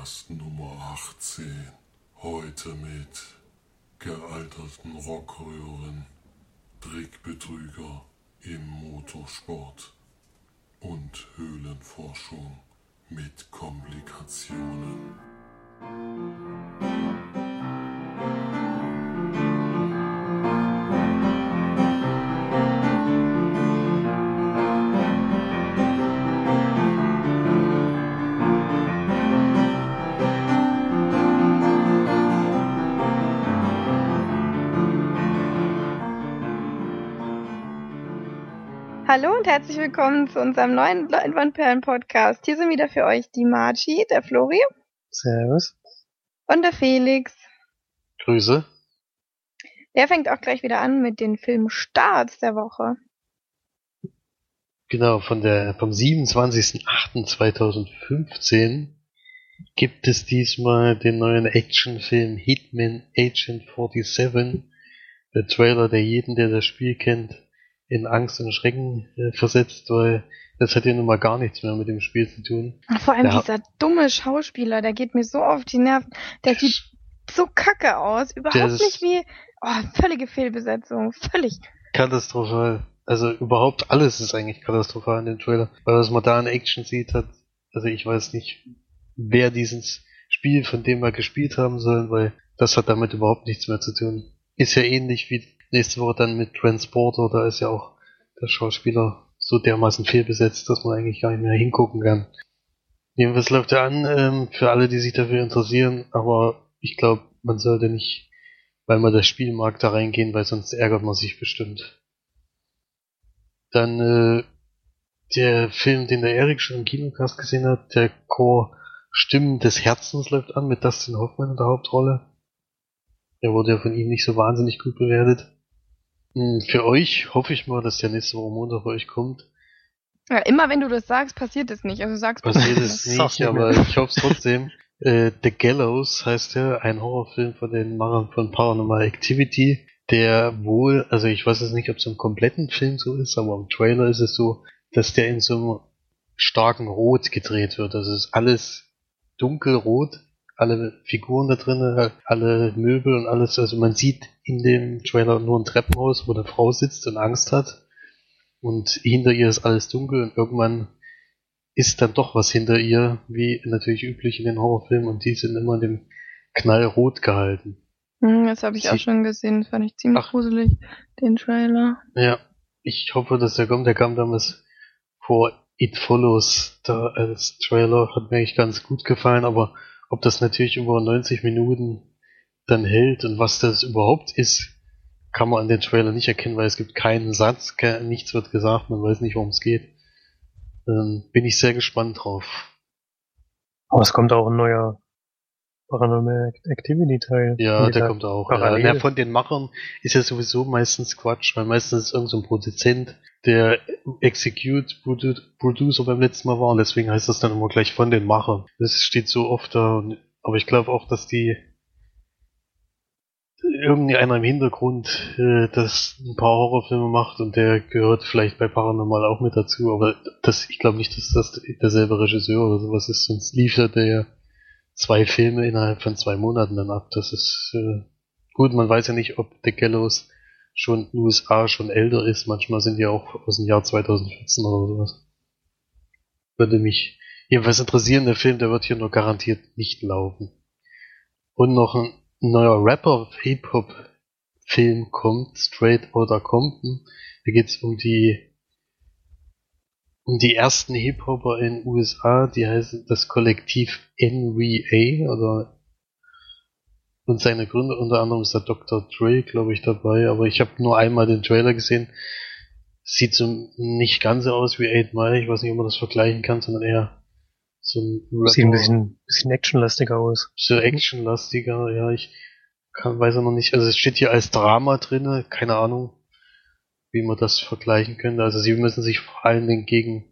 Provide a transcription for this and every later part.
Podcast Nummer 18. Heute mit gealterten Rockröhren, Trickbetrüger im Motorsport und Höhlenforschung mit Komplikationen. Hallo und herzlich willkommen zu unserem neuen Leinwandperlen-Podcast. Hier sind wieder für euch die Marci, der Flori Servus. und der Felix. Grüße. Der fängt auch gleich wieder an mit den Filmstarts der Woche. Genau, von der, vom 27.08.2015 gibt es diesmal den neuen Actionfilm Hitman Agent 47. Der Trailer, der jeden, der das Spiel kennt, in Angst und Schrecken äh, versetzt, weil das hat ja nun mal gar nichts mehr mit dem Spiel zu tun. Und vor allem Ja. dieser dumme Schauspieler, der geht mir so auf die Nerven. Der sieht so kacke aus. Überhaupt Der nicht wie. Oh, völlige Fehlbesetzung. Völlig. Katastrophal. Also überhaupt alles ist eigentlich katastrophal in dem Trailer. Weil was man da in Action sieht, hat, also ich weiß nicht, wer dieses Spiel von dem wir gespielt haben sollen, weil das hat damit überhaupt nichts mehr zu tun. Ist ja ähnlich wie nächste Woche dann mit Transporter, da ist ja auch der Schauspieler so dermaßen fehlbesetzt, dass man eigentlich gar nicht mehr hingucken kann. Jedenfalls läuft er an, ähm, für alle, die sich dafür interessieren, aber ich glaube, man sollte nicht, weil man das Spiel mag, da reingehen, weil sonst ärgert man sich bestimmt. Dann äh, der Film, den der Erik schon im Kinocast gesehen hat, der Chor Stimmen des Herzens läuft an mit Dustin Hoffmann in der Hauptrolle. Der wurde ja von ihm nicht so wahnsinnig gut bewertet. Hm, Für euch hoffe ich mal, dass der nächste Woche Montag bei euch kommt. Ja, immer wenn du das sagst, passiert es nicht. Also sagst du Passiert es nicht, aber ich hoffe es trotzdem. Äh, The Gallows heißt er, ein Horrorfilm von den Machern von Paranormal Activity, der wohl, also ich weiß jetzt nicht, ob es im kompletten Film so ist, aber im Trailer ist es so, dass der in so einem starken Rot gedreht wird. Also es ist alles dunkelrot, alle Figuren da drin, alle Möbel und alles. Also man sieht in dem Trailer nur ein Treppenhaus, wo eine Frau sitzt und Angst hat. Und hinter ihr ist alles dunkel und irgendwann ist dann doch was hinter ihr, wie natürlich üblich in den Horrorfilmen, und die sind immer in dem Knallrot gehalten. Hm, das habe ich auch Sie- schon gesehen. Das fand ich ziemlich Ach. gruselig, den Trailer. Ja, ich hoffe, dass der kommt. Der kam damals vor It Follows da als Trailer, hat mir eigentlich ganz gut gefallen, aber ob das natürlich über 90 Minuten dann hält und was das überhaupt ist, kann man an den Trailer nicht erkennen, weil es gibt keinen Satz, nichts wird gesagt, man weiß nicht, worum es geht. Ähm, bin ich sehr gespannt drauf. Aber es kommt auch ein neuer Paranormal Activity Teil. Ja, der kommt auch. Parallel. Ja, von den Machern ist ja sowieso meistens Quatsch, weil meistens ist irgendein so ein Produzent, der Execute Produ- Producer beim letzten Mal war und deswegen heißt das dann immer gleich von den Machern. Das steht so oft da, aber ich glaube auch, dass die irgendeiner im Hintergrund äh, das ein paar Horrorfilme macht und der gehört vielleicht bei Paranormal auch mit dazu, aber das, ich glaube nicht, dass das derselbe Regisseur oder sowas ist, sonst liefert der ja zwei Filme innerhalb von zwei Monaten dann ab. Das ist äh, gut, man weiß ja nicht, ob The Gallows schon in den USA schon älter ist. Manchmal sind die auch aus dem Jahr 2014 oder sowas. Würde mich jedenfalls interessieren, der Film, der wird hier nur garantiert nicht laufen. Und noch ein neuer Rapper-Hip-Hop-Film kommt, Straight Outta Compton. Da geht's um die um die ersten Hip-Hopper in den USA, die heißen das Kollektiv NWA oder und seine Gründer, unter anderem ist der Dr. Dre, glaube ich, dabei, aber ich habe nur einmal den Trailer gesehen. Sieht so nicht ganz so aus wie 8 Mile, ich weiß nicht, ob man das vergleichen kann, sondern eher so ein Sieht ein Rapper- bisschen, bisschen actionlastiger aus. so actionlastiger, ja, ich kann, weiß auch noch nicht, also es steht hier als Drama drinne, keine Ahnung, wie man das vergleichen könnte. Also sie müssen sich vor allen Dingen gegen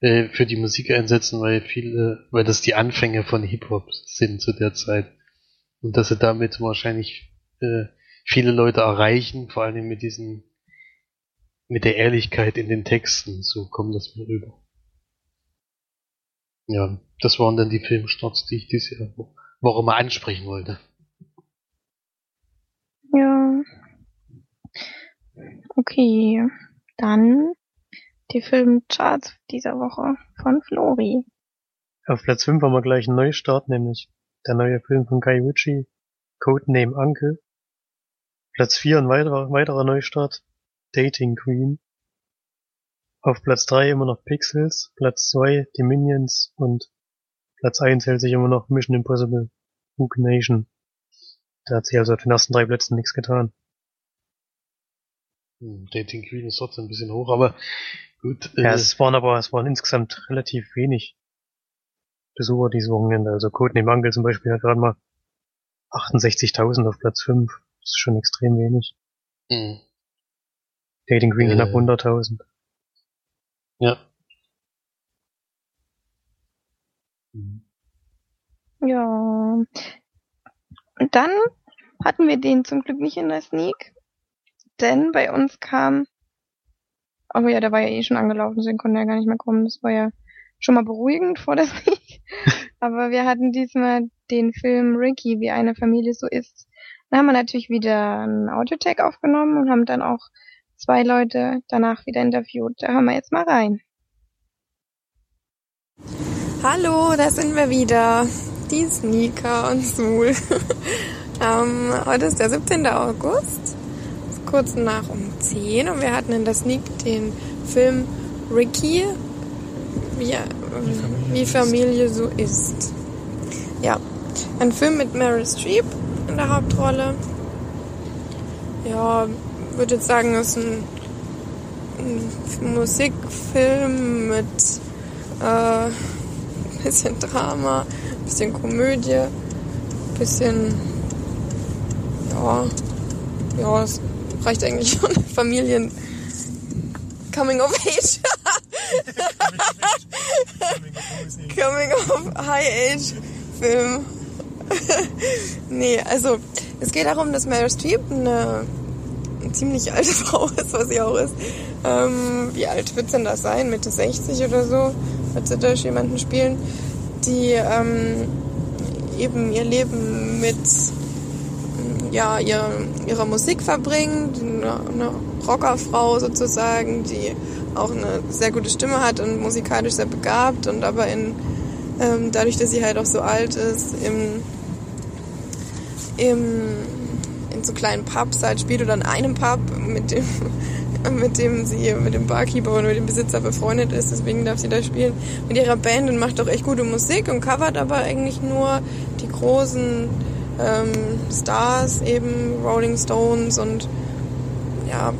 äh, für die Musik einsetzen, weil viele, weil das die Anfänge von Hip-Hop sind zu der Zeit. Und dass sie damit wahrscheinlich äh, viele Leute erreichen, vor Dingen mit diesen mit der Ehrlichkeit in den Texten, so kommt das mir rüber. Ja, das waren dann die Filmstarts, die ich diese Woche mal ansprechen wollte. Ja. Okay. Dann die Filmcharts dieser Woche von Flori. Auf Platz 5 haben wir gleich einen Neustart, nämlich der neue Film von Guy Ritchie, Codename Uncle. Platz 4 ein weiterer, weiterer Neustart, Dating Queen. Auf Platz 3 immer noch Pixels, Platz 2 die Minions und Platz 1 hält sich immer noch Mission Impossible Hook Nation. Da hat sich also auf den ersten drei Plätzen nichts getan. Hm, Dating Queen ist trotzdem ein bisschen hoch, aber gut. Ja, äh, es waren aber, es waren insgesamt relativ wenig Besucher dieses Wochenende. Also Codename Uncle zum Beispiel hat gerade mal 68.000 auf Platz 5. Das ist schon extrem wenig. hm, Dating Äh. knapp 100.000. ja. Ja. Und dann hatten wir den zum Glück nicht in der Sneak, denn bei uns kam, oh ja, der war ja eh schon angelaufen, deswegen konnte er gar nicht mehr kommen. Das war ja schon mal beruhigend vor der Sneak. Aber wir hatten diesmal den Film Ricky, wie eine Familie so ist. Da haben wir natürlich wieder einen Audiotag aufgenommen und haben dann auch zwei Leute danach wieder interviewt. Da hören wir jetzt mal rein. Hallo, da sind wir wieder. Die Sneaker und Sul. ähm, heute ist der 17. August. Es ist kurz nach um 10 und wir hatten in der Sneak den Film Ricky, wie, wie Familie so ist. Ja, ein Film mit Meryl Streep in der Hauptrolle. Ja, würde jetzt sagen, ist ein, ein Musikfilm mit äh, bisschen Drama, bisschen Komödie, bisschen ja, ja, es reicht eigentlich schon. Familien Coming of Age. Coming of High Age Film. nee, also es geht darum, dass Meryl Streep eine, ziemlich alte Frau ist, was sie auch ist. Ähm, wie alt wird denn das sein? Mitte 60 oder so? Wird sie durch jemanden spielen, die ähm, eben ihr Leben mit ja, ihr, ihrer Musik verbringt, eine, eine Rockerfrau sozusagen, die auch eine sehr gute Stimme hat und musikalisch sehr begabt und aber in, ähm, dadurch, dass sie halt auch so alt ist, im, im, in so kleinen Pubs halt spielt oder in einem Pub, mit dem, mit dem sie mit dem Barkeeper oder mit dem Besitzer befreundet ist, deswegen darf sie da spielen mit ihrer Band und macht auch echt gute Musik und covert aber eigentlich nur die großen ähm, Stars, eben Rolling Stones und ja,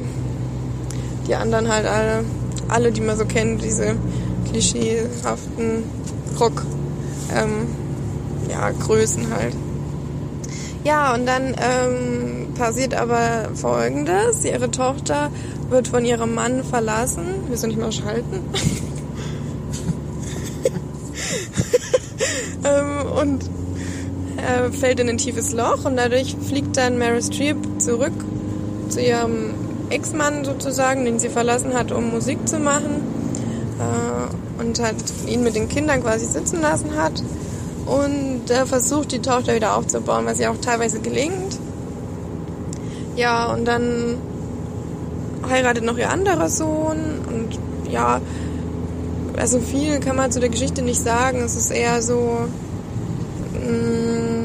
die anderen halt alle, alle, die man so kennt, diese klischeehaften Rock, ähm, ja, Größen halt. Ja, und dann ähm, passiert aber Folgendes. Ihre Tochter wird von ihrem Mann verlassen. Willst du nicht mal schalten? ähm, und äh, fällt in ein tiefes Loch und dadurch fliegt dann Meryl Streep zurück zu ihrem Ex-Mann sozusagen, den sie verlassen hat, um Musik zu machen äh, und hat ihn mit den Kindern quasi sitzen lassen hat und äh, versucht die Tochter wieder aufzubauen, was ihr auch teilweise gelingt. Ja, und dann heiratet noch ihr anderer Sohn und ja, also viel kann man zu der Geschichte nicht sagen. Es ist eher so, mh,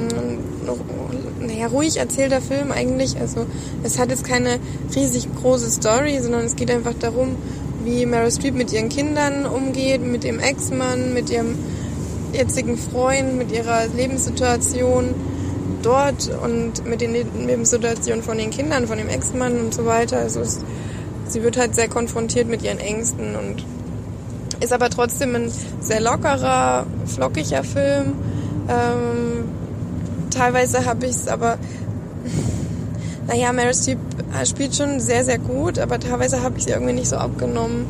naja, ruhig erzählter Film eigentlich. Also es hat jetzt keine riesig große Story, sondern es geht einfach darum, wie Meryl Streep mit ihren Kindern umgeht, mit dem Ex-Mann, mit ihrem jetzigen Freund, mit ihrer Lebenssituation dort und mit den Lebenssituationen von den Kindern, von dem Ex-Mann und so weiter. Also es, sie wird halt sehr konfrontiert mit ihren Ängsten und ist aber trotzdem ein sehr lockerer, flockiger Film. Ähm, teilweise habe ich es aber, naja, Meryl Streep spielt schon sehr, sehr gut, aber teilweise habe ich sie irgendwie nicht so abgenommen.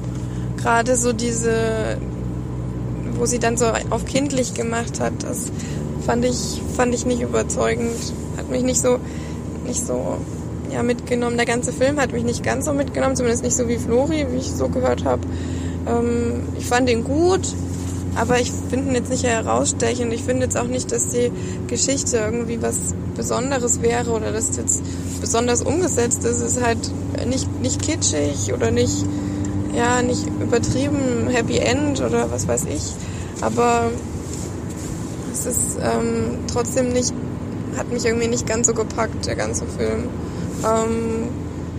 Gerade so diese, wo sie dann so auf kindlich gemacht hat, das fand ich, fand ich nicht überzeugend. Hat mich nicht so, nicht so, ja, mitgenommen. Der ganze Film hat mich nicht ganz so mitgenommen, zumindest nicht so wie Flori, wie ich so gehört habe. Ähm, ich fand ihn gut, aber ich finde ihn jetzt nicht herausstechend. Ich finde jetzt auch nicht, dass die Geschichte irgendwie was Besonderes wäre oder dass jetzt besonders umgesetzt ist. Es ist halt nicht, nicht kitschig oder nicht, ja, nicht übertrieben Happy End oder was weiß ich. Aber es ist ähm, trotzdem nicht, hat mich irgendwie nicht ganz so gepackt, der ganze Film. Ähm,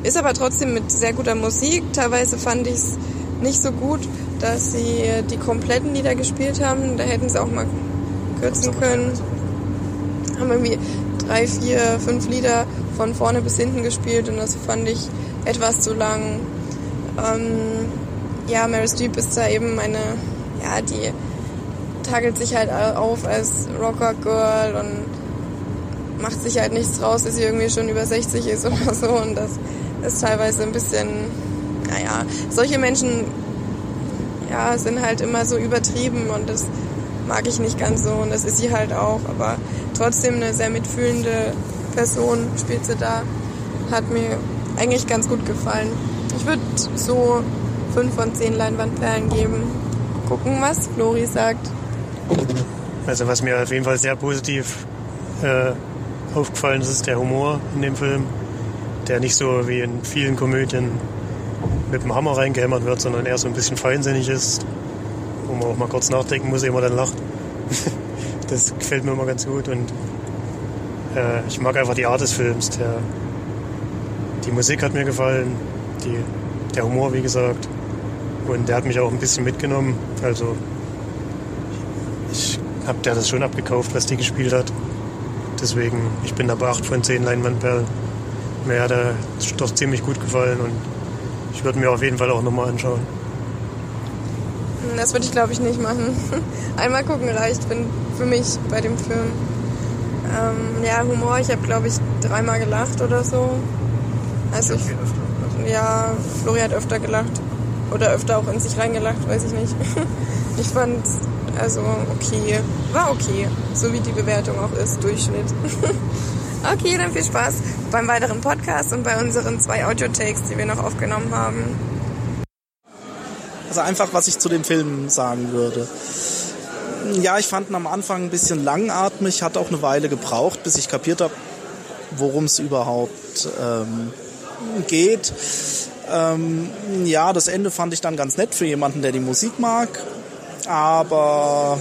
ist aber trotzdem mit sehr guter Musik. Teilweise fand ich es nicht so gut, dass sie die kompletten Lieder gespielt haben. Da hätten sie auch mal kürzen können. Haben irgendwie drei, vier, fünf Lieder von vorne bis hinten gespielt und das fand ich etwas zu lang. Ähm, ja, Mary Streep ist da eben eine, ja, die tagelt sich halt auf als Rocker Girl und macht sich halt nichts draus, dass sie irgendwie schon über 60 ist oder so und das ist teilweise ein bisschen, naja, solche Menschen ja, sind halt immer so übertrieben und das mag ich nicht ganz so und das ist sie halt auch, aber trotzdem eine sehr mitfühlende Person spielt sie da. Hat mir eigentlich ganz gut gefallen. Ich würde so 5 von 10 Leinwandperlen geben. Gucken, was Flori sagt. Also was mir auf jeden Fall sehr positiv äh, aufgefallen ist, ist der Humor in dem Film, der nicht so wie in vielen Komödien mit dem Hammer reingehämmert wird, sondern eher so ein bisschen feinsinnig ist, wo man auch mal kurz nachdenken muss, ehe man dann lacht. das gefällt mir immer ganz gut und äh, ich mag einfach die Art des Films. Der, die Musik hat mir gefallen, die, der Humor, wie gesagt. Und der hat mich auch ein bisschen mitgenommen. Also ich habe der das schon abgekauft, was die gespielt hat. Deswegen, ich bin da bei 8 von 10 Leinwandperlen. Mir hat er doch ziemlich gut gefallen und ich würde mir auf jeden Fall auch nochmal anschauen. Das würde ich glaube ich nicht machen. Einmal gucken reicht für mich bei dem Film. Ähm, ja, Humor, ich habe glaube ich dreimal gelacht oder so. Also ich, ja, Flori hat öfter gelacht. Oder öfter auch in sich reingelacht, weiß ich nicht. Ich fand, also okay, war okay. So wie die Bewertung auch ist, Durchschnitt. Okay, dann viel Spaß beim weiteren Podcast und bei unseren zwei Audio-Takes, die wir noch aufgenommen haben. Also einfach, was ich zu dem Film sagen würde. Ja, ich fand ihn am Anfang ein bisschen langatmig, hat auch eine Weile gebraucht, bis ich kapiert habe, worum es überhaupt ähm, geht. Ähm, ja, das Ende fand ich dann ganz nett für jemanden, der die Musik mag, aber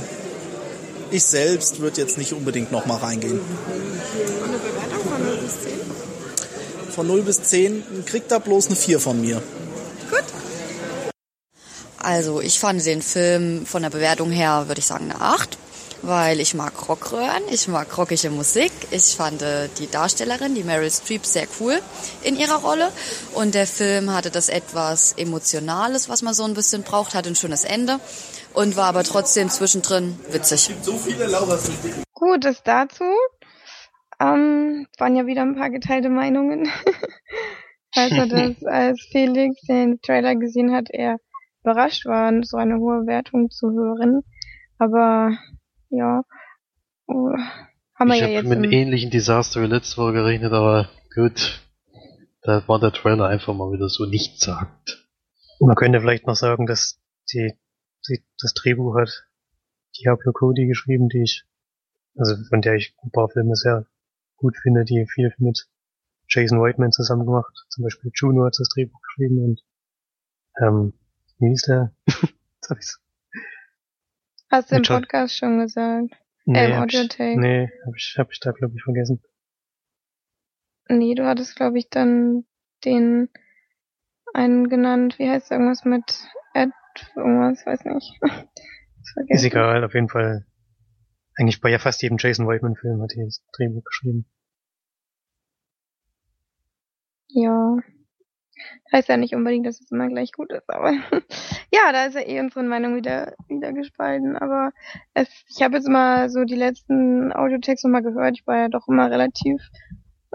ich selbst würde jetzt nicht unbedingt nochmal reingehen. Und eine Bewertung von 0 bis 10? Von 0 bis 10 kriegt er bloß eine 4 von mir. Gut. Also ich fand den Film von der Bewertung her, würde ich sagen, eine 8, weil ich mag Rockröhren, ich mag rockige Musik, ich fand äh, die Darstellerin, die Meryl Streep, sehr cool in ihrer Rolle und der Film hatte das etwas Emotionales, was man so ein bisschen braucht, hatte ein schönes Ende und war aber trotzdem zwischendrin witzig. So viele Lauras Gut, das dazu. Ähm, waren ja wieder ein paar geteilte Meinungen. also, dass als Felix den Trailer gesehen hat, er überrascht war, so eine hohe Wertung zu hören. Aber ja, oh, haben wir ich ja habe jetzt. mit einem ähnlichen Desaster wie letzte Woche gerechnet, aber gut. Da war der Trailer einfach mal wieder so nichtssagend. Man könnte vielleicht noch sagen, dass die, die das Drehbuch hat Diablo Cody geschrieben, die ich, also von der ich ein paar Filme sehr gut finde, die viel mit Jason Whiteman zusammen gemacht. Zum Beispiel Juno hat das Drehbuch geschrieben und ähm, wie hieß der? Jetzt hab ich's. Hast du im Podcast schon gesagt? Nee, im hab ich, nee, hab ich, hab ich da glaube ich vergessen. Nee, du hattest, glaube ich, dann den einen genannt. Wie heißt irgendwas mit Ed? Irgendwas, weiß nicht. Ist egal, auf jeden Fall. Eigentlich bei ja fast jedem Jason Whiteman Film hat die das Drehbuch geschrieben. Ja. Heißt ja nicht unbedingt, dass es immer gleich gut ist, aber ja, da ist ja eh unsere Meinung wieder, wieder gespalten. Aber es, ich habe jetzt mal so die letzten Audiotexte mal gehört. Ich war ja doch immer relativ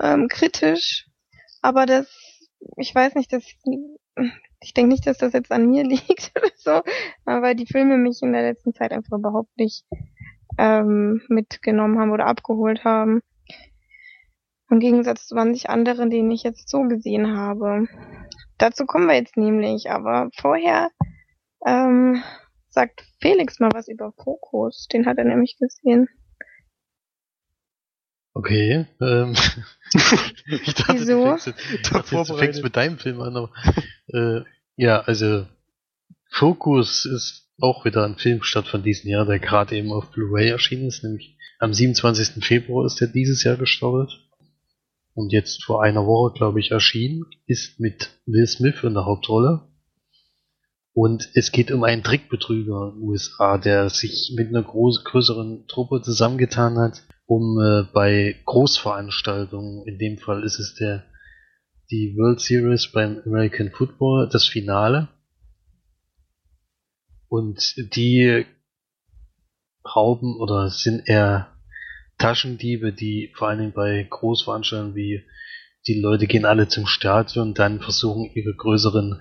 ähm, kritisch. Aber das, ich weiß nicht, dass ich denke nicht, dass das jetzt an mir liegt oder so, aber die Filme mich in der letzten Zeit einfach überhaupt nicht ähm, mitgenommen haben oder abgeholt haben. Im Gegensatz zu manch anderen, den ich jetzt so gesehen habe. Dazu kommen wir jetzt nämlich, aber vorher ähm, sagt Felix mal was über Fokus. Den hat er nämlich gesehen. Okay. Ähm, ich dachte, Wieso? Du fängst, ich dachte, du fängst mit deinem Film an, aber äh, ja, also Focus ist auch wieder ein Filmstart von diesem Jahr, der gerade eben auf Blu-ray erschienen ist, nämlich am 27. Februar ist er dieses Jahr gestartet. Und jetzt vor einer Woche, glaube ich, erschienen, ist mit Will Smith in der Hauptrolle. Und es geht um einen Trickbetrüger in den USA, der sich mit einer groß, größeren Truppe zusammengetan hat, um äh, bei Großveranstaltungen, in dem Fall ist es der die World Series beim American Football, das Finale. Und die rauben oder sind eher Taschendiebe, die vor allen Dingen bei Großveranstaltungen wie die Leute gehen alle zum Stadion, dann versuchen ihre größeren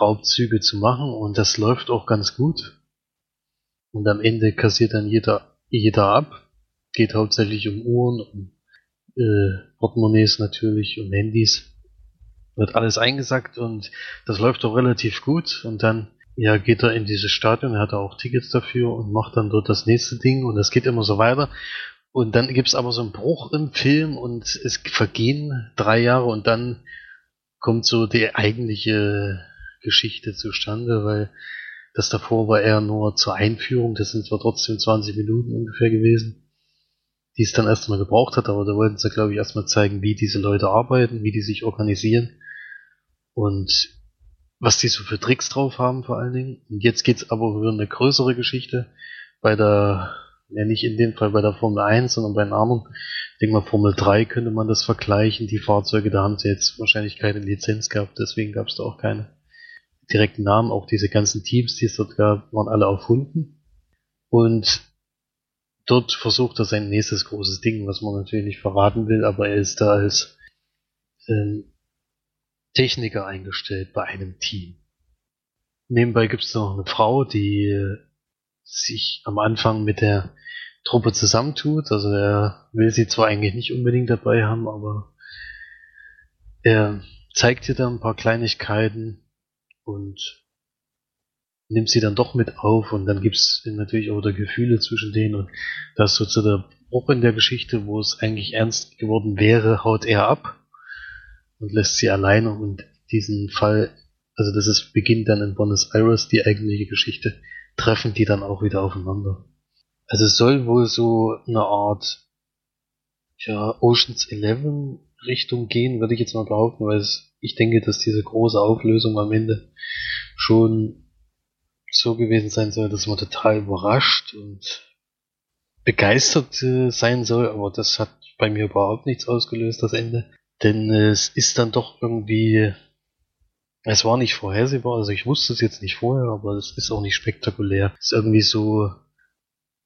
Raubzüge zu machen und das läuft auch ganz gut. Und am Ende kassiert dann jeder, jeder ab. Geht hauptsächlich um Uhren, um äh, Portemonnaies natürlich, um Handys. Wird alles eingesackt und das läuft auch relativ gut. Und dann ja, geht er in dieses Stadion, er hat auch Tickets dafür und macht dann dort das nächste Ding und das geht immer so weiter. Und dann gibt's aber so einen Bruch im Film und es vergehen drei Jahre und dann kommt so die eigentliche Geschichte zustande, weil das davor war eher nur zur Einführung, das sind zwar trotzdem 20 Minuten ungefähr gewesen, die es dann erstmal gebraucht hat, aber da wollten sie, glaube ich, erstmal zeigen, wie diese Leute arbeiten, wie die sich organisieren und was die so für Tricks drauf haben vor allen Dingen. Und jetzt geht's aber über eine größere Geschichte bei der ja nicht in dem Fall bei der Formel 1, sondern bei den anderen. Ich denke mal, Formel 3 könnte man das vergleichen. Die Fahrzeuge, da haben sie jetzt wahrscheinlich keine Lizenz gehabt, deswegen gab es da auch keine direkten Namen. Auch diese ganzen Teams, die es dort gab, waren alle erfunden. Und dort versucht er sein nächstes großes Ding, was man natürlich nicht verraten will, aber er ist da als ähm, Techniker eingestellt bei einem Team. Nebenbei gibt es noch eine Frau, die sich am Anfang mit der Truppe zusammentut. Also er will sie zwar eigentlich nicht unbedingt dabei haben, aber er zeigt ihr da ein paar Kleinigkeiten und nimmt sie dann doch mit auf und dann gibt's natürlich auch da Gefühle zwischen denen und das so zu der Bruch in der Geschichte, wo es eigentlich ernst geworden wäre, haut er ab und lässt sie alleine und diesen Fall, also das ist beginnt dann in Buenos Aires die eigentliche Geschichte, treffen die dann auch wieder aufeinander. Also es soll wohl so eine Art ja, Oceans 11 Richtung gehen, würde ich jetzt mal behaupten, weil es, ich denke, dass diese große Auflösung am Ende schon so gewesen sein soll, dass man total überrascht und begeistert äh, sein soll, aber das hat bei mir überhaupt nichts ausgelöst, das Ende. Denn es ist dann doch irgendwie, es war nicht vorhersehbar, also ich wusste es jetzt nicht vorher, aber es ist auch nicht spektakulär. Es ist irgendwie so,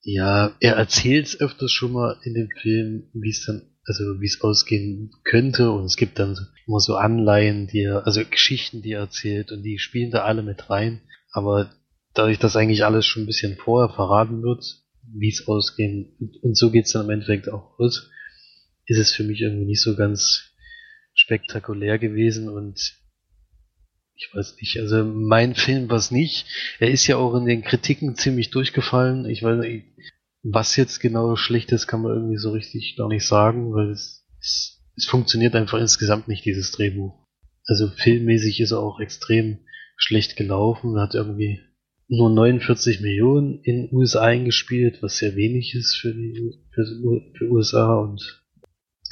ja, er erzählt es öfters schon mal in dem Film, wie es dann, also wie es ausgehen könnte und es gibt dann immer so Anleihen, die er, also Geschichten, die er erzählt und die spielen da alle mit rein, aber dadurch, dass eigentlich alles schon ein bisschen vorher verraten wird, wie es ausgehen und so geht es dann im Endeffekt auch aus, ist es für mich irgendwie nicht so ganz spektakulär gewesen und ich weiß nicht, also mein Film war es nicht. Er ist ja auch in den Kritiken ziemlich durchgefallen. Ich weiß nicht, was jetzt genau schlecht ist, kann man irgendwie so richtig gar nicht sagen, weil es, es, es funktioniert einfach insgesamt nicht, dieses Drehbuch. Also filmmäßig ist er auch extrem schlecht gelaufen, hat irgendwie nur 49 Millionen in USA eingespielt, was sehr wenig ist für die für, für USA und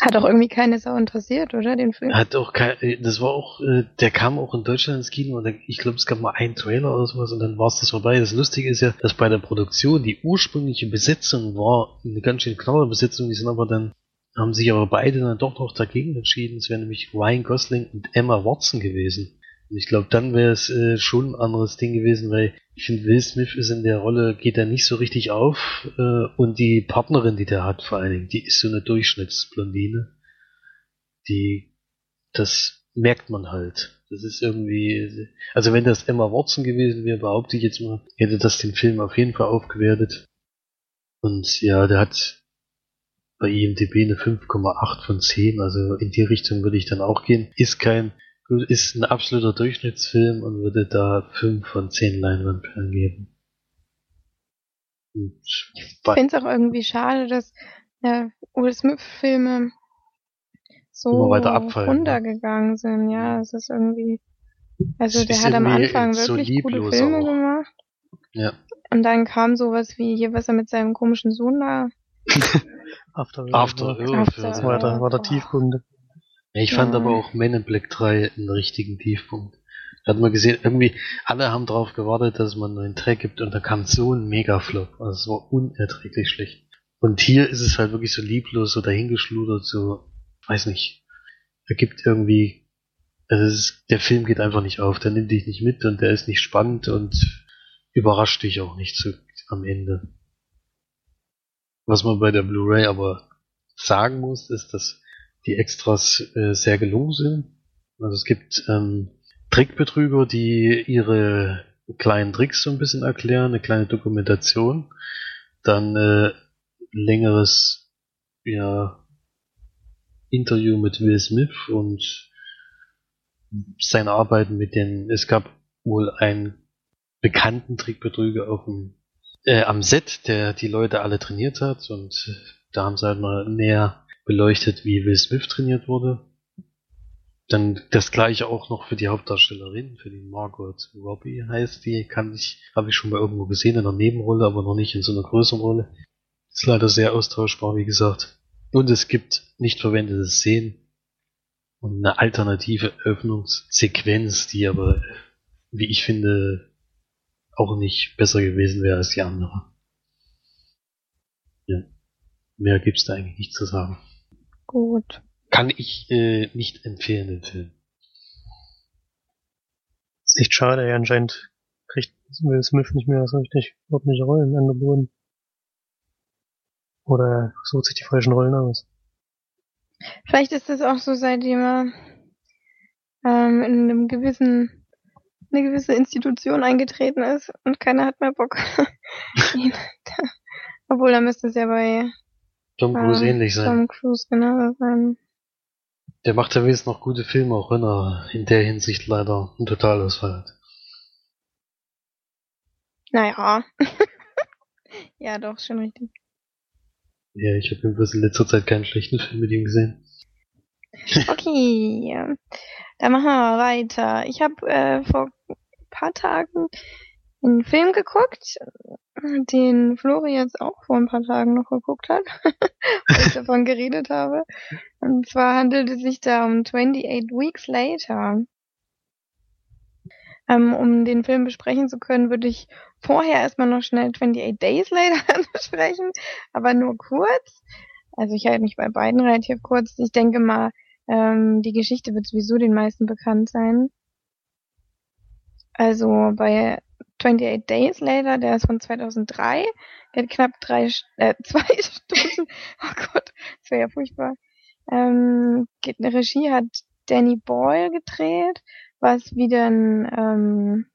Hat auch irgendwie keine Sau interessiert, oder, den Film? hat auch kein, das war auch, äh, der kam auch in Deutschland ins Kino und ich glaube, es gab mal einen Trailer oder sowas und dann war es das vorbei. Das Lustige ist ja, dass bei der Produktion die ursprüngliche Besetzung war eine ganz schön knappe Besetzung, die sind aber dann, haben sich aber beide dann doch noch dagegen entschieden. Es wäre nämlich Ryan Gosling und Emma Watson gewesen. Ich glaube, dann wäre es äh, schon ein anderes Ding gewesen, weil ich finde, Will Smith ist in der Rolle, geht er nicht so richtig auf. Äh, und die Partnerin, die der hat vor allen Dingen, die ist so eine Durchschnittsblondine. Die, das merkt man halt. Das ist irgendwie, also wenn das Emma Watson gewesen wäre, behaupte ich jetzt mal, hätte das den Film auf jeden Fall aufgewertet. Und ja, der hat bei IMDb eine 5,8 von 10, also in die Richtung würde ich dann auch gehen. Ist kein ist ein absoluter Durchschnittsfilm und würde da 5 von 10 Leinwandperlen geben. Und Ich finde es auch irgendwie schade, dass ja, Will Smith-Filme so ne? runtergegangen sind. Ja, es ist irgendwie. Also Es der hat am Anfang so wirklich gute lieblos Filme auch. gemacht. Ja. Und dann kam sowas wie hier, was er mit seinem komischen Sohn da. After, After Earth Earth. After also. war der, war der Oh. Ich fand aber auch Men in Black 3 einen richtigen Tiefpunkt. Da hat man gesehen, irgendwie, alle haben darauf gewartet, dass man einen neuen Track gibt und da kam so ein Mega-Flop. Also es war unerträglich schlecht. Und hier ist es halt wirklich so lieblos, so dahingeschludert, so, weiß nicht. Er gibt irgendwie, also es ist, der Film geht einfach nicht auf, der nimmt dich nicht mit und der ist nicht spannend und überrascht dich auch nicht so am Ende. Was man bei der Blu-ray aber sagen muss, ist, dass die Extras äh, sehr gelungen sind. Also es gibt ähm, Trickbetrüger, die ihre kleinen Tricks so ein bisschen erklären, eine kleine Dokumentation, dann äh, längeres ja, Interview mit Will Smith und seine Arbeiten mit den, es gab wohl einen bekannten Trickbetrüger auf dem, äh, am Set, der die Leute alle trainiert hat und da haben sie halt mal näher beleuchtet, wie Will Smith trainiert wurde. Dann das gleiche auch noch für die Hauptdarstellerin, für die Margot Robbie heißt die, kann ich, habe ich schon mal irgendwo gesehen in einer Nebenrolle, aber noch nicht in so einer größeren Rolle. Ist leider sehr austauschbar, wie gesagt. Und es gibt nicht verwendete Szenen und eine alternative Öffnungssequenz, die aber, wie ich finde, auch nicht besser gewesen wäre als die andere. Ja. Mehr gibt's da eigentlich nicht zu sagen. Gut. Kann ich äh, nicht empfehlen, den Film. Ist echt schade, ey, anscheinend kriegt Will Smith nicht mehr so richtig ordentliche Rollen angeboten. Oder er sucht sich die falschen Rollen aus. Vielleicht ist es auch so, seitdem er ähm, in einem gewissen, eine gewisse Institution eingetreten ist und keiner hat mehr Bock. Obwohl, da müsste es ja bei Tom Cruise ähm, ähnlich sein. Tom Cruise genau sein. Der macht ja wenigstens noch gute Filme, auch wenn er in der Hinsicht leider einen Totalausfall hat. Naja. ja, doch, schon richtig. Ja, ich habe jedenfalls in letzter Zeit keinen schlechten Film mit ihm gesehen. Okay, dann machen wir weiter. Ich habe äh, vor ein paar Tagen einen Film geguckt, den Flori jetzt auch vor ein paar Tagen noch geguckt hat, weil ich davon geredet habe. Und zwar handelt es sich da um 28 Weeks Later. Ähm, um den Film besprechen zu können, würde ich vorher erstmal noch schnell 28 Days Later besprechen, aber nur kurz. Also ich halte mich bei beiden relativ kurz. Ich denke mal, ähm, die Geschichte wird sowieso den meisten bekannt sein. Also bei 28 Days Later, der ist von 2003, der hat knapp drei, äh, zwei Stunden. Oh Gott, das wäre ja furchtbar. Ähm, geht eine Regie hat Danny Boyle gedreht, was wieder ein, ähm,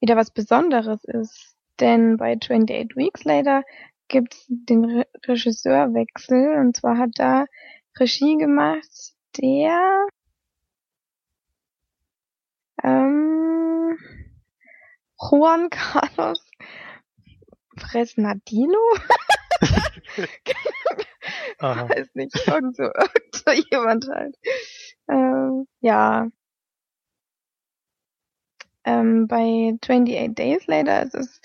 wieder was Besonderes ist. Denn bei 28 Weeks Later gibt's den Re Regisseurwechsel und zwar hat da Regie gemacht der ähm, Juan Carlos Fresnadillo? Aha. Weiß nicht, irgend so, irgend so jemand halt. Ähm, ja. Ähm, bei 28 Days Later ist es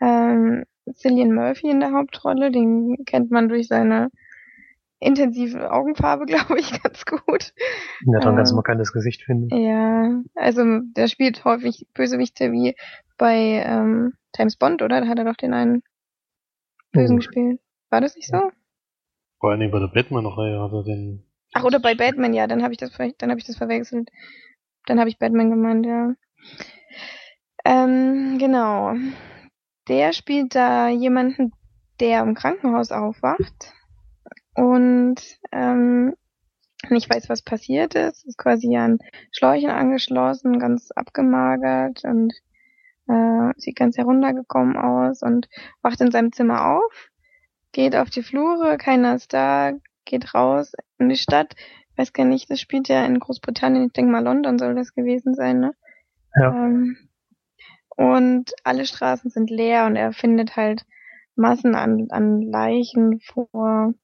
ähm, Cillian Murphy in der Hauptrolle. Den kennt man durch seine intensive Augenfarbe, glaube ich, ganz gut. Ja, dann ganz Ähm, markantes Gesicht finden. Ja, also der spielt häufig Bösewichte wie bei ähm, James Bond, oder? Da hat er doch den einen Bösen Oh. gespielt. War das nicht so? Vor allen Dingen bei der Batman-Reihe hat er den. Ach, oder bei Batman, ja, dann habe ich das vielleicht, dann habe ich das verwechselt. Dann habe ich Batman gemeint, ja. Ähm, genau. Der spielt da jemanden, der im Krankenhaus aufwacht und ähm, nicht weiß, was passiert ist. Ist quasi an Schläuchen angeschlossen, ganz abgemagert und äh, sieht ganz heruntergekommen aus und wacht in seinem Zimmer auf, geht auf die Flure, keiner ist da, geht raus in die Stadt. Ich weiß gar nicht, das spielt ja in Großbritannien, ich denke mal London soll das gewesen sein, ne? Ja. Ähm, und alle Straßen sind leer und er findet halt Massen an, an Leichen vor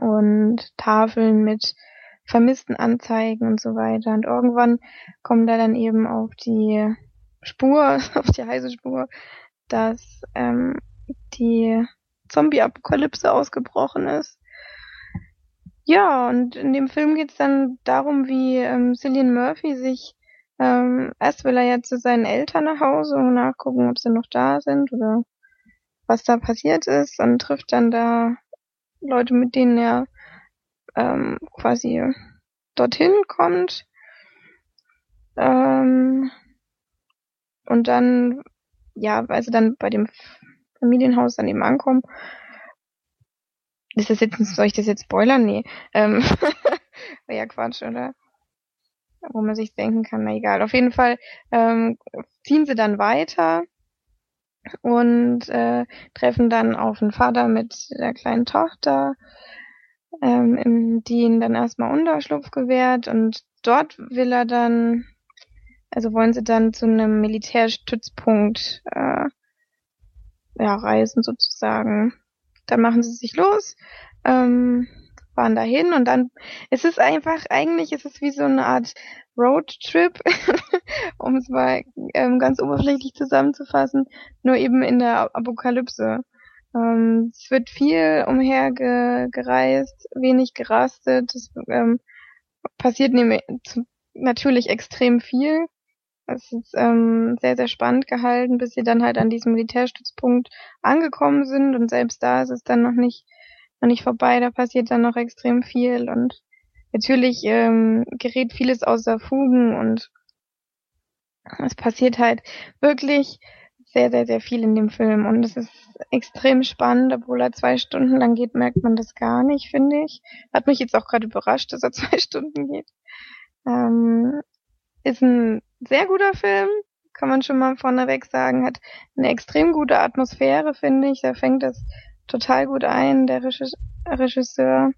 und Tafeln mit vermissten Anzeigen und so weiter. Und irgendwann kommt er dann eben auf die Spur, auf die heiße Spur, dass ähm, die Zombie-Apokalypse ausgebrochen ist. Ja, und in dem Film geht's dann darum, wie ähm, Cillian Murphy sich ähm, erst will er ja zu seinen Eltern nach Hause und nachgucken, ob sie noch da sind oder was da passiert ist und trifft dann da Leute, mit denen er ähm, quasi dorthin kommt. Ähm, und dann, ja, also dann bei dem Familienhaus dann eben ankommen. Ist das jetzt, soll ich das jetzt spoilern? Nee. Ähm, Wäre ja Quatsch, oder? Wo man sich denken kann, na egal. Auf jeden Fall ähm, ziehen sie dann weiter und äh, treffen dann auf den Vater mit der kleinen Tochter, ähm, die ihn dann erstmal Unterschlupf gewährt und dort will er dann, also wollen sie dann zu einem Militärstützpunkt äh, ja, reisen sozusagen. Dann machen sie sich los, ähm, fahren dahin und dann es ist einfach, eigentlich ist es wie so eine Art Roadtrip, um es mal ähm, ganz oberflächlich zusammenzufassen, nur eben in der Apokalypse. Ähm, es wird viel umhergereist, wenig gerastet, es ähm, passiert nämlich natürlich extrem viel. Es ist ähm, sehr, sehr spannend gehalten, bis sie dann halt an diesem Militärstützpunkt angekommen sind und selbst da ist es dann noch nicht, noch nicht vorbei, da passiert dann noch extrem viel und natürlich ähm, gerät vieles außer Fugen und es passiert halt wirklich sehr, sehr, sehr viel in dem Film und es ist extrem spannend, obwohl er zwei Stunden lang geht, merkt man das gar nicht, finde ich. Hat mich jetzt auch gerade überrascht, dass er zwei Stunden geht. Ähm, ist ein sehr guter Film, kann man schon mal vorneweg sagen, hat eine extrem gute Atmosphäre, finde ich. Da fängt das total gut ein, der Regisseur.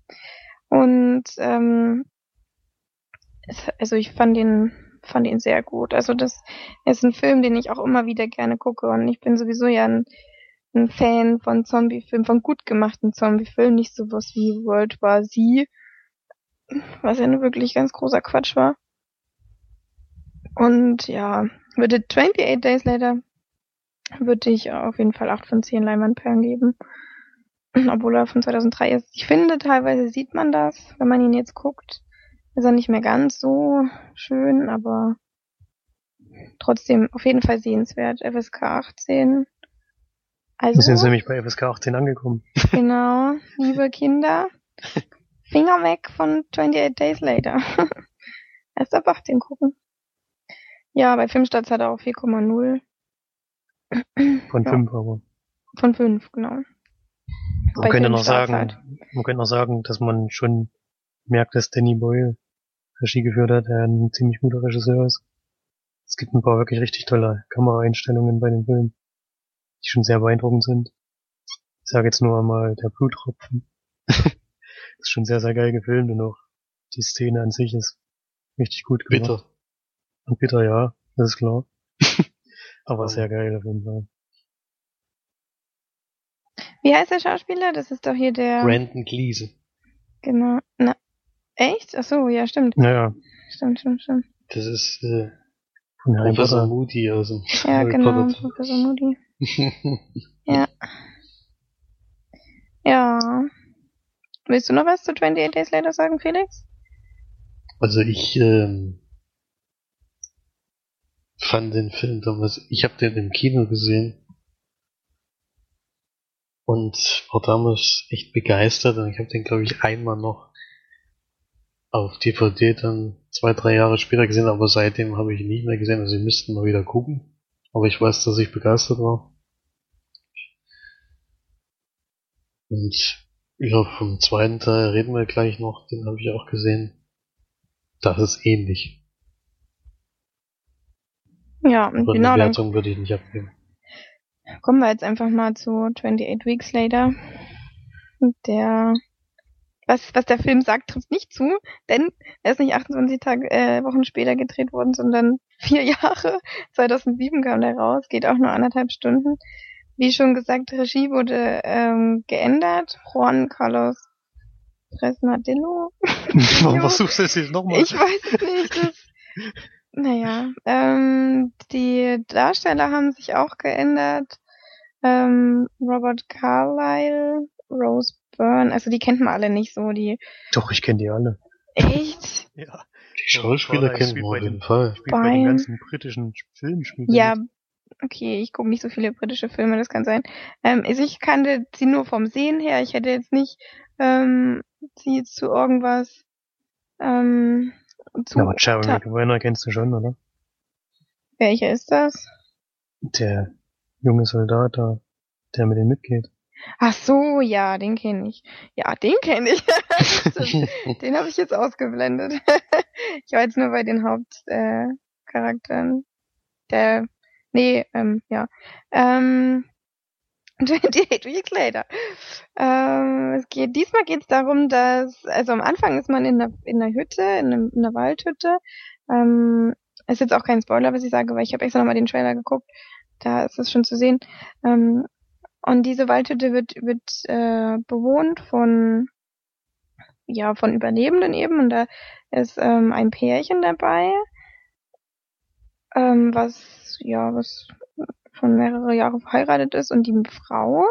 Und ähm, also ich fand ihn fand ihn sehr gut. Also das ist ein Film, den ich auch immer wieder gerne gucke und ich bin sowieso ja ein, ein Fan von Zombiefilmen, von gut gemachten Zombiefilmen, nicht sowas wie World War Z, was ja nur wirklich ganz großer Quatsch war. Und ja, würde 28 Days Later würde ich auf jeden Fall 8 von 10 Leinwandperlen geben. Obwohl er von 2003 ist. Ich finde, teilweise sieht man das, wenn man ihn jetzt guckt. Ist er nicht mehr ganz so schön, aber trotzdem auf jeden Fall sehenswert. FSK 18. Also, sind nämlich bei FSK 18 angekommen. Genau, liebe Kinder, Finger weg von 28 Days Later. Erst ab 18 gucken. Ja, bei Filmstarts hat er auch 4,0. Von ja. 5 aber. Von 5, genau. Man könnte noch sagen, halt. man könnte noch sagen, dass man schon merkt, dass Danny Boyle Regie geführt hat, der ein ziemlich guter Regisseur ist. Es gibt ein paar wirklich richtig tolle Kameraeinstellungen bei dem Film, die schon sehr beeindruckend sind. Ich sage jetzt nur einmal der Bluttropfen. das ist schon sehr, sehr geil gefilmt und auch die Szene an sich ist richtig gut gemacht. Bitter. Und bitter, ja, das ist klar. Aber sehr geil auf jeden Fall. Wie heißt der Schauspieler? Das ist doch hier der. Brandon Gleason. Genau. Na, echt? Ach so, ja, stimmt. Naja. Stimmt, stimmt, stimmt. Das ist äh, Professor Moody aus dem Ja, Harry genau, Potter. Professor Moody. ja. Ja. Willst du noch was zu 28 Days Later sagen, Felix? Also ich ähm, fand den Film damals, ich habe den im Kino gesehen und war damals echt begeistert und ich habe den glaube ich einmal noch auf DVD dann zwei, drei Jahre später gesehen, aber seitdem habe ich ihn nicht mehr gesehen, also wir müssten mal wieder gucken. Aber ich weiß, dass ich begeistert war. Und ja, vom zweiten Teil reden wir gleich noch, den habe ich auch gesehen. Das ist ähnlich. Ja, und genau. Eine Wertung würde ich nicht abgeben. Kommen wir jetzt einfach mal zu 28 Weeks Later. Der was, was der Film sagt, trifft nicht zu, denn er ist nicht 28 Tage, äh, Wochen später gedreht worden, sondern vier Jahre. 2007 kam der raus, geht auch nur anderthalb Stunden. Wie schon gesagt, Regie wurde ähm, geändert. Juan Carlos Fresnadillo. Warum versuchst du es jetzt nochmal? Ich weiß es nicht. Das, naja, ähm, die Darsteller haben sich auch geändert. Ähm, Robert Carlyle, Rose Byrne, also die kennt man alle nicht so, die. Doch, ich kenne die alle. Echt? Ja. Die Schauspieler kennt man auf jeden Fall. Spielt bei den ganzen britischen Filmen Ja, mit. okay, ich gucke nicht so viele britische Filme, das kann sein. Ähm, also ich kannte sie nur vom Sehen her. Ich hätte jetzt nicht ähm, sie jetzt zu irgendwas ähm, zu. Ja, aber Jeremy Maguire kennst du schon, oder? Welcher ist das? Der junge Soldat da, der mit denen mitgeht. Ach so, ja, den kenne ich. Ja, den kenne ich. Den habe ich jetzt ausgeblendet. ich war jetzt nur bei den Hauptcharakteren. Äh, der, nee, ähm, ja. Ähm, 28 Weeks later. Ähm, es geht, diesmal geht es darum, dass, also am Anfang ist man in einer, in einer Hütte, in, einem, in einer Waldhütte. Ähm, ist jetzt auch kein Spoiler, was ich sage, weil ich habe extra nochmal den Trailer geguckt. Da ist es schon zu sehen. Ähm, und diese Waldhütte wird, wird äh, bewohnt von ja von Überlebenden eben und da ist ähm, ein Pärchen dabei, ähm, was ja was schon mehrere Jahre verheiratet ist und die Frau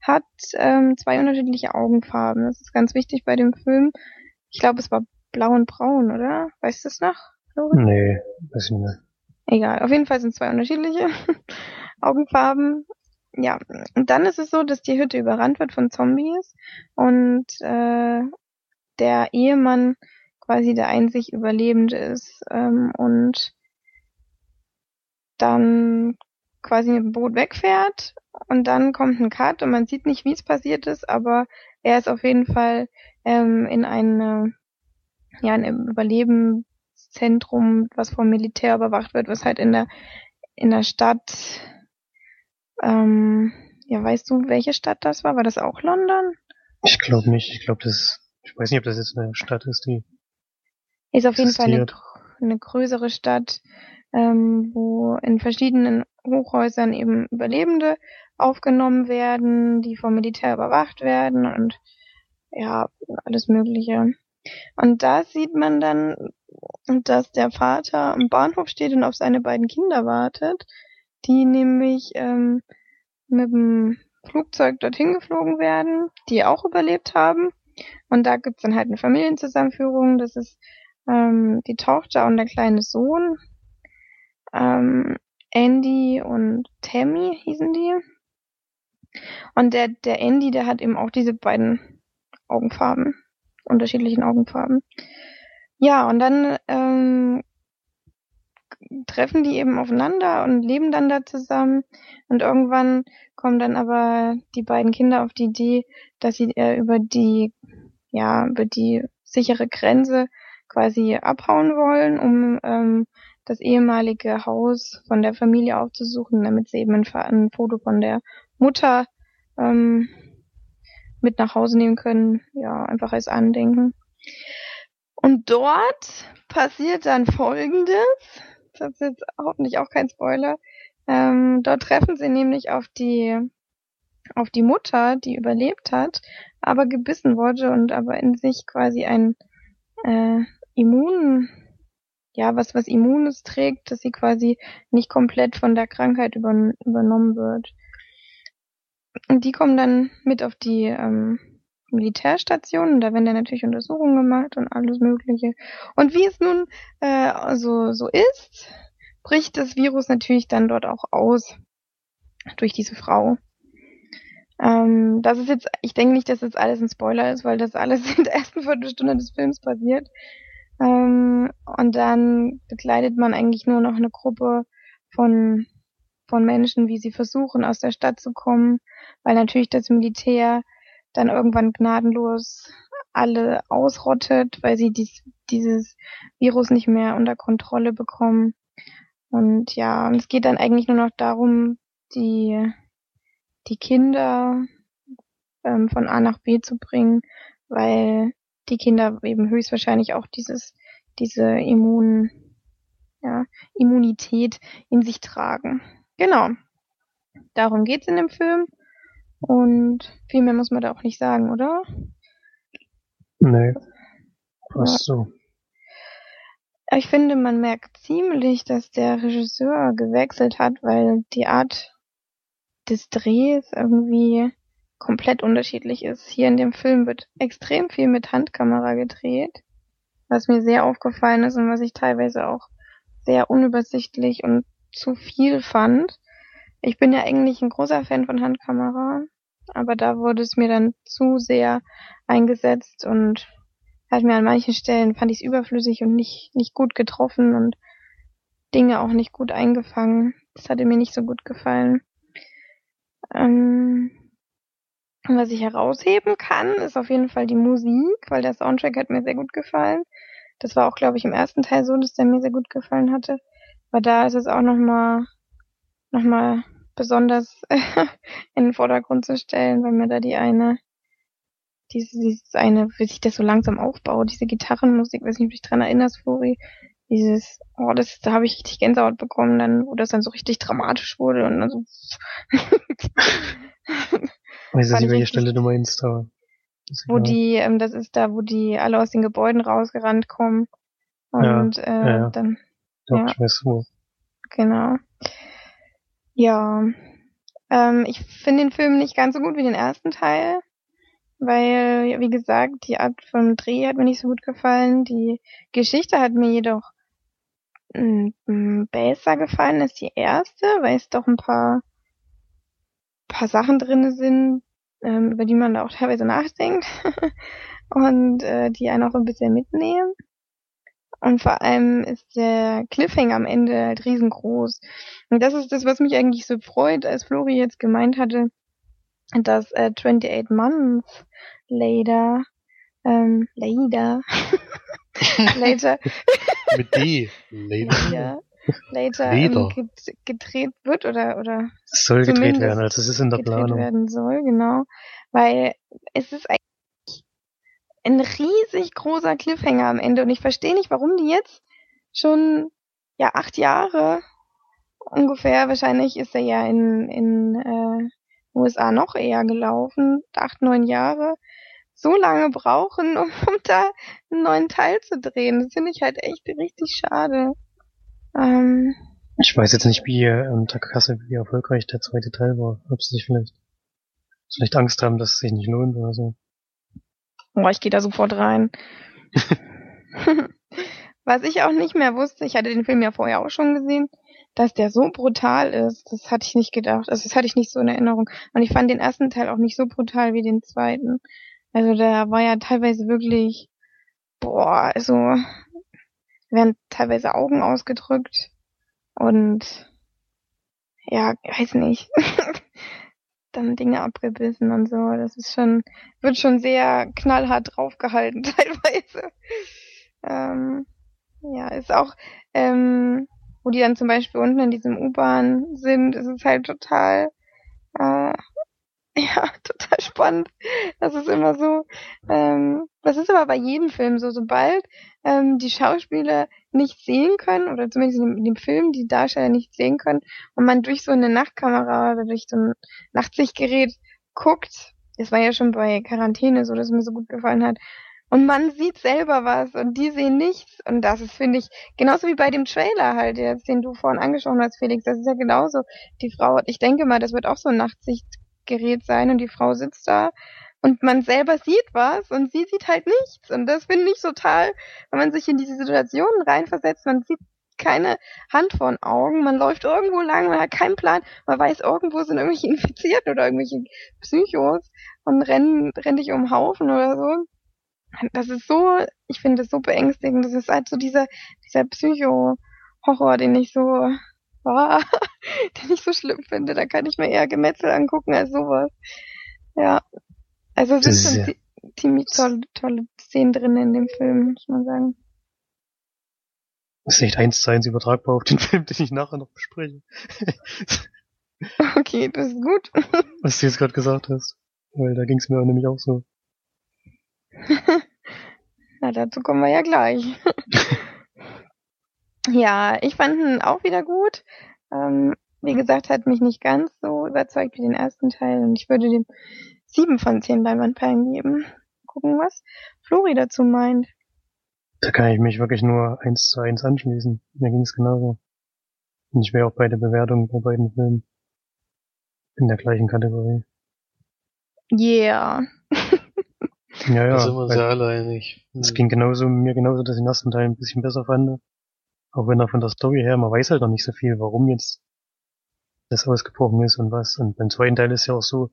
hat ähm, zwei unterschiedliche Augenfarben. Das ist ganz wichtig bei dem Film. Ich glaube, es war blau und braun, oder? Weißt du es noch? Flori? Nee, weiß ich nicht. Egal, auf jeden Fall sind zwei unterschiedliche Augenfarben. Ja, und dann ist es so, dass die Hütte überrannt wird von Zombies und äh, der Ehemann quasi der einzig Überlebende ist ähm, und dann quasi mit dem Boot wegfährt und dann kommt ein Cut und man sieht nicht, wie es passiert ist, aber er ist auf jeden Fall ähm, in eine, ja, ein Überlebenszentrum, was vom Militär überwacht wird, was halt in der in der Stadt ähm, ja, weißt du, welche Stadt das war? War das auch London? Ich glaube nicht. Ich glaube, das, ich weiß nicht, ob das jetzt eine Stadt ist, die Ist auf jeden Fall eine, existiert. eine größere Stadt, ähm, wo in verschiedenen Hochhäusern eben Überlebende aufgenommen werden, die vom Militär überwacht werden und ja, alles Mögliche. Und da sieht man dann, dass der Vater am Bahnhof steht und auf seine beiden Kinder wartet, die nämlich ähm, mit dem Flugzeug dorthin geflogen werden, die auch überlebt haben. Und da gibt's dann halt eine Familienzusammenführung. Das ist ähm, die Tochter und der kleine Sohn. Ähm, Andy und Tammy hießen die. Und der, der Andy, der hat eben auch diese beiden Augenfarben, unterschiedlichen Augenfarben. Ja, und dann ähm, treffen die eben aufeinander und leben dann da zusammen. Und irgendwann kommen dann aber die beiden Kinder auf die Idee, dass sie äh, über die, ja, über die sichere Grenze quasi abhauen wollen, um ähm, das ehemalige Haus von der Familie aufzusuchen, damit sie eben ein, ein Foto von der Mutter ähm, mit nach Hause nehmen können, ja, einfach als Andenken. Und dort passiert dann Folgendes. Das ist jetzt hoffentlich auch kein Spoiler. Ähm, dort treffen sie nämlich auf die auf die Mutter, die überlebt hat, aber gebissen wurde und aber in sich quasi ein äh, Immun, ja, was was Immunes trägt, dass sie quasi nicht komplett von der Krankheit übern übernommen wird. Und die kommen dann mit auf die ähm, Militärstation und da werden dann natürlich Untersuchungen gemacht und alles Mögliche. Und wie es nun äh, so, so ist, bricht das Virus natürlich dann dort auch aus durch diese Frau. Ähm, das ist jetzt, ich denke nicht, dass das alles ein Spoiler ist, weil das alles in der ersten Viertelstunde des Films passiert. Ähm, und dann begleitet man eigentlich nur noch eine Gruppe von, von Menschen, wie sie versuchen, aus der Stadt zu kommen, weil natürlich das Militär dann irgendwann gnadenlos alle ausrottet, weil sie dies, dieses Virus nicht mehr unter Kontrolle bekommen. Und ja, und es geht dann eigentlich nur noch darum, die, die Kinder ähm, von A nach B zu bringen, weil die Kinder eben höchstwahrscheinlich auch dieses, diese Immun, ja, Immunität in sich tragen. Genau. Darum geht's in dem Film. Und viel mehr muss man da auch nicht sagen, oder? Nee. Ach so. Ich finde, man merkt ziemlich, dass der Regisseur gewechselt hat, weil die Art des Drehs irgendwie komplett unterschiedlich ist. Hier in dem Film wird extrem viel mit Handkamera gedreht, was mir sehr aufgefallen ist und was ich teilweise auch sehr unübersichtlich und zu viel fand. Ich bin ja eigentlich ein großer Fan von Handkamera, aber da wurde es mir dann zu sehr eingesetzt und hat mir an manchen Stellen fand ich es überflüssig und nicht, nicht gut getroffen und Dinge auch nicht gut eingefangen. Das hatte mir nicht so gut gefallen. Ähm, was ich herausheben kann, ist auf jeden Fall die Musik, weil der Soundtrack hat mir sehr gut gefallen. Das war auch, glaube ich, im ersten Teil so, dass der mir sehr gut gefallen hatte. Aber da ist es auch nochmal noch mal besonders in den Vordergrund zu stellen, weil mir da die eine dieses, dieses eine, wie sich das so langsam aufbaut, diese Gitarrenmusik, weiß nicht, ob du dich dran erinnerst, Flori, dieses, oh, das, da habe ich richtig Gänsehaut bekommen, dann, wo das dann so richtig dramatisch wurde und dann so. weiß nicht, welche Stelle du meinst, aber. Wo die, ähm, das ist da, wo die alle aus den Gebäuden rausgerannt kommen. Und ja, äh, ja, dann. Doch, ja. ich weiß wo. Genau. Ja. Ähm, ich finde den Film nicht ganz so gut wie den ersten Teil weil, wie gesagt, die Art vom Dreh hat mir nicht so gut gefallen. Die Geschichte hat mir jedoch besser gefallen als die erste, weil es doch ein paar, paar Sachen drinne sind, ähm, über die man da auch teilweise nachdenkt und äh, die einen auch ein bisschen mitnehmen. Und vor allem ist der Cliffhanger am Ende halt riesengroß. Und das ist das, was mich eigentlich so freut, als Flori jetzt gemeint hatte, dass äh, 28 Months later, ähm, later, later, Mit D. Later. ja, later Later. ähm, gedreht wird oder oder Es soll gedreht werden, also es ist in der gedreht Planung. werden soll, genau, weil es ist eigentlich ein riesig großer Cliffhanger am Ende und ich verstehe nicht, warum die jetzt schon ja acht Jahre ungefähr, wahrscheinlich ist er ja in in äh, USA noch eher gelaufen, acht neun Jahre, so lange brauchen, um, um da einen neuen Teil zu drehen. Das finde ich halt echt richtig schade. Ähm, Ich weiß jetzt nicht, wie unter Kasse, wie erfolgreich der zweite Teil war. Ob sie sich vielleicht, vielleicht Angst haben, dass es sich nicht lohnt oder so. Boah, ich gehe da sofort rein. Was ich auch nicht mehr wusste, ich hatte den Film ja vorher auch schon gesehen, dass der so brutal ist. Das hatte ich nicht gedacht. Also das hatte ich nicht so in Erinnerung. Und ich fand den ersten Teil auch nicht so brutal wie den zweiten. Also da war ja teilweise wirklich, boah, also werden teilweise Augen ausgedrückt und ja, weiß nicht. dann Dinge abgebissen und so. Das ist schon, wird schon sehr knallhart draufgehalten teilweise. Ähm, ja, ist auch, ähm, wo die dann zum Beispiel unten in diesem U-Bahn sind, ist es halt total, äh, ja, total spannend. Das ist immer so, ähm, das ist aber bei jedem Film so, sobald ähm, die Schauspieler nicht sehen können, oder zumindest in dem, Film die Darsteller nicht sehen können, und man durch so eine Nachtkamera oder durch so ein Nachtsichtgerät guckt, das war ja schon bei Quarantäne so, dass es mir so gut gefallen hat, und man sieht selber was und die sehen nichts. Und das ist, finde ich, genauso wie bei dem Trailer halt jetzt, den du vorhin angesprochen hast, Felix. Das ist ja genauso. Die Frau, ich denke mal, das wird auch so ein Nachtsichtgerät sein und die Frau sitzt da und man selber sieht was und sie sieht halt nichts. Und das finde ich total, wenn man sich in diese Situationen reinversetzt, man sieht keine Hand vor den Augen, man läuft irgendwo lang, man hat keinen Plan, man weiß, irgendwo sind irgendwelche Infizierten oder irgendwelche Psychos und rennen, rennen dich um Haufen oder so das ist so, ich finde das so beängstigend. Das ist halt so dieser, dieser Psycho-Horror, den ich so, oh, den ich so schlimm finde. Da kann ich mir eher Gemetzel angucken als sowas. Ja. Also es sind ist schon zi- ziemlich tolle, tolle Szenen drin in dem Film, muss man sagen. Das ist echt eins zu eins übertragbar auf den Film, den ich nachher noch bespreche. Okay, das ist gut. Was du jetzt gerade gesagt hast. Weil da ging es mir nämlich auch so. Na, dazu kommen wir ja gleich. Ja, ich fand ihn auch wieder gut. Ähm, wie gesagt, hat mich nicht ganz so überzeugt wie den ersten Teil und ich würde dem sieben von zehn Leinwandperlen geben. Gucken, was Flori dazu meint. Da kann ich mich wirklich nur eins zu eins anschließen. Mir ging es genauso. Und ich wäre auch bei der Bewertung bei beiden Filmen in der gleichen Kategorie. Yeah. Ja, ja. da sind wir uns weil ja alle einig. Es ging genauso, mir genauso, dass ich den ersten Teil ein bisschen besser fand. Auch wenn er von der Story her, man weiß halt noch nicht so viel, warum jetzt das ausgebrochen ist und was. Und beim zweiten Teil ist ja auch so,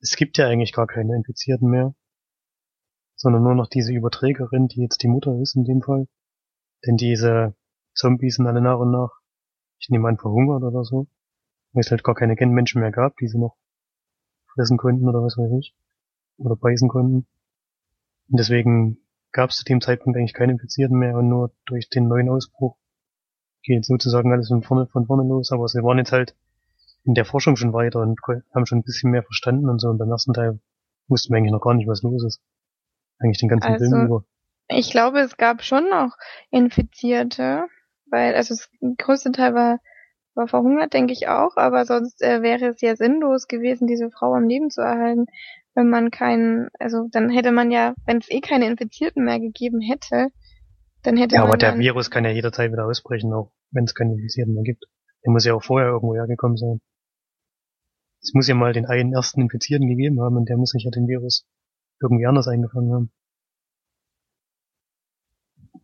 es gibt ja eigentlich gar keine Infizierten mehr, sondern nur noch diese Überträgerin, die jetzt die Mutter ist in dem Fall. Denn diese Zombies sind alle nach und nach, ich nehme an, verhungert oder so. Weil es halt gar keine Menschen mehr gab, die sie noch fressen konnten oder was weiß ich. Oder beißen konnten. Und deswegen gab es zu dem Zeitpunkt eigentlich keine Infizierten mehr und nur durch den neuen Ausbruch geht sozusagen alles von vorne, von vorne los. Aber sie waren jetzt halt in der Forschung schon weiter und haben schon ein bisschen mehr verstanden und so. Und beim ersten Teil wussten wir eigentlich noch gar nicht, was los ist. Eigentlich den ganzen Also- Film über. Ich glaube, es gab schon noch Infizierte, weil, also das größte Teil war, war verhungert, denke ich auch, aber sonst äh, wäre es ja sinnlos gewesen, diese Frau am Leben zu erhalten, wenn man keinen, also dann hätte man ja, wenn es eh keine Infizierten mehr gegeben hätte, dann hätte Ja, man aber der Virus kann ja jederzeit wieder ausbrechen, auch wenn es keine Infizierten mehr gibt. Der muss ja auch vorher irgendwo hergekommen sein. Es muss ja mal den einen ersten Infizierten gegeben haben und der muss sich ja den Virus irgendwie anders eingefangen haben.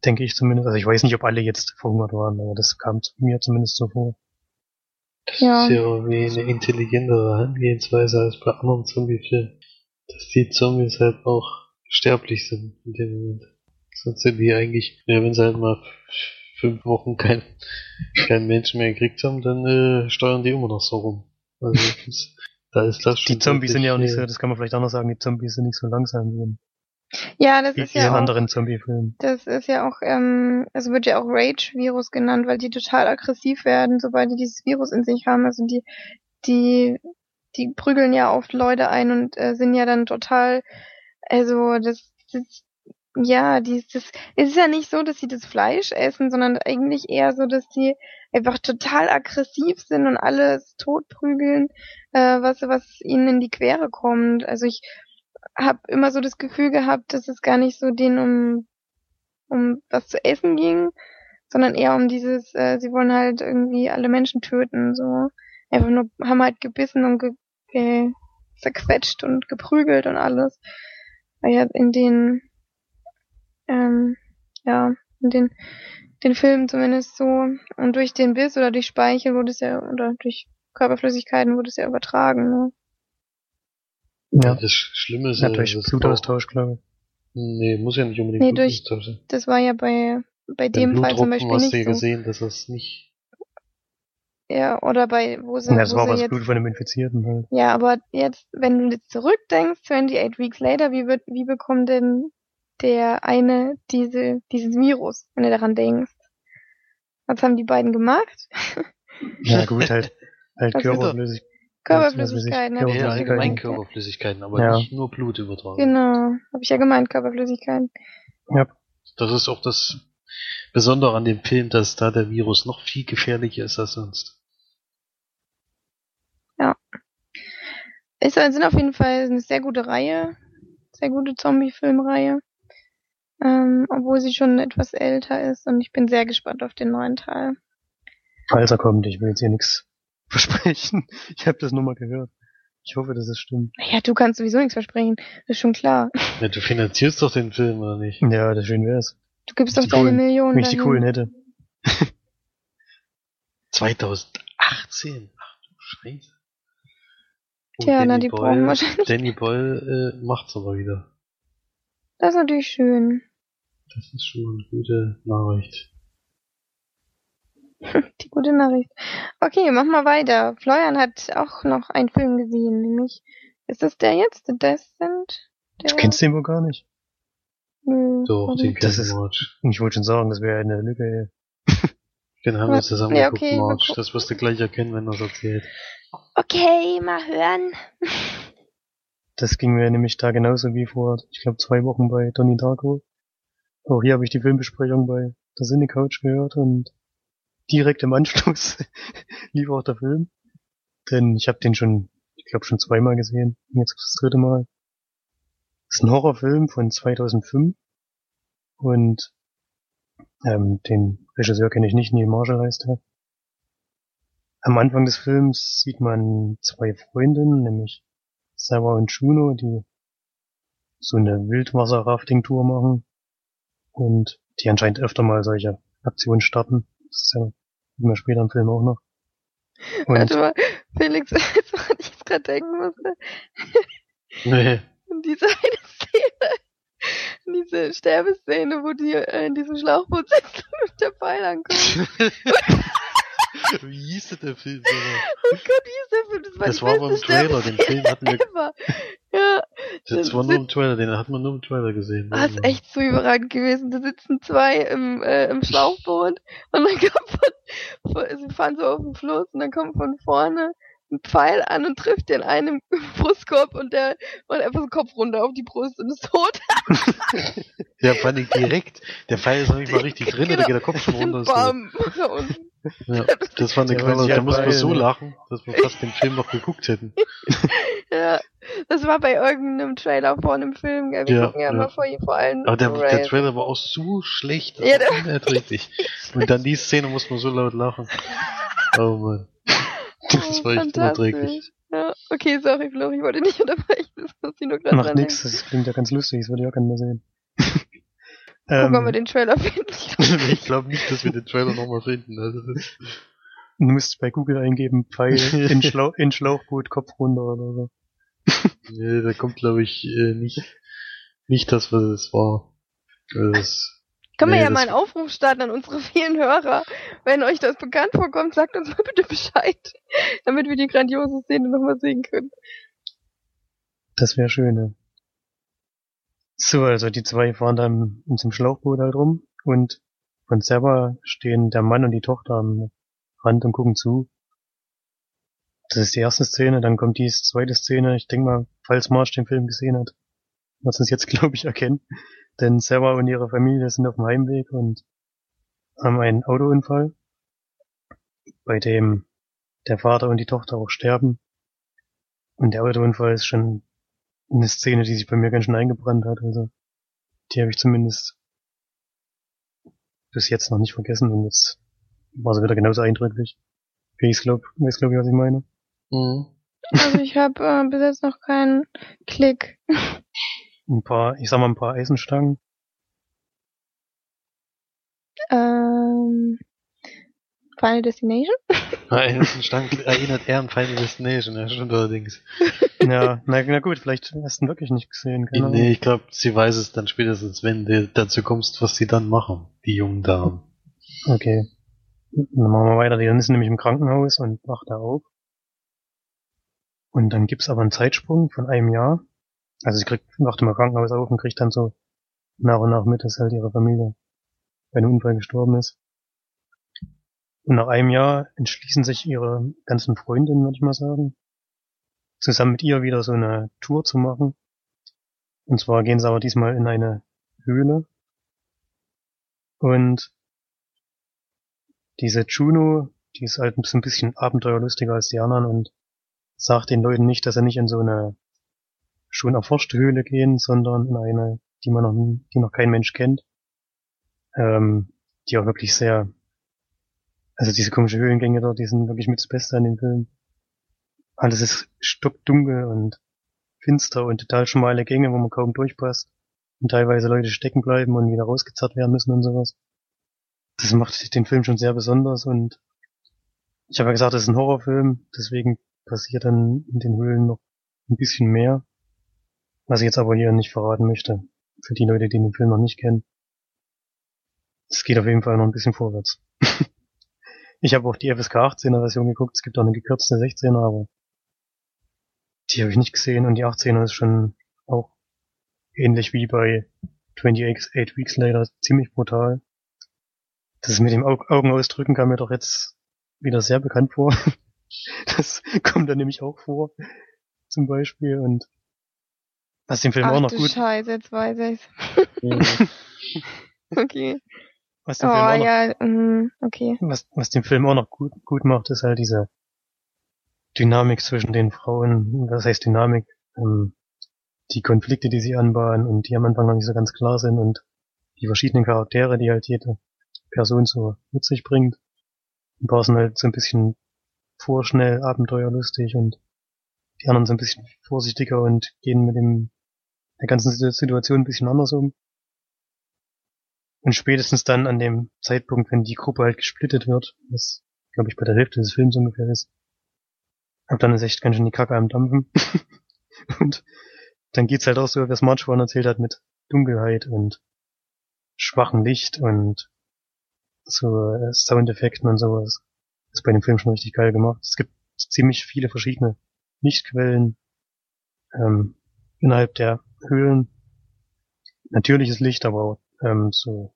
Denke ich zumindest. Also ich weiß nicht, ob alle jetzt verhungert waren, aber das kam mir zumindest so vor. Das Ja. ist ja irgendwie eine intelligentere Herangehensweise als bei anderen Zombie-Filmen. Dass die Zombies halt auch sterblich sind in dem Moment. Sonst sind die eigentlich, ja, wenn sie halt mal fünf Wochen kein, kein Mensch mehr gekriegt haben, dann äh, steuern die immer noch so rum. Also das, da ist das schon Die Zombies sind ja auch nicht so, deutlich, das kann man vielleicht anders sagen, die Zombies sind nicht so langsam wie in, ja, das wie ist in ja auch, anderen Zombie-Filmen. das ist ja auch, ähm, es wird ja auch Rage-Virus genannt, weil die total aggressiv werden, sobald die dieses Virus in sich haben, also die, die, die prügeln ja oft Leute ein und äh, sind ja dann total, also das, das ja, die, das, es ist ja nicht so, dass sie das Fleisch essen, sondern eigentlich eher so, dass die einfach total aggressiv sind und alles totprügeln, äh, was, was ihnen in die Quere kommt. Also ich habe immer so das Gefühl gehabt, dass es gar nicht so denen um, um was zu essen ging, sondern eher um dieses, äh, sie wollen halt irgendwie alle Menschen töten, so. Einfach nur, haben halt gebissen und ge, ge, zerquetscht und geprügelt und alles. Weil ja in den, ähm, ja, in den, den Filmen zumindest so. Und durch den Biss oder durch Speichel wurde es ja, oder durch Körperflüssigkeiten wurde es ja übertragen, ne? Ja, Ja, das Schlimme ist ja ja, durch das Blutaustausch, glaube ich. Nee, muss ja nicht unbedingt Nee, durch- Blutaustausch sein. Das war ja bei, bei dem Fall zum Beispiel hast du ja nicht so. gesehen, dass das nicht. Ja, oder bei, wo sie, Ja, das wo war aber das jetzt Blut von dem Infizierten halt. Ja, aber jetzt, wenn du jetzt zurückdenkst, 28 Weeks later, wie wird, wie bekommt denn der eine diese, dieses Virus, wenn du daran denkst? Was haben die beiden gemacht? Ja, gut, halt, halt Was ist Körperflüssig. Körperflüssigkeiten, Ja, hab ich Ja, ja Körperflüssigkeiten. allgemein ja. Körperflüssigkeiten, aber Ja. nicht nur Blut übertragen. Genau, habe ich ja gemeint, Körperflüssigkeiten. Ja, Das ist auch das Besondere an dem Film, dass da der Virus noch viel gefährlicher ist als sonst. Es sind auf jeden Fall eine sehr gute Reihe, sehr gute Zombie-Filmreihe, ähm, obwohl sie schon etwas älter ist und ich bin sehr gespannt auf den neuen Teil. falls er kommt, ich will jetzt hier nichts versprechen. Ich habe das nur mal gehört. Ich hoffe, dass es stimmt. Ja, du kannst sowieso nichts versprechen, das ist schon klar. Ja, du finanzierst doch den Film, oder nicht? Ja, das schön wär's. Du gibst doch deine coolen- Millionen Wenn ich die coolen hätte. 2018? Ach du Scheiße. Oh, Tja, na, Danny die Boyle- brauchen wahrscheinlich- Danny Boyle äh, macht's aber wieder. Das ist natürlich schön. Das ist schon eine gute Nachricht. Die gute Nachricht. Okay, mach mal weiter. Florian hat auch noch einen Film gesehen, nämlich, ist das der jetzt? The Descent? Der? Du kennst den wohl gar nicht. Nö, Doch, den Das ist- March. Ich wollte schon sagen, das wäre eine Lücke. Den haben wir zusammen Ja, geguckt, okay, March. Das wirst du gleich erkennen, wenn er es erzählt. Okay, mal hören. Das ging mir nämlich da genauso wie vor, ich glaube, zwei Wochen bei Donnie Darko. Auch hier habe ich die Filmbesprechung bei der Cine Couch gehört und direkt im Anschluss lief auch der Film. Denn ich habe den schon, ich glaube, schon zweimal gesehen. Jetzt das dritte Mal. Das ist ein Horrorfilm von 2005 und ähm, den Regisseur kenne ich nicht, Neil Marshall heißt er. Am Anfang des Films sieht man zwei Freundinnen, nämlich Sarah und Juno, die so eine Wildwasser-Rafting-Tour machen und die anscheinend öfter mal solche Aktionen starten. Das ist ja immer später im Film auch noch. Und Warte mal, Felix, jetzt woran ich jetzt gerade denken musste. Nee. Und diese eine Szene, diese Sterbeszene, wo die äh, in diesem Schlauchboot sitzen und mit der Pfeil ankommt. Wie hieß denn der Film? Oh Gott, wie hieß der Film? Das war, Das die war aber im beste Trailer, den Film hatten wir- ever. Ja, Das war nur im Trailer, den hat man nur im Trailer gesehen. das ist echt so überragend gewesen. Da sitzen zwei im, äh, im Schlauchboot und dann kommt von, sie fahren so auf den Fluss und dann kommt von vorne ein Pfeil an und trifft den einen im Brustkorb und der macht einfach so Kopf runter auf die Brust und ist tot. Ja, fand ich direkt. Der Pfeil ist noch nicht mal richtig drin, da Genau. geht der Kopf schon runter. Bam. Und Ja, das fand ich Ja, sie Da halt muss man so lachen, dass wir fast den Film noch geguckt hätten. Ja, das war bei irgendeinem Trailer vor einem Film, gell? Wir Ja, gucken ja, ja. immer vor, vor allen. Aber der, der. Trailer war auch so schlecht, das Ja, war der- unerträglich. Und dann die Szene muss man so laut lachen. Oh man. Das war echt unerträglich. Ja, okay, sorry, Flo, ich wollte nicht unterbrechen, das muss ich nur gerade Macht denken. das klingt ja ganz lustig, das würde ich auch gerne mal sehen. Gucken, ob ähm, wir den Trailer finden. ich glaube nicht, dass wir den Trailer nochmal finden. Also das, du musst bei Google eingeben, Pfeil in, Schlau in Schlauchboot, Kopf runter oder so. nee, da kommt glaube ich äh, nicht, nicht das, was es war. Das, Können wir Nee, ja das- mal einen Aufruf starten an unsere vielen Hörer. Wenn euch das bekannt vorkommt, sagt uns mal bitte Bescheid, damit wir die grandiose Szene nochmal sehen können. Das wäre schön, ja. So, also die zwei fahren dann in zum Schlauchboot halt rum und von selber stehen der Mann und die Tochter am Rand und gucken zu. Das ist die erste Szene, dann kommt die zweite Szene. Ich denke mal, falls Marsch den Film gesehen hat, wird es jetzt, glaube ich, erkennen. Denn Sarah und ihre Familie sind auf dem Heimweg und haben einen Autounfall, bei dem der Vater und die Tochter auch sterben. Und der Autounfall ist schon eine Szene, die sich bei mir ganz schön eingebrannt hat. Also die habe ich zumindest bis jetzt noch nicht vergessen und jetzt war sie wieder genauso eindrücklich. Ich glaube, weiß glaube ich, was ich meine. mhm. Also ich habe äh, bis jetzt noch keinen Klick. Ein paar, ich sag mal ein paar Eisenstangen. Ähm, Final Destination? Nein, das Stank erinnert eher an Final Destination, ja, stimmt allerdings. Ja, na, na gut, vielleicht hast du ihn wirklich nicht gesehen. Keine Ahnung. Nee, ich glaube, sie weiß es dann spätestens, wenn du dazu kommst, was sie dann machen, die jungen Damen. Okay. Dann machen wir weiter. Die ist nämlich im Krankenhaus und wacht da auf. Und dann gibt's aber einen Zeitsprung von einem Jahr. Also sie kriegt, wacht im Krankenhaus auf und kriegt dann so nach und nach mit, dass halt ihre Familie bei einem Unfall gestorben ist. Und nach einem Jahr entschließen sich ihre ganzen Freundinnen, würde ich mal sagen, zusammen mit ihr wieder so eine Tour zu machen. Und zwar gehen sie aber diesmal in eine Höhle. Und diese Juno, die ist halt so ein bisschen abenteuerlustiger als die anderen und sagt den Leuten nicht, dass sie nicht in so eine schon erforschte Höhle gehen, sondern in eine, die man noch, die noch kein Mensch kennt. Ähm, die auch wirklich sehr, also diese komische Höhlengänge dort, die sind wirklich mit das Beste an dem Film. Alles ist stockdunkel und finster und total schmale Gänge, wo man kaum durchpasst. Und teilweise Leute stecken bleiben und wieder rausgezerrt werden müssen und sowas. Das macht den Film schon sehr besonders und ich habe ja gesagt, das ist ein Horrorfilm, deswegen passiert dann in den Höhlen noch ein bisschen mehr, was ich jetzt aber hier nicht verraten möchte. Für die Leute, die den Film noch nicht kennen. Es geht auf jeden Fall noch ein bisschen vorwärts. ich habe auch die FSK 18er Version geguckt, es gibt auch eine gekürzte 16er, aber die habe ich nicht gesehen und die 18er ist schon auch ähnlich wie bei 28 Weeks Later ziemlich brutal. Das mit dem Au- Augenausdrücken kam mir doch jetzt wieder sehr bekannt vor. Das kommt dann nämlich auch vor, zum Beispiel. Und Was den Film Ach auch noch du gut, Scheiße, jetzt weiß ich's. Okay. Was Oh, den Film auch noch, ja, mm, okay. was, was den Film auch noch gut, gut macht, ist halt diese Dynamik zwischen den Frauen. Was heißt Dynamik? Ähm, die Konflikte, die sie anbahnen und die am Anfang noch nicht so ganz klar sind und die verschiedenen Charaktere, die halt jede Person so mit sich bringt. Ein paar sind halt so ein bisschen vorschnell, abenteuerlustig und die anderen sind ein bisschen vorsichtiger und gehen mit dem der ganzen Situ- Situation ein bisschen anders um. Und spätestens dann an dem Zeitpunkt, wenn die Gruppe halt gesplittet wird, was glaube ich bei der Hälfte des Films ungefähr ist, ab dann ist echt ganz schön die Kacke am Dampfen. und dann geht's halt auch so, was March vorhin erzählt hat, mit Dunkelheit und schwachem Licht und so äh, Soundeffekten und sowas. Das ist bei dem Film schon richtig geil gemacht. Es gibt ziemlich viele verschiedene Lichtquellen ähm, innerhalb der Höhlen. Natürliches Licht, aber auch ähm, so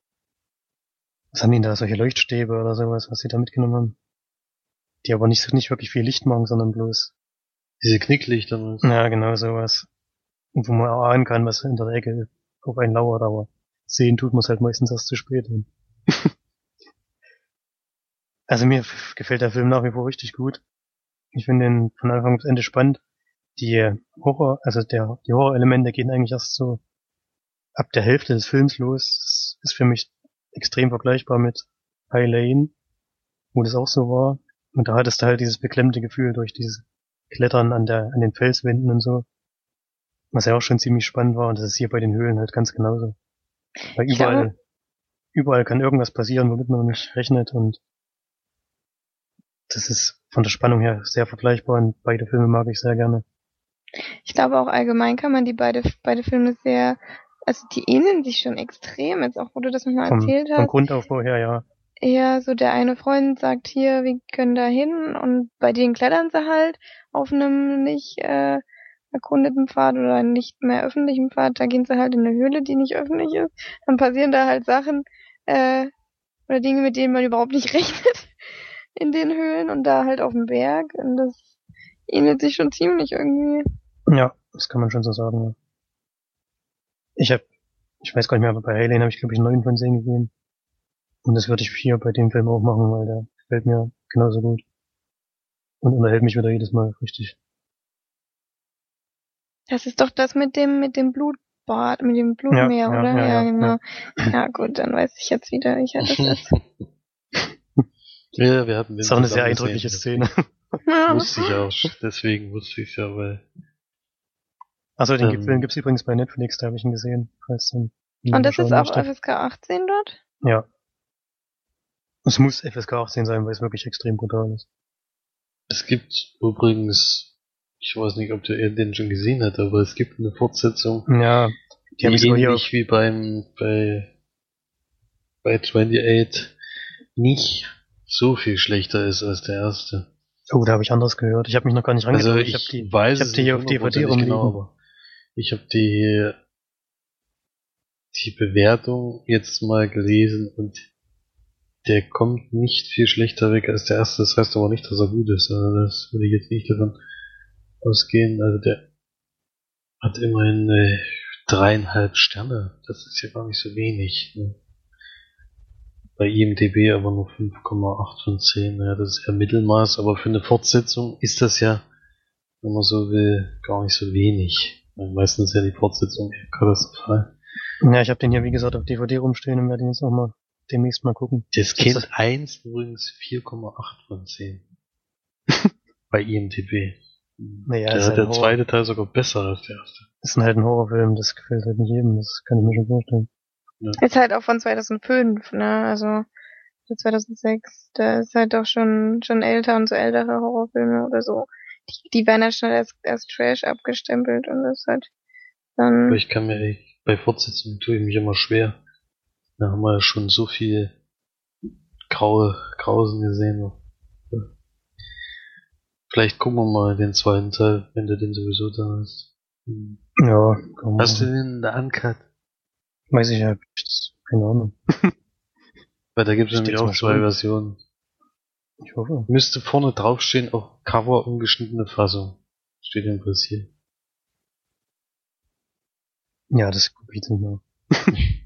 was haben die denn da, solche Leuchtstäbe oder sowas, was sie da mitgenommen haben? Die aber nicht, nicht wirklich viel Licht machen, sondern bloß, Diese Knicklichter. ne? ja, genau sowas. Und wo man ahnen kann, was hinter der Ecke auf einen lauert, aber sehen tut man es halt meistens erst zu spät. also mir gefällt der Film nach wie vor richtig gut. Ich finde ihn von Anfang bis Ende spannend. Die Horror, also der, die Horrorelemente gehen eigentlich erst so ab der Hälfte des Films los. Das ist für mich extrem vergleichbar mit High Lane, wo das auch so war. Und da hattest du halt dieses beklemmte Gefühl durch dieses Klettern an der, an den Felswänden und so. Was ja auch schon ziemlich spannend war. Und das ist hier bei den Höhlen halt ganz genauso. Weil Ich glaube- überall, überall kann irgendwas passieren, womit man nicht rechnet und das ist von der Spannung her sehr vergleichbar und beide Filme mag ich sehr gerne. Ich glaube auch allgemein kann man die beide, beide Filme sehr, also die ähneln sich schon extrem, jetzt auch wo du das nochmal erzählt vom hast. Grundaufbau her, ja. Ja, so der eine Freund sagt hier, wir können da hin und bei denen klettern sie halt auf einem nicht äh, erkundeten Pfad oder einem nicht mehr öffentlichen Pfad, da gehen sie halt in eine Höhle, die nicht öffentlich ist. Dann passieren da halt Sachen äh, oder Dinge, mit denen man überhaupt nicht rechnet in den Höhlen und da halt auf dem Berg und das ähnelt sich schon ziemlich irgendwie. Ja, das kann man schon so sagen. Ja. Ich hab, ich weiß gar nicht mehr, aber bei Alien habe ich glaube ich 9 von 10 gegeben. Und das würde ich hier bei dem Film auch machen, weil der gefällt mir genauso gut. Und unterhält mich wieder jedes Mal richtig. Das ist doch das mit dem mit dem Blutbad, mit dem Blutmeer, ja, oder? ja, ja, genau. Ja. gut, dann weiß ich jetzt wieder, welcher das ist. ja, wir hatten den Das ist auch eine sehr eindrückliche. Szene. Ja. Wusste ich auch. Deswegen wusste ich ja, weil. Also den Ähm. Film gibt's übrigens bei Netflix, da habe ich ihn gesehen. Und das ist auch möchte. FSK 18 dort? Ja. Es muss FSK 18 sein, weil es wirklich extrem brutal ist. Es gibt übrigens, ich weiß nicht, ob der den schon gesehen hat, aber es gibt eine Fortsetzung, Ja, die die habe ich sogar hier auf, ähnlich wie beim bei bei 28 nicht so viel schlechter ist als der erste. Oh, da habe ich anders gehört. Ich habe mich noch gar nicht Also rangetraut. ich, hab die, weiß ich hab die hier auf DVD hundertprozentig rumliegen. genau, aber ich habe die die Bewertung jetzt mal gelesen und der kommt nicht viel schlechter weg als der erste. Das heißt aber nicht, dass er gut ist. Also das würde ich jetzt nicht davon ausgehen. Also der hat immerhin äh, dreieinhalb Sterne. Das ist ja gar nicht so wenig. Ne? Bei IMDB aber nur 5,8 von 10. Ja, das ist ja Mittelmaß, aber für eine Fortsetzung ist das ja, wenn man so will, gar nicht so wenig. Meistens ist ja die Fortsetzung katastrophal. Ja, ich habe den hier, wie gesagt, auf DVD rumstehen und werde ihn jetzt noch mal demnächst mal gucken. Das Ist Kind das- 1 übrigens 4,8 von 10. Bei IMDB. Naja, Der, ist, halt der ein Horror, zweite Teil sogar besser als der erste. ist halt ein Horrorfilm, das gefällt halt nicht jedem, das kann ich mir schon vorstellen. Ist halt auch von 2005, ne? Also so 2006. Da ist halt auch schon schon älter und so ältere Horrorfilme oder so. Die, die werden halt schnell als, als Trash abgestempelt und das halt dann. Aber ich kann mir echt, bei Fortsetzungen tue ich mich immer schwer. Da haben wir ja schon so viel graue Grausen gesehen. Vielleicht gucken wir mal den zweiten Teil, wenn du den sowieso da hast. Hm. Ja, man Hast du den in der Uncut? Weiß ich ja, keine Ahnung. Weil da gibt es nämlich auch zwei schon. Versionen. Ich hoffe. Müsste vorne draufstehen, auf Cover ungeschnittene Fassung. Steht im hier. Ja, das gucke ich nicht mal.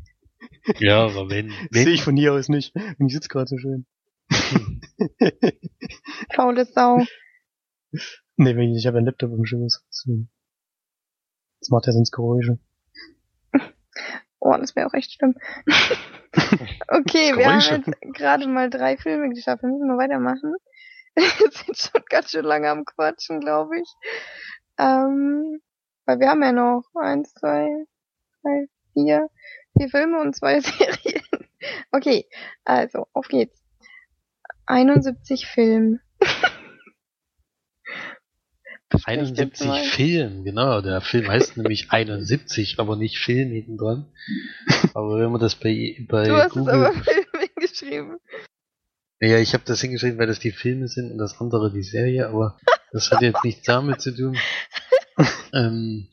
Ja, aber wenn, Sehe wenn ich von hier aus nicht. Und ich sitze gerade so schön. Faule Sau. nee, wenn ich, ich habe einen Laptop im Schoß. deswegen. Das macht ja sonst Geräusche. Oh, das wäre auch echt schlimm. okay, wir haben jetzt gerade mal drei Filme geschafft. Wir müssen wir weitermachen. Wir sind schon ganz schön lange am Quatschen, glaube ich. Ähm, weil wir haben ja noch eins, zwei, drei, vier, vier Filme und zwei Serien. Okay, also, auf geht's. 71 Film. Besprecht jetzt 71 mal. Film, genau, der Film heißt nämlich 71, aber nicht Film hinten dran. Aber wenn man das bei, bei Du hast Google es aber Film hingeschrieben. Ja, ich habe das hingeschrieben, weil das die Filme sind und das andere die Serie, aber das hat jetzt nichts damit zu tun. ähm,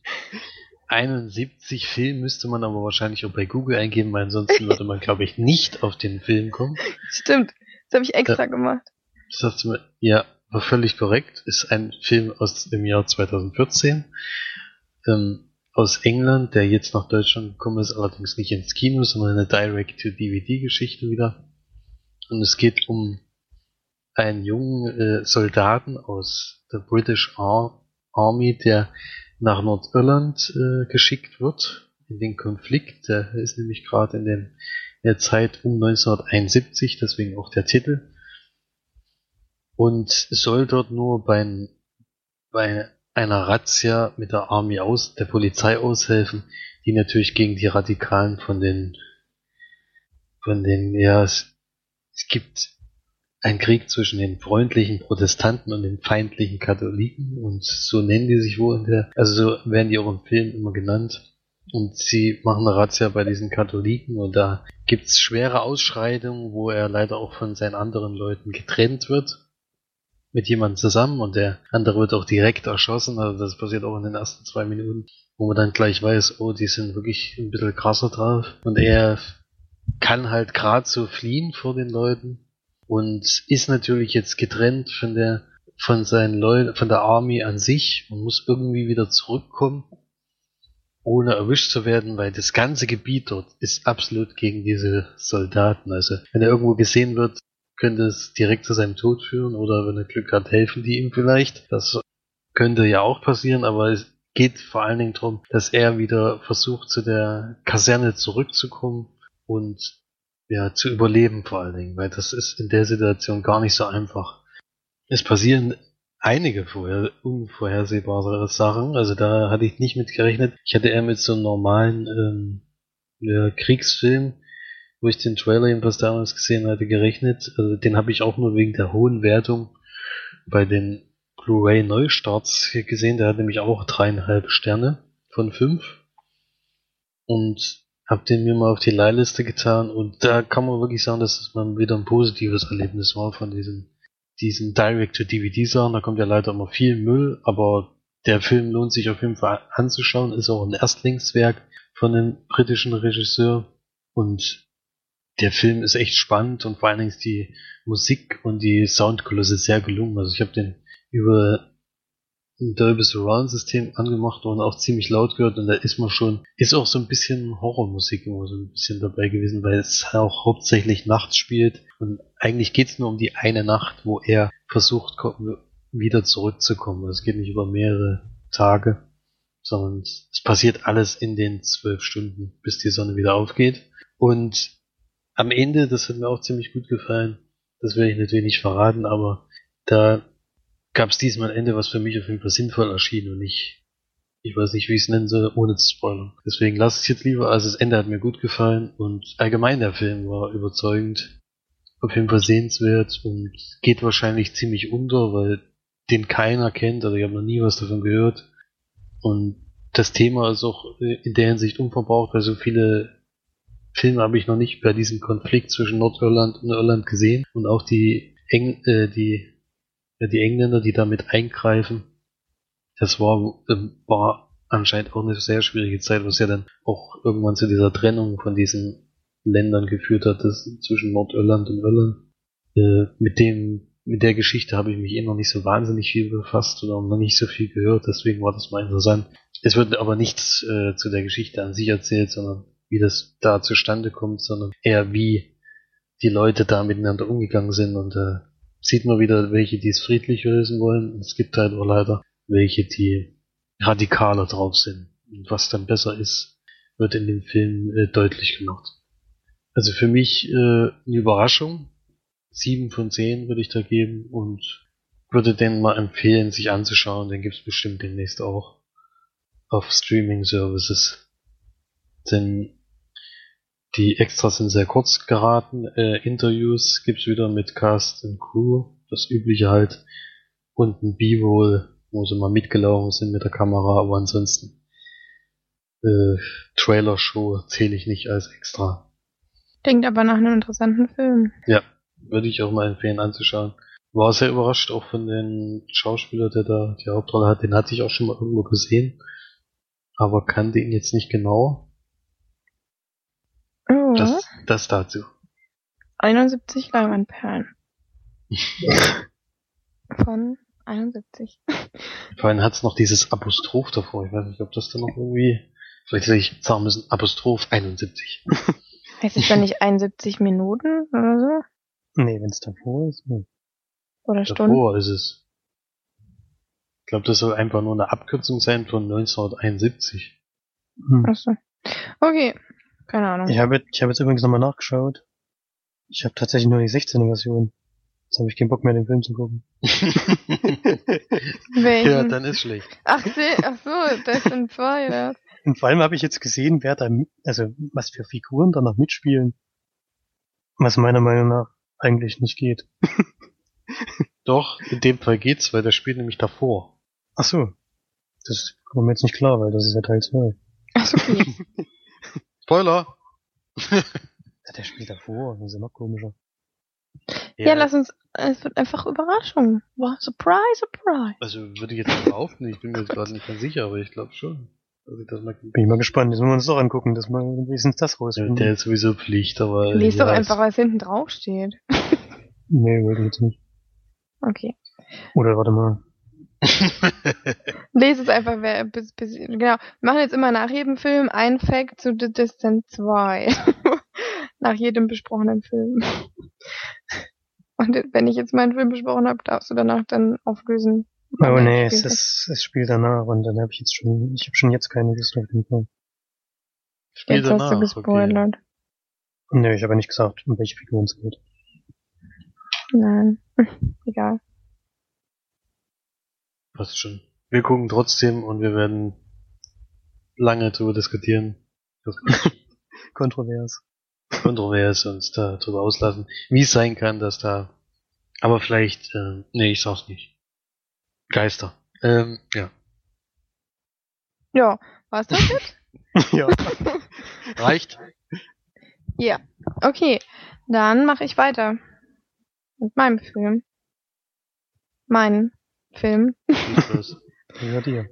71 Film müsste man aber wahrscheinlich auch bei Google eingeben, weil ansonsten würde man, glaube ich, nicht auf den Film kommen. Stimmt. Das habe ich extra gemacht. Das hast du mir, ja, völlig korrekt. Ist ein Film aus dem Jahr 2014. Ähm, aus England, der jetzt nach Deutschland gekommen ist, allerdings nicht ins Kino, sondern eine Direct-to-DVD-Geschichte wieder. Und es geht um einen jungen äh, Soldaten aus der British Ar Army, der nach Nordirland äh, geschickt wird in den Konflikt. Der ist nämlich gerade in, den- in der Zeit um 1971, deswegen auch der Titel. Und soll dort nur bei, bei einer Razzia mit der Army aus, der Polizei aushelfen, die natürlich gegen die Radikalen von den, von den, ja, es, es gibt einen Krieg zwischen den freundlichen Protestanten und den feindlichen Katholiken. Und so nennen die sich wohl in der, also so werden die auch im Film immer genannt. Und sie machen eine Razzia bei diesen Katholiken. Und da gibt's schwere Ausschreitungen, wo er leider auch von seinen anderen Leuten getrennt wird mit jemandem zusammen und der andere wird auch direkt erschossen. Also das passiert auch in den ersten zwei Minuten, wo man dann gleich weiß, oh, die sind wirklich ein bisschen krasser drauf. Und er kann halt gerade so fliehen vor den Leuten und ist natürlich jetzt getrennt von der von seinen Leuten, von der Army an sich und muss irgendwie wieder zurückkommen, ohne erwischt zu werden, weil das ganze Gebiet dort ist absolut gegen diese Soldaten. Also wenn er irgendwo gesehen wird, könnte es direkt zu seinem Tod führen oder wenn er Glück hat, helfen die ihm vielleicht. Das könnte ja auch passieren, aber es geht vor allen Dingen darum, dass er wieder versucht, zu der Kaserne zurückzukommen und ja, zu überleben vor allen Dingen, weil das ist in der Situation gar nicht so einfach. Es passieren einige vorher, unvorhersehbare Sachen, also da hatte ich nicht mit gerechnet. Ich hatte eher mit so einem normalen ähm, Kriegsfilm, wo ich den Trailer jedenfalls damals gesehen hatte, gerechnet. Also den habe ich auch nur wegen der hohen Wertung bei den Blu-ray Neustarts gesehen. Der hat nämlich auch dreieinhalb Sterne von fünf. Und hab den mir mal auf die Leihliste getan und da kann man wirklich sagen, dass es mal wieder ein positives Erlebnis war von diesem, diesen Direct-to-DVD-Sachen. Da kommt ja leider immer viel Müll, aber der Film lohnt sich auf jeden Fall anzuschauen, ist auch ein Erstlingswerk von einem britischen Regisseur und der Film ist echt spannend und vor allen Dingen ist die Musik und die Soundkulisse sehr gelungen. Also ich habe den über ein Dolby Surround System angemacht und auch ziemlich laut gehört und da ist man schon, ist auch so ein bisschen Horrormusik immer so ein bisschen dabei gewesen, weil es auch hauptsächlich nachts spielt und eigentlich geht's nur um die eine Nacht, wo er versucht wieder zurückzukommen. Also Es geht nicht über mehrere Tage, sondern es passiert alles in den zwölf Stunden, bis die Sonne wieder aufgeht. Und am Ende, das hat mir auch ziemlich gut gefallen, das werde ich natürlich nicht verraten, aber da gab es diesmal ein Ende, was für mich auf jeden Fall sinnvoll erschien und nicht, ich weiß nicht, wie ich es nennen soll, ohne zu spoilern. Deswegen lasse ich es jetzt lieber, also das Ende hat mir gut gefallen und allgemein der Film war überzeugend, auf jeden Fall sehenswert und geht wahrscheinlich ziemlich unter, weil den keiner kennt, also ich habe noch nie was davon gehört und das Thema ist auch in der Hinsicht unverbraucht, weil so viele Filme habe ich noch nicht bei diesem Konflikt zwischen Nordirland und Irland gesehen und auch die Eng äh, die ja, die Engländer, die damit eingreifen, das war, ähm, war anscheinend auch eine sehr schwierige Zeit, was ja dann auch irgendwann zu dieser Trennung von diesen Ländern geführt hat, das zwischen Nordirland und Irland, äh, mit dem mit der Geschichte habe ich mich eh noch nicht so wahnsinnig viel befasst oder noch nicht so viel gehört, deswegen war das mal interessant. Es wird aber nichts äh, zu der Geschichte an sich erzählt, sondern wie das da zustande kommt, sondern eher wie die Leute da miteinander umgegangen sind und äh, sieht man wieder welche, die es friedlich lösen wollen. Und es gibt halt auch leider welche, die radikaler drauf sind. Und was dann besser ist, wird in dem Film äh, deutlich gemacht. Also für mich äh, eine Überraschung. Sieben von zehn würde ich da geben und würde den mal empfehlen, sich anzuschauen. Den gibt's bestimmt demnächst auch auf Streaming-Services. Denn die Extras sind sehr kurz geraten. Äh, Interviews gibt's wieder mit Cast und Crew, das übliche halt. Und ein B-Roll, wo sie mal mitgelaufen sind mit der Kamera, aber ansonsten äh, Trailer-Show zähle ich nicht als extra. Klingt aber nach einem interessanten Film. Ja, würde ich auch mal empfehlen anzuschauen. War sehr überrascht auch von den Schauspieler, der da die Hauptrolle hat. Den hatte ich auch schon mal irgendwo gesehen, aber kannte ihn jetzt nicht genau. Das, das dazu. 71 Leinwandperlen. Von 71. Vor allem hat's noch dieses Apostroph davor. Ich weiß nicht, ob das dann noch irgendwie. Vielleicht hätte ich sagen müssen, Apostroph 71. Heißt es dann nicht 71 Minuten oder so? Nee, wenn es davor ist. Nee. Oder Stunden? Davor ist es. Ich glaube, das soll einfach nur eine Abkürzung sein von 1971. Hm. Achso. Okay. Keine Ahnung. Ich habe ich hab jetzt übrigens nochmal nachgeschaut. Ich habe tatsächlich nur die 16er Version. Jetzt habe ich keinen Bock mehr, den Film zu gucken. Welchen? ja, dann ist schlecht. Ach, ach so, das sind zwei. Ja. Und vor allem habe ich jetzt gesehen, wer da, also was für Figuren da noch mitspielen. Was meiner Meinung nach eigentlich nicht geht. Doch, in dem Fall geht's, weil das spielt nämlich davor. Ach so. Das kommt mir jetzt nicht klar, weil das ist ja Teil 2. Ach so, okay. Spoiler! Ja, der spielt davor, das ist ja noch komischer. Ja, lass uns, es wird einfach Überraschung. Wow, surprise, surprise. Also würde ich jetzt mal behaupten, ich bin mir jetzt gerade nicht ganz sicher, aber ich glaube schon. dass ich das mal Bin ich mal gespannt, jetzt müssen wir uns doch angucken, dass wir wenigstens das ja, rausfinden. der ist sowieso Pflicht, aber. Lies doch ja, einfach, was hinten drauf steht. Nee, wollte ich jetzt nicht. Okay. Oder warte mal. Lese es einfach, wer, bis, bis, genau. Wir machen jetzt immer nach jedem Film ein Fact zu The Distant 2. nach jedem besprochenen Film. Und wenn ich jetzt meinen Film besprochen habe, darfst du danach dann auflösen. Oh nee, es ist, es spielt danach und dann habe ich jetzt schon, ich habe schon jetzt keine Lust auf den Film. Spiel Jetzt hast du danach, gespoilert. Nee, ich habe ja nicht gesagt, um welche Figuren es geht. Nein. Egal. Passt schon. Wir gucken trotzdem und wir werden lange darüber diskutieren. Kontrovers. kontrovers uns da drüber auslassen, wie es sein kann, dass da. Aber vielleicht, äh, nee, ich sag's nicht. Geister. Ähm, ja. Ja, war's das jetzt? ja. Reicht? Ja. Okay. Dann mache ich weiter. Mit meinem Film. Mein Film. Los. Ja, dir.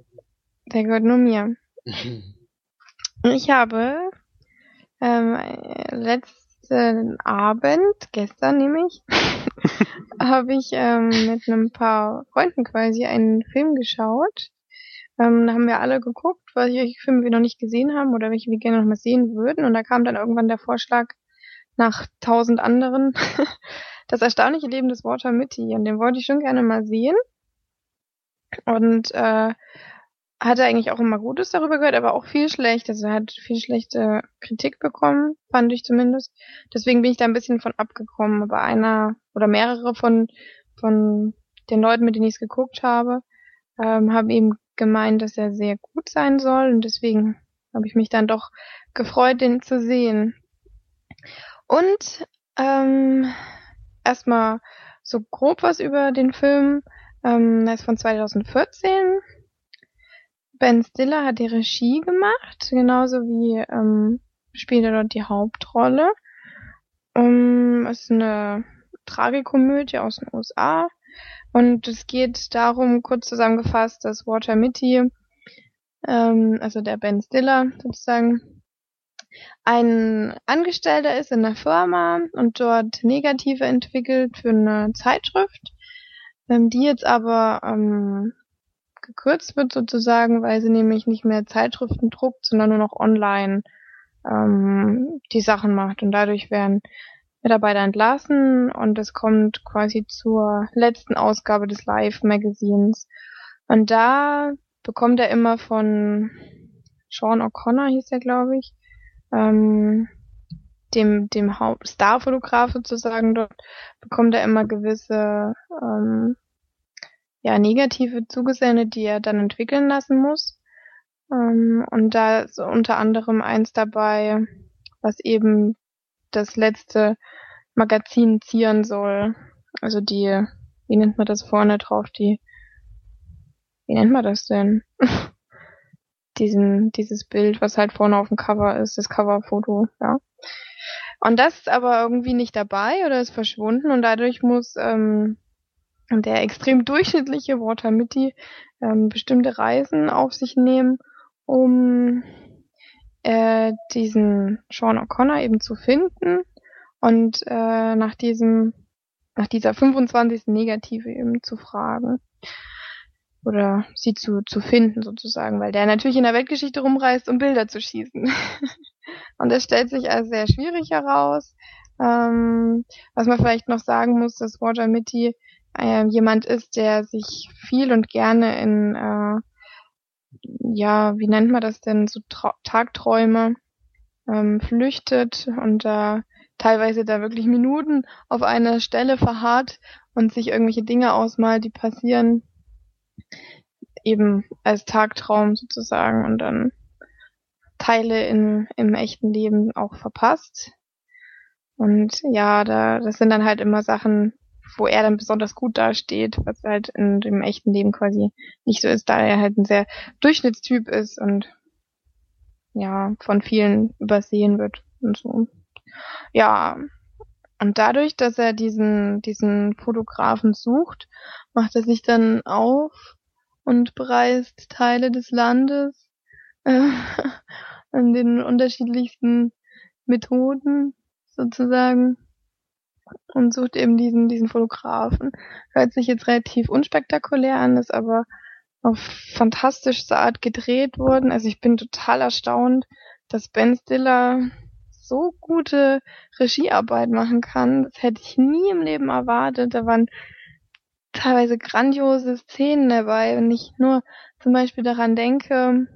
Der gehört nur mir. Ich habe ähm, äh, letzten Abend, gestern nämlich, habe ich ähm, mit einem paar Freunden quasi einen Film geschaut. Ähm, da haben wir alle geguckt, welche Filme wir noch nicht gesehen haben oder welche wir gerne noch mal sehen würden. Und da kam dann irgendwann der Vorschlag nach tausend anderen, das erstaunliche Leben des Walter Mitty. Und den wollte ich schon gerne mal sehen. Und äh, hatte eigentlich auch immer Gutes darüber gehört, aber auch viel schlecht. Also er hat viel schlechte Kritik bekommen, fand ich zumindest. Deswegen bin ich da ein bisschen von abgekommen. Aber einer oder mehrere von, von den Leuten, mit denen ich es geguckt habe, ähm, haben eben gemeint, dass er sehr gut sein soll. Und deswegen habe ich mich dann doch gefreut, den zu sehen. Und ähm, erstmal so grob was über den Film. Ähm, er ist von 2014. Ben Stiller hat die Regie gemacht, genauso wie ähm, spielt er dort die Hauptrolle. Um, es ist eine Tragikomödie aus den USA und es geht darum, kurz zusammengefasst, dass Walter Mitty, ähm, also der Ben Stiller sozusagen, ein Angestellter ist in einer Firma und dort Negative entwickelt für eine Zeitschrift ähm, die jetzt aber ähm, gekürzt wird sozusagen, weil sie nämlich nicht mehr Zeitschriften druckt, sondern nur noch online ähm, die Sachen macht und dadurch werden Mitarbeiter entlassen und es kommt quasi zur letzten Ausgabe des Live-Magazins. Und da bekommt er immer von Sean O'Connor, hieß er, glaube ich, ähm, dem, dem Starfotograf sozusagen dort, bekommt er immer gewisse ähm, ja, negative zugesendet, die er dann entwickeln lassen muss. Ähm, und da ist unter anderem eins dabei, was eben das letzte Magazin zieren soll. Also die, wie nennt man das vorne drauf, die, wie nennt man das denn? Diesen, dieses Bild, was halt vorne auf dem Cover ist, das Coverfoto, ja. Und das ist aber irgendwie nicht dabei oder ist verschwunden und dadurch muss ähm, der extrem durchschnittliche Walter Mitty ähm, bestimmte Reisen auf sich nehmen, um äh, diesen Sean O'Connor eben zu finden und äh, nach diesem nach dieser 25. Negative eben zu fragen oder sie zu, zu finden sozusagen, weil der natürlich in der Weltgeschichte rumreist, um Bilder zu schießen. Und es stellt sich als sehr schwierig heraus. Ähm, was man vielleicht noch sagen muss, dass Roger Mitty äh, jemand ist, der sich viel und gerne in, äh, ja, wie nennt man das denn, so Tra Tagträume ähm, flüchtet und da äh, teilweise da wirklich Minuten auf einer Stelle verharrt und sich irgendwelche Dinge ausmalt, die passieren, eben als Tagtraum sozusagen und dann Teile in, im echten Leben auch verpasst. Und ja, da, das sind dann halt immer Sachen, wo er dann besonders gut dasteht, was halt in dem echten Leben quasi nicht so ist, da er halt ein sehr Durchschnittstyp ist und ja, von vielen übersehen wird und so. Ja, und dadurch, dass er diesen, diesen Fotografen sucht, macht er sich dann auf und bereist Teile des Landes äh, an den unterschiedlichsten Methoden sozusagen und sucht eben diesen, diesen Fotografen. Hört sich jetzt relativ unspektakulär an, ist aber auf fantastischste Art gedreht worden. Also ich bin total erstaunt, dass Ben Stiller so gute Regiearbeit machen kann. Das hätte ich nie im Leben erwartet. Da waren teilweise grandiose Szenen dabei, wenn ich nur zum Beispiel daran denke,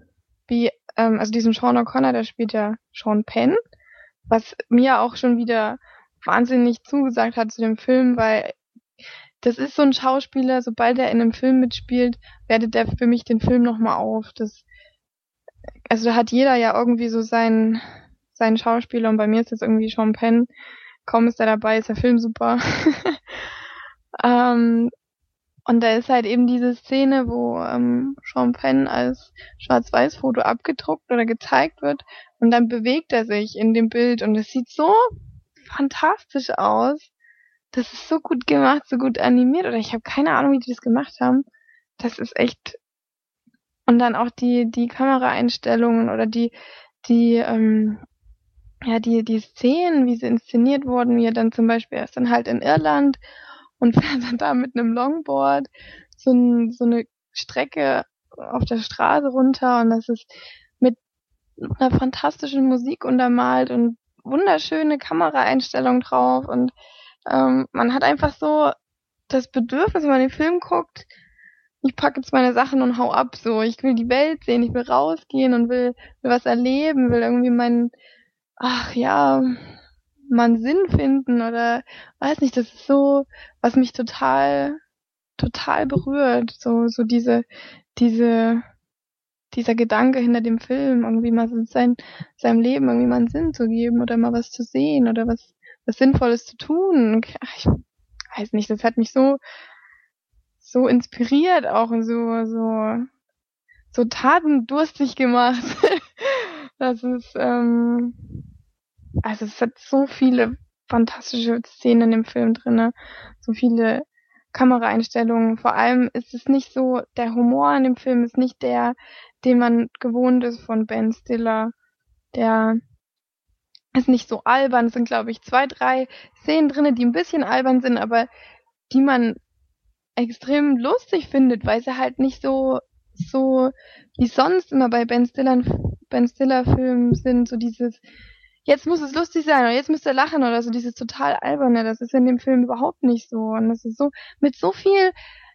wie ähm, also diesen Sean O'Connor, der spielt ja Sean Penn, was mir auch schon wieder wahnsinnig zugesagt hat zu dem Film, weil das ist so ein Schauspieler, sobald er in einem Film mitspielt, wertet er für mich den Film nochmal auf. Das, also da hat jeder ja irgendwie so seinen, seinen Schauspieler und bei mir ist das irgendwie Sean Penn. Kaum ist er dabei, ist der Film super. ähm, und da ist halt eben diese Szene, wo ähm, Sean Penn als Schwarz-Weiß-Foto abgedruckt oder gezeigt wird und dann bewegt er sich in dem Bild und es sieht so fantastisch aus. Das ist so gut gemacht, so gut animiert oder ich habe keine Ahnung, wie die das gemacht haben. Das ist echt und dann auch die die Kameraeinstellungen oder die die ähm, ja die die Szenen, wie sie inszeniert wurden, wie er dann zum Beispiel erst dann halt in Irland und fährt dann da mit einem Longboard so, ein, so eine Strecke auf der Straße runter und das ist mit einer fantastischen Musik untermalt und wunderschöne Kameraeinstellungen drauf und ähm, man hat einfach so das Bedürfnis, wenn man den Film guckt, ich packe jetzt meine Sachen und hau ab so. Ich will die Welt sehen, ich will rausgehen und will, will was erleben, will irgendwie meinen, ach ja, einen Sinn finden oder weiß nicht, das ist so, was mich total, total berührt. So, so diese, diese, dieser Gedanke hinter dem Film, irgendwie mal sein, seinem Leben irgendwie mal einen Sinn zu geben oder mal was zu sehen oder was, was Sinnvolles zu tun. Ich weiß nicht, das hat mich so, so inspiriert auch und so, so, so tatendurstig gemacht. das ist, ähm, also es hat so viele fantastische Szenen im Film drinne, so viele Kameraeinstellungen. Vor allem ist es nicht so, der Humor in dem Film ist nicht der, den man gewohnt ist von Ben Stiller. Der ist nicht so albern. Es sind, glaube ich, zwei, drei Szenen drinne, die ein bisschen albern sind, aber die man extrem lustig findet, weil sie halt nicht so so wie sonst immer bei Ben Stiller Ben Stiller Filmen sind, so dieses jetzt muss es lustig sein oder jetzt müsst ihr lachen oder so. Dieses total alberne, das ist in dem Film überhaupt nicht so. Und das ist so mit so viel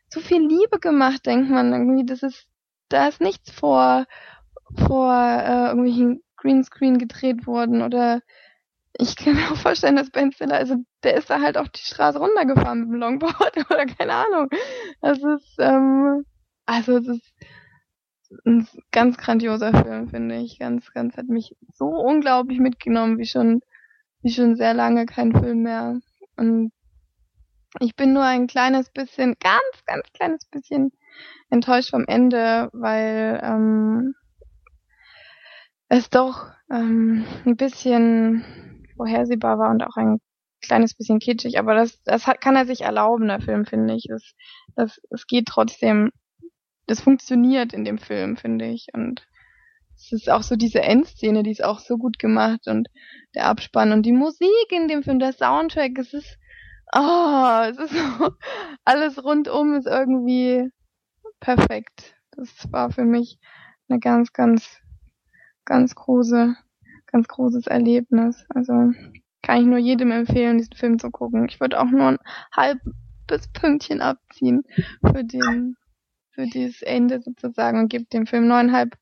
so viel Liebe gemacht, denkt man irgendwie, das ist da ist nichts vor vor äh, irgendwelchen Greenscreen gedreht worden oder ich kann mir auch vorstellen, dass Ben Stiller, also der ist da halt auf die Straße runtergefahren mit dem Longboard oder keine Ahnung. Das ist, ähm, also es ist ein ganz grandioser Film, finde ich. Ganz, ganz, hat mich so unglaublich mitgenommen, wie schon, wie schon sehr lange kein Film mehr. Und ich bin nur ein kleines bisschen, ganz, ganz kleines bisschen enttäuscht vom Ende, weil ähm, es doch ähm, ein bisschen vorhersehbar war und auch ein kleines bisschen kitschig, aber das, das hat, kann er sich erlauben, der Film, finde ich. Das, das, es geht trotzdem, das funktioniert in dem Film, finde ich. Und es ist auch so diese Endszene, die ist auch so gut gemacht und der Abspann und die Musik in dem Film, der Soundtrack, es ist, oh, es ist so, alles rundum ist irgendwie perfekt. Das war für mich eine ganz, ganz, ganz große ganz großes Erlebnis. Also kann ich nur jedem empfehlen, diesen Film zu gucken. Ich würde auch nur ein halbes Pünktchen abziehen für den, für dieses Ende sozusagen und gebe dem Film neuneinhalb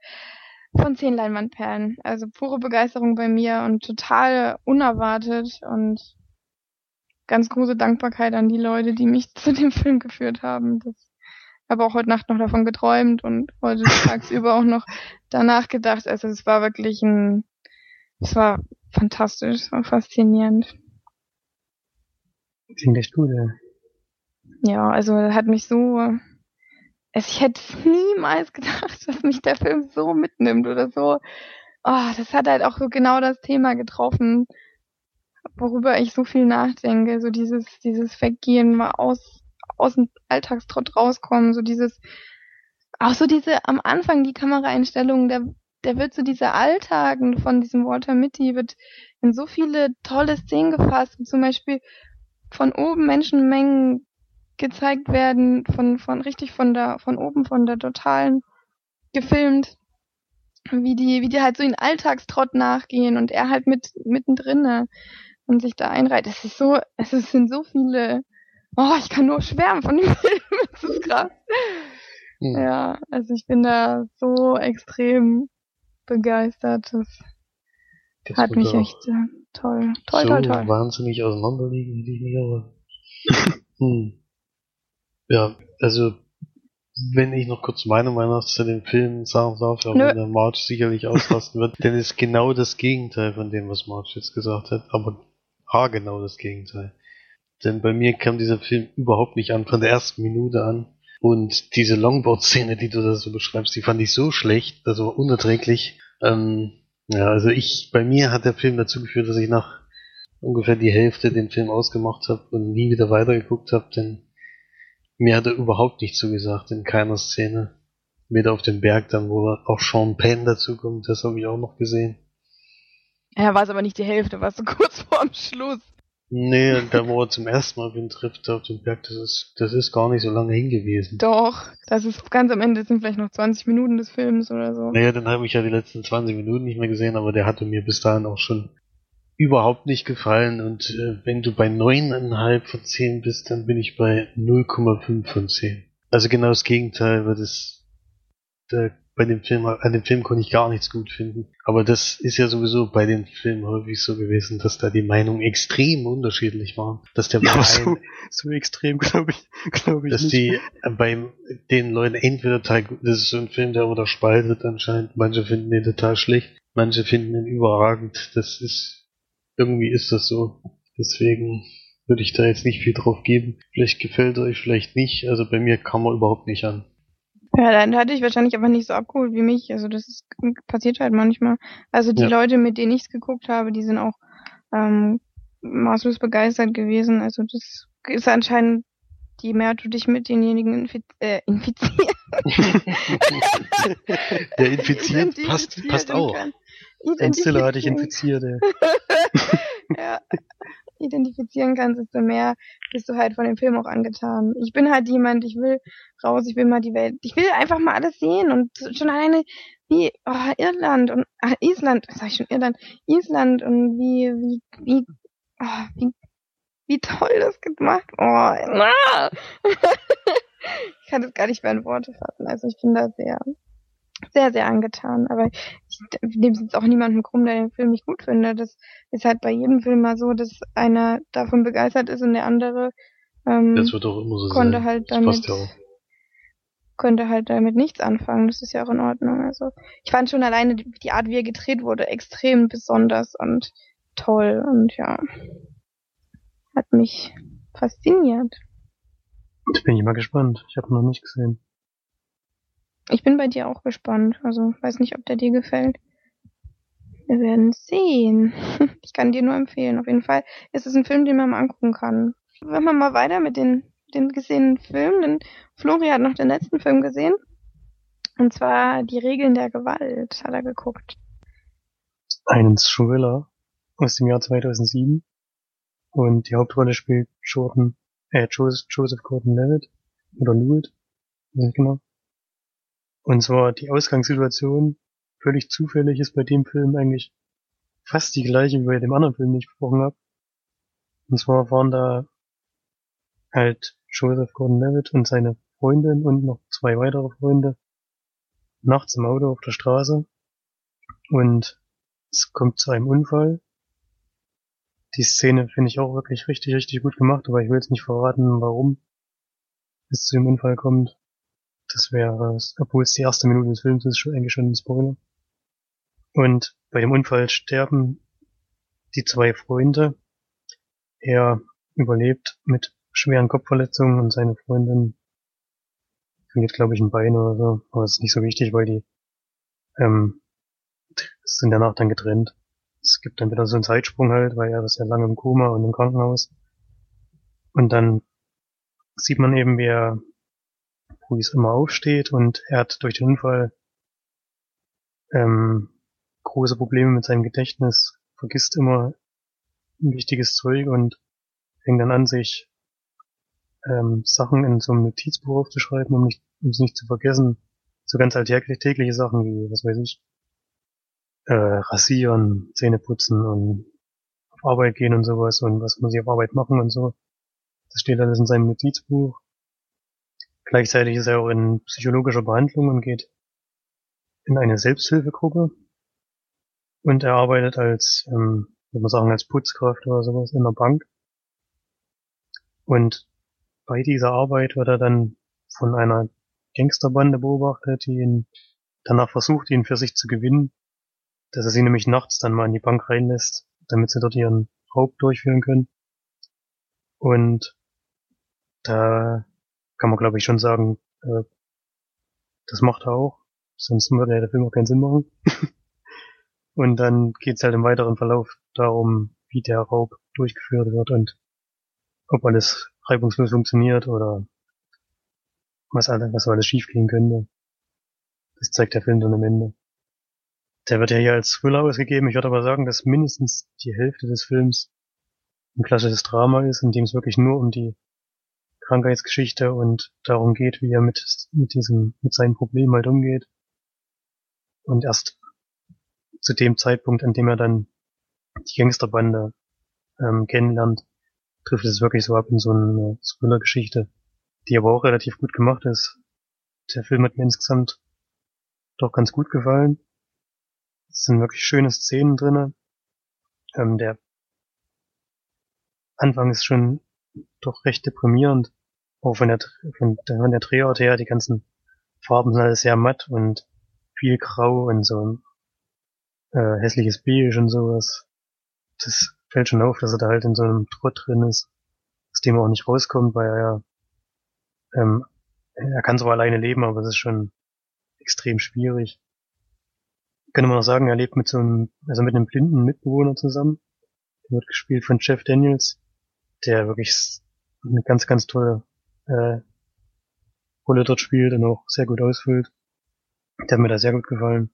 von zehn Leinwandperlen. Also pure Begeisterung bei mir und total unerwartet und ganz große Dankbarkeit an die Leute, die mich zu dem Film geführt haben. Das habe auch heute Nacht noch davon geträumt und heute tagsüber auch noch danach gedacht. Also es war wirklich ein es war fantastisch, es war faszinierend. Klingt echt gut, ja. Ja, also hat mich so. Ich hätte niemals gedacht, dass mich der Film so mitnimmt oder so. Oh, das hat halt auch so genau das Thema getroffen, worüber ich so viel nachdenke. So dieses, dieses Weggehen, mal aus, aus dem Alltagstrott rauskommen, so dieses, auch so diese am Anfang die Kameraeinstellungen, der der wird so dieser Alltag von diesem Walter Mitty wird in so viele tolle Szenen gefasst, zum Beispiel von oben Menschenmengen gezeigt werden, von, von richtig von der, von oben, von der totalen gefilmt, wie die, wie die halt so in Alltagstrott nachgehen und er halt mit, mittendrin und sich da einreiht. Es ist so, es sind so viele, oh, ich kann nur schwärmen von dem Film, das ist krass. Hm. Ja, also ich bin da so extrem begeistert. Das, das hat mich echt äh, toll, toll, so toll, toll. wahnsinnig auseinanderliegen, die nicht, aber. hm. Ja, also wenn ich noch kurz meine Meinung zu dem Film sagen darf, auch wenn der March sicherlich ausrasten wird, denn ist genau das Gegenteil von dem, was March jetzt gesagt hat, aber genau das Gegenteil. Denn bei mir kam dieser Film überhaupt nicht an, von der ersten Minute an. Und diese Longboard-Szene, die du da so beschreibst, die fand ich so schlecht, also unerträglich. Ähm, ja, also ich, bei mir hat der Film dazu geführt, dass ich nach ungefähr die Hälfte den Film ausgemacht habe und nie wieder weitergeguckt habe, denn mir hat er überhaupt nicht zugesagt in keiner Szene. Weder auf dem Berg dann, wo auch Sean Penn dazukommt, das habe ich auch noch gesehen. Ja, war es aber nicht die Hälfte, war so kurz vorm Schluss. Nee, da wo er zum ersten Mal auf ihn trifft auf dem Berg, das ist, das ist gar nicht so lange hingewiesen. Doch, das ist ganz am Ende, sind vielleicht noch 20 Minuten des Films oder so. Naja, dann habe ich ja die letzten 20 Minuten nicht mehr gesehen, aber der hatte mir bis dahin auch schon überhaupt nicht gefallen und äh, wenn du bei 9,5 von 10 bist, dann bin ich bei 0,5 von 10. Also genau das Gegenteil, weil das, da bei dem Film, an dem Film konnte ich gar nichts gut finden. Aber das ist ja sowieso bei den Filmen häufig so gewesen, dass da die Meinungen extrem unterschiedlich waren. Dass der ja, so, so extrem glaube ich, glaube ich dass nicht. die äh, bei den Leuten entweder total, das ist so ein Film, der oder spaltet anscheinend. Manche finden den total schlecht, manche finden ihn überragend. Das ist, irgendwie ist das so. Deswegen würde ich da jetzt nicht viel drauf geben. Vielleicht gefällt euch, vielleicht nicht. Also bei mir kam er überhaupt nicht an. Ja, dann hatte ich wahrscheinlich aber nicht so abgeholt wie mich. Also das ist, passiert halt manchmal. Also die ja. Leute, mit denen ich es geguckt habe, die sind auch ähm, maßlos begeistert gewesen. Also das ist anscheinend, je mehr du dich mit denjenigen infiz äh, infizierst. Der infiziert passt, passt auch. Stiller hatte ich infiziert, ja. identifizieren kannst, desto mehr bist du halt von dem Film auch angetan. Ich bin halt jemand, ich will raus, ich will mal die Welt, ich will einfach mal alles sehen und schon alleine wie oh, Irland und ach, Island, sag ich schon Irland, Island und wie wie wie oh, wie wie toll das gemacht. Oh, ah. ich kann das gar nicht mehr in Worte fassen. Also ich bin da sehr sehr, sehr angetan. Aber ich nehme es jetzt auch niemandem krumm, der den Film nicht gut findet. Das ist halt bei jedem Film mal so, dass einer davon begeistert ist und der andere ähm, Das wird auch immer so konnte sein. halt damit ja auch. könnte halt damit nichts anfangen. Das ist ja auch in Ordnung. Also ich fand schon alleine die, die Art, wie er gedreht wurde, extrem besonders und toll und ja, hat mich fasziniert. Jetzt bin ich mal gespannt. Ich habe noch nicht gesehen. Ich bin bei dir auch gespannt. Also weiß nicht, ob der dir gefällt. Wir werden sehen. Ich kann dir nur empfehlen. Auf jeden Fall ist es ein Film, den man mal angucken kann. Wenn wir mal weiter mit den, den gesehenen Filmen, denn Flori hat noch den letzten Film gesehen. Und zwar Die Regeln der Gewalt hat er geguckt. Einen Thriller aus dem Jahr 2007. Und die Hauptrolle spielt Jordan, äh, Joseph, Joseph Gordon-Levitt. Oder Lewitt. Weiß nicht genau. Und zwar die Ausgangssituation, völlig zufällig, ist bei dem Film eigentlich fast die gleiche wie bei dem anderen Film, den ich besprochen habe. Und zwar waren da halt Joseph Gordon-Levitt und seine Freundin und noch zwei weitere Freunde nachts im Auto auf der Straße und es kommt zu einem Unfall. Die Szene finde ich auch wirklich richtig, richtig gut gemacht, aber ich will jetzt nicht verraten, warum es zu dem Unfall kommt. Das wäre, obwohl es die erste Minute des Films ist, schon eigentlich schon ein Spoiler. Und bei dem Unfall sterben die zwei Freunde. Er überlebt mit schweren Kopfverletzungen und seine Freundin verliert, glaube ich, ein Bein oder so. Aber das ist nicht so wichtig, weil die ähm, sind danach dann getrennt. Es gibt dann wieder so einen Zeitsprung halt, weil er ist ja lange im Koma und im Krankenhaus. Und dann sieht man eben, wie er Ruiz immer aufsteht und er hat durch den Unfall ähm, große Probleme mit seinem Gedächtnis, vergisst immer ein wichtiges Zeug und fängt dann an, sich ähm, Sachen in so einem Notizbuch aufzuschreiben, um nicht, um es nicht zu vergessen. So ganz alltägliche Sachen wie, was weiß ich, äh, rasieren, Zähne putzen und auf Arbeit gehen und sowas und was muss ich auf Arbeit machen und so. Das steht alles in seinem Notizbuch. Gleichzeitig ist er auch in psychologischer Behandlung und geht in eine Selbsthilfegruppe. Und er arbeitet als, ähm, würde man sagen, als Putzkraft oder sowas in der Bank. Und bei dieser Arbeit wird er dann von einer Gangsterbande beobachtet, die ihn danach versucht, ihn für sich zu gewinnen, dass er sie nämlich nachts dann mal in die Bank reinlässt, damit sie dort ihren Raub durchführen können. Und da kann man glaube ich schon sagen, äh, das macht er auch, sonst würde der Film auch keinen Sinn machen. und dann geht's halt im weiteren Verlauf darum, wie der Raub durchgeführt wird und ob alles reibungslos funktioniert oder was alles, was alles schiefgehen könnte. Das zeigt der Film dann am Ende. Der wird ja hier als Thriller ausgegeben. Ich würde aber sagen, dass mindestens die Hälfte des Films ein klassisches Drama ist, in dem es wirklich nur um die Krankheitsgeschichte und darum geht, wie er mit, mit diesem, mit seinem Problem halt umgeht. Und erst zu dem Zeitpunkt, an dem er dann die Gangsterbande ähm, kennenlernt, trifft es wirklich so ab in so eine Thriller-Geschichte, die aber auch relativ gut gemacht ist. Der Film hat mir insgesamt doch ganz gut gefallen. Es sind wirklich schöne Szenen drinne. Ähm, der Anfang ist schon doch recht deprimierend. Auch von der, von von der Drehort her, die ganzen Farben sind alles sehr matt und viel grau und so äh, hässliches Beige und sowas. Das fällt schon auf, dass er da halt in so einem Trott drin ist, aus dem er auch nicht rauskommt, weil er ja, ähm, er kann zwar alleine leben, aber es ist schon extrem schwierig. Könnte man auch sagen, er lebt mit so einem, also mit einem blinden Mitbewohner zusammen. Der wird gespielt von Jeff Daniels, der wirklich eine ganz, ganz tolle äh, Rolle dort spielt und auch sehr gut ausfüllt. Der hat mir da sehr gut gefallen.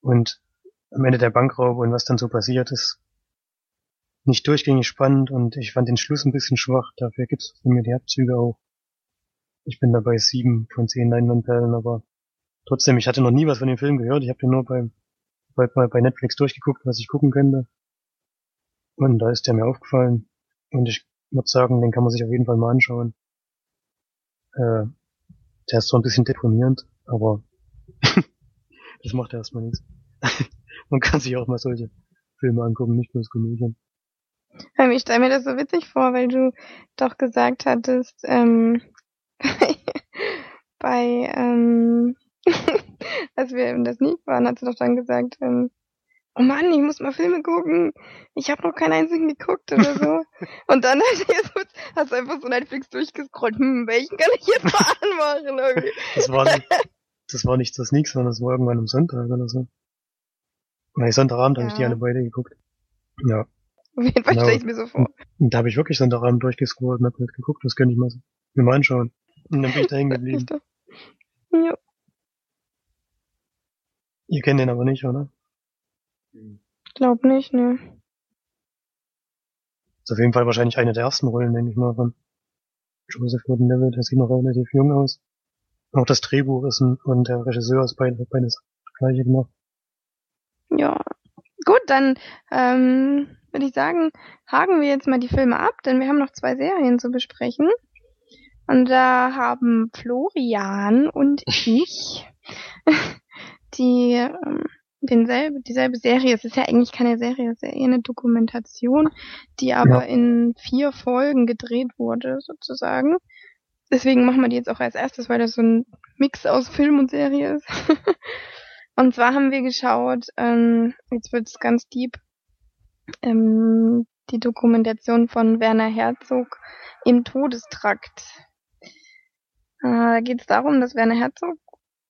Und am Ende der Bankraub und was dann so passiert ist, nicht durchgängig spannend und ich fand den Schluss ein bisschen schwach. Dafür gibt's von mir die Abzüge auch. Ich bin dabei sieben von zehn Leinwandperlen, aber trotzdem, ich hatte noch nie was von dem Film gehört. Ich habe den nur bei, bei, bei Netflix durchgeguckt, was ich gucken könnte. Und da ist der mir aufgefallen. Und ich würde sagen, den kann man sich auf jeden Fall mal anschauen. Äh, der ist zwar ein bisschen deprimierend, aber das macht ja erstmal nichts. man kann sich auch mal solche Filme angucken, nicht bloß Komödien. Ich stelle mir das so witzig vor, weil du doch gesagt hattest, ähm, bei, ähm, als wir in der Sneak waren, hast du doch dann gesagt, ähm, oh Mann, ich muss mal Filme gucken. Ich habe noch keinen einzigen geguckt oder so. Und dann hast du, hast du einfach so Netflix durchgescrollt, hm, welchen kann ich jetzt mal anmachen? Irgendwie. Das war, nicht, das war nicht das Sneak, sondern das war irgendwann am Sonntag oder so. Nein, Sonntagabend ja. habe ich die alle beide geguckt. Ja. Auf jeden Fall genau. stelle ich mir so vor. Und da habe ich wirklich Sonntagabend durchgescrollt und hab halt geguckt, das könnte ich mal, mir mal anschauen. Und dann bin ich da hängen geblieben. ja. Ihr kennt den aber nicht, oder? Glaub nicht, ne. Ist auf jeden Fall wahrscheinlich eine der ersten Rollen, denke ich mal, von Joseph Gordon-Levitt. Der sieht noch relativ jung aus. Auch das Drehbuch ist ein, und der Regisseur ist beides, beides das gleiche gemacht. Ja. Gut, dann ähm, würde ich sagen, haken wir jetzt mal die Filme ab, denn wir haben noch zwei Serien zu besprechen. Und da haben Florian und ich die ähm, denselbe, dieselbe Serie. Es ist ja eigentlich keine Serie, es ist ja eher eine Dokumentation, die aber ja. in vier Folgen gedreht wurde, sozusagen. Deswegen machen wir die jetzt auch als erstes, weil das so ein Mix aus Film und Serie ist. und zwar haben wir geschaut, ähm, jetzt wird's ganz deep, ähm, die Dokumentation von Werner Herzog im Todestrakt. Äh, da geht es darum, dass Werner Herzog,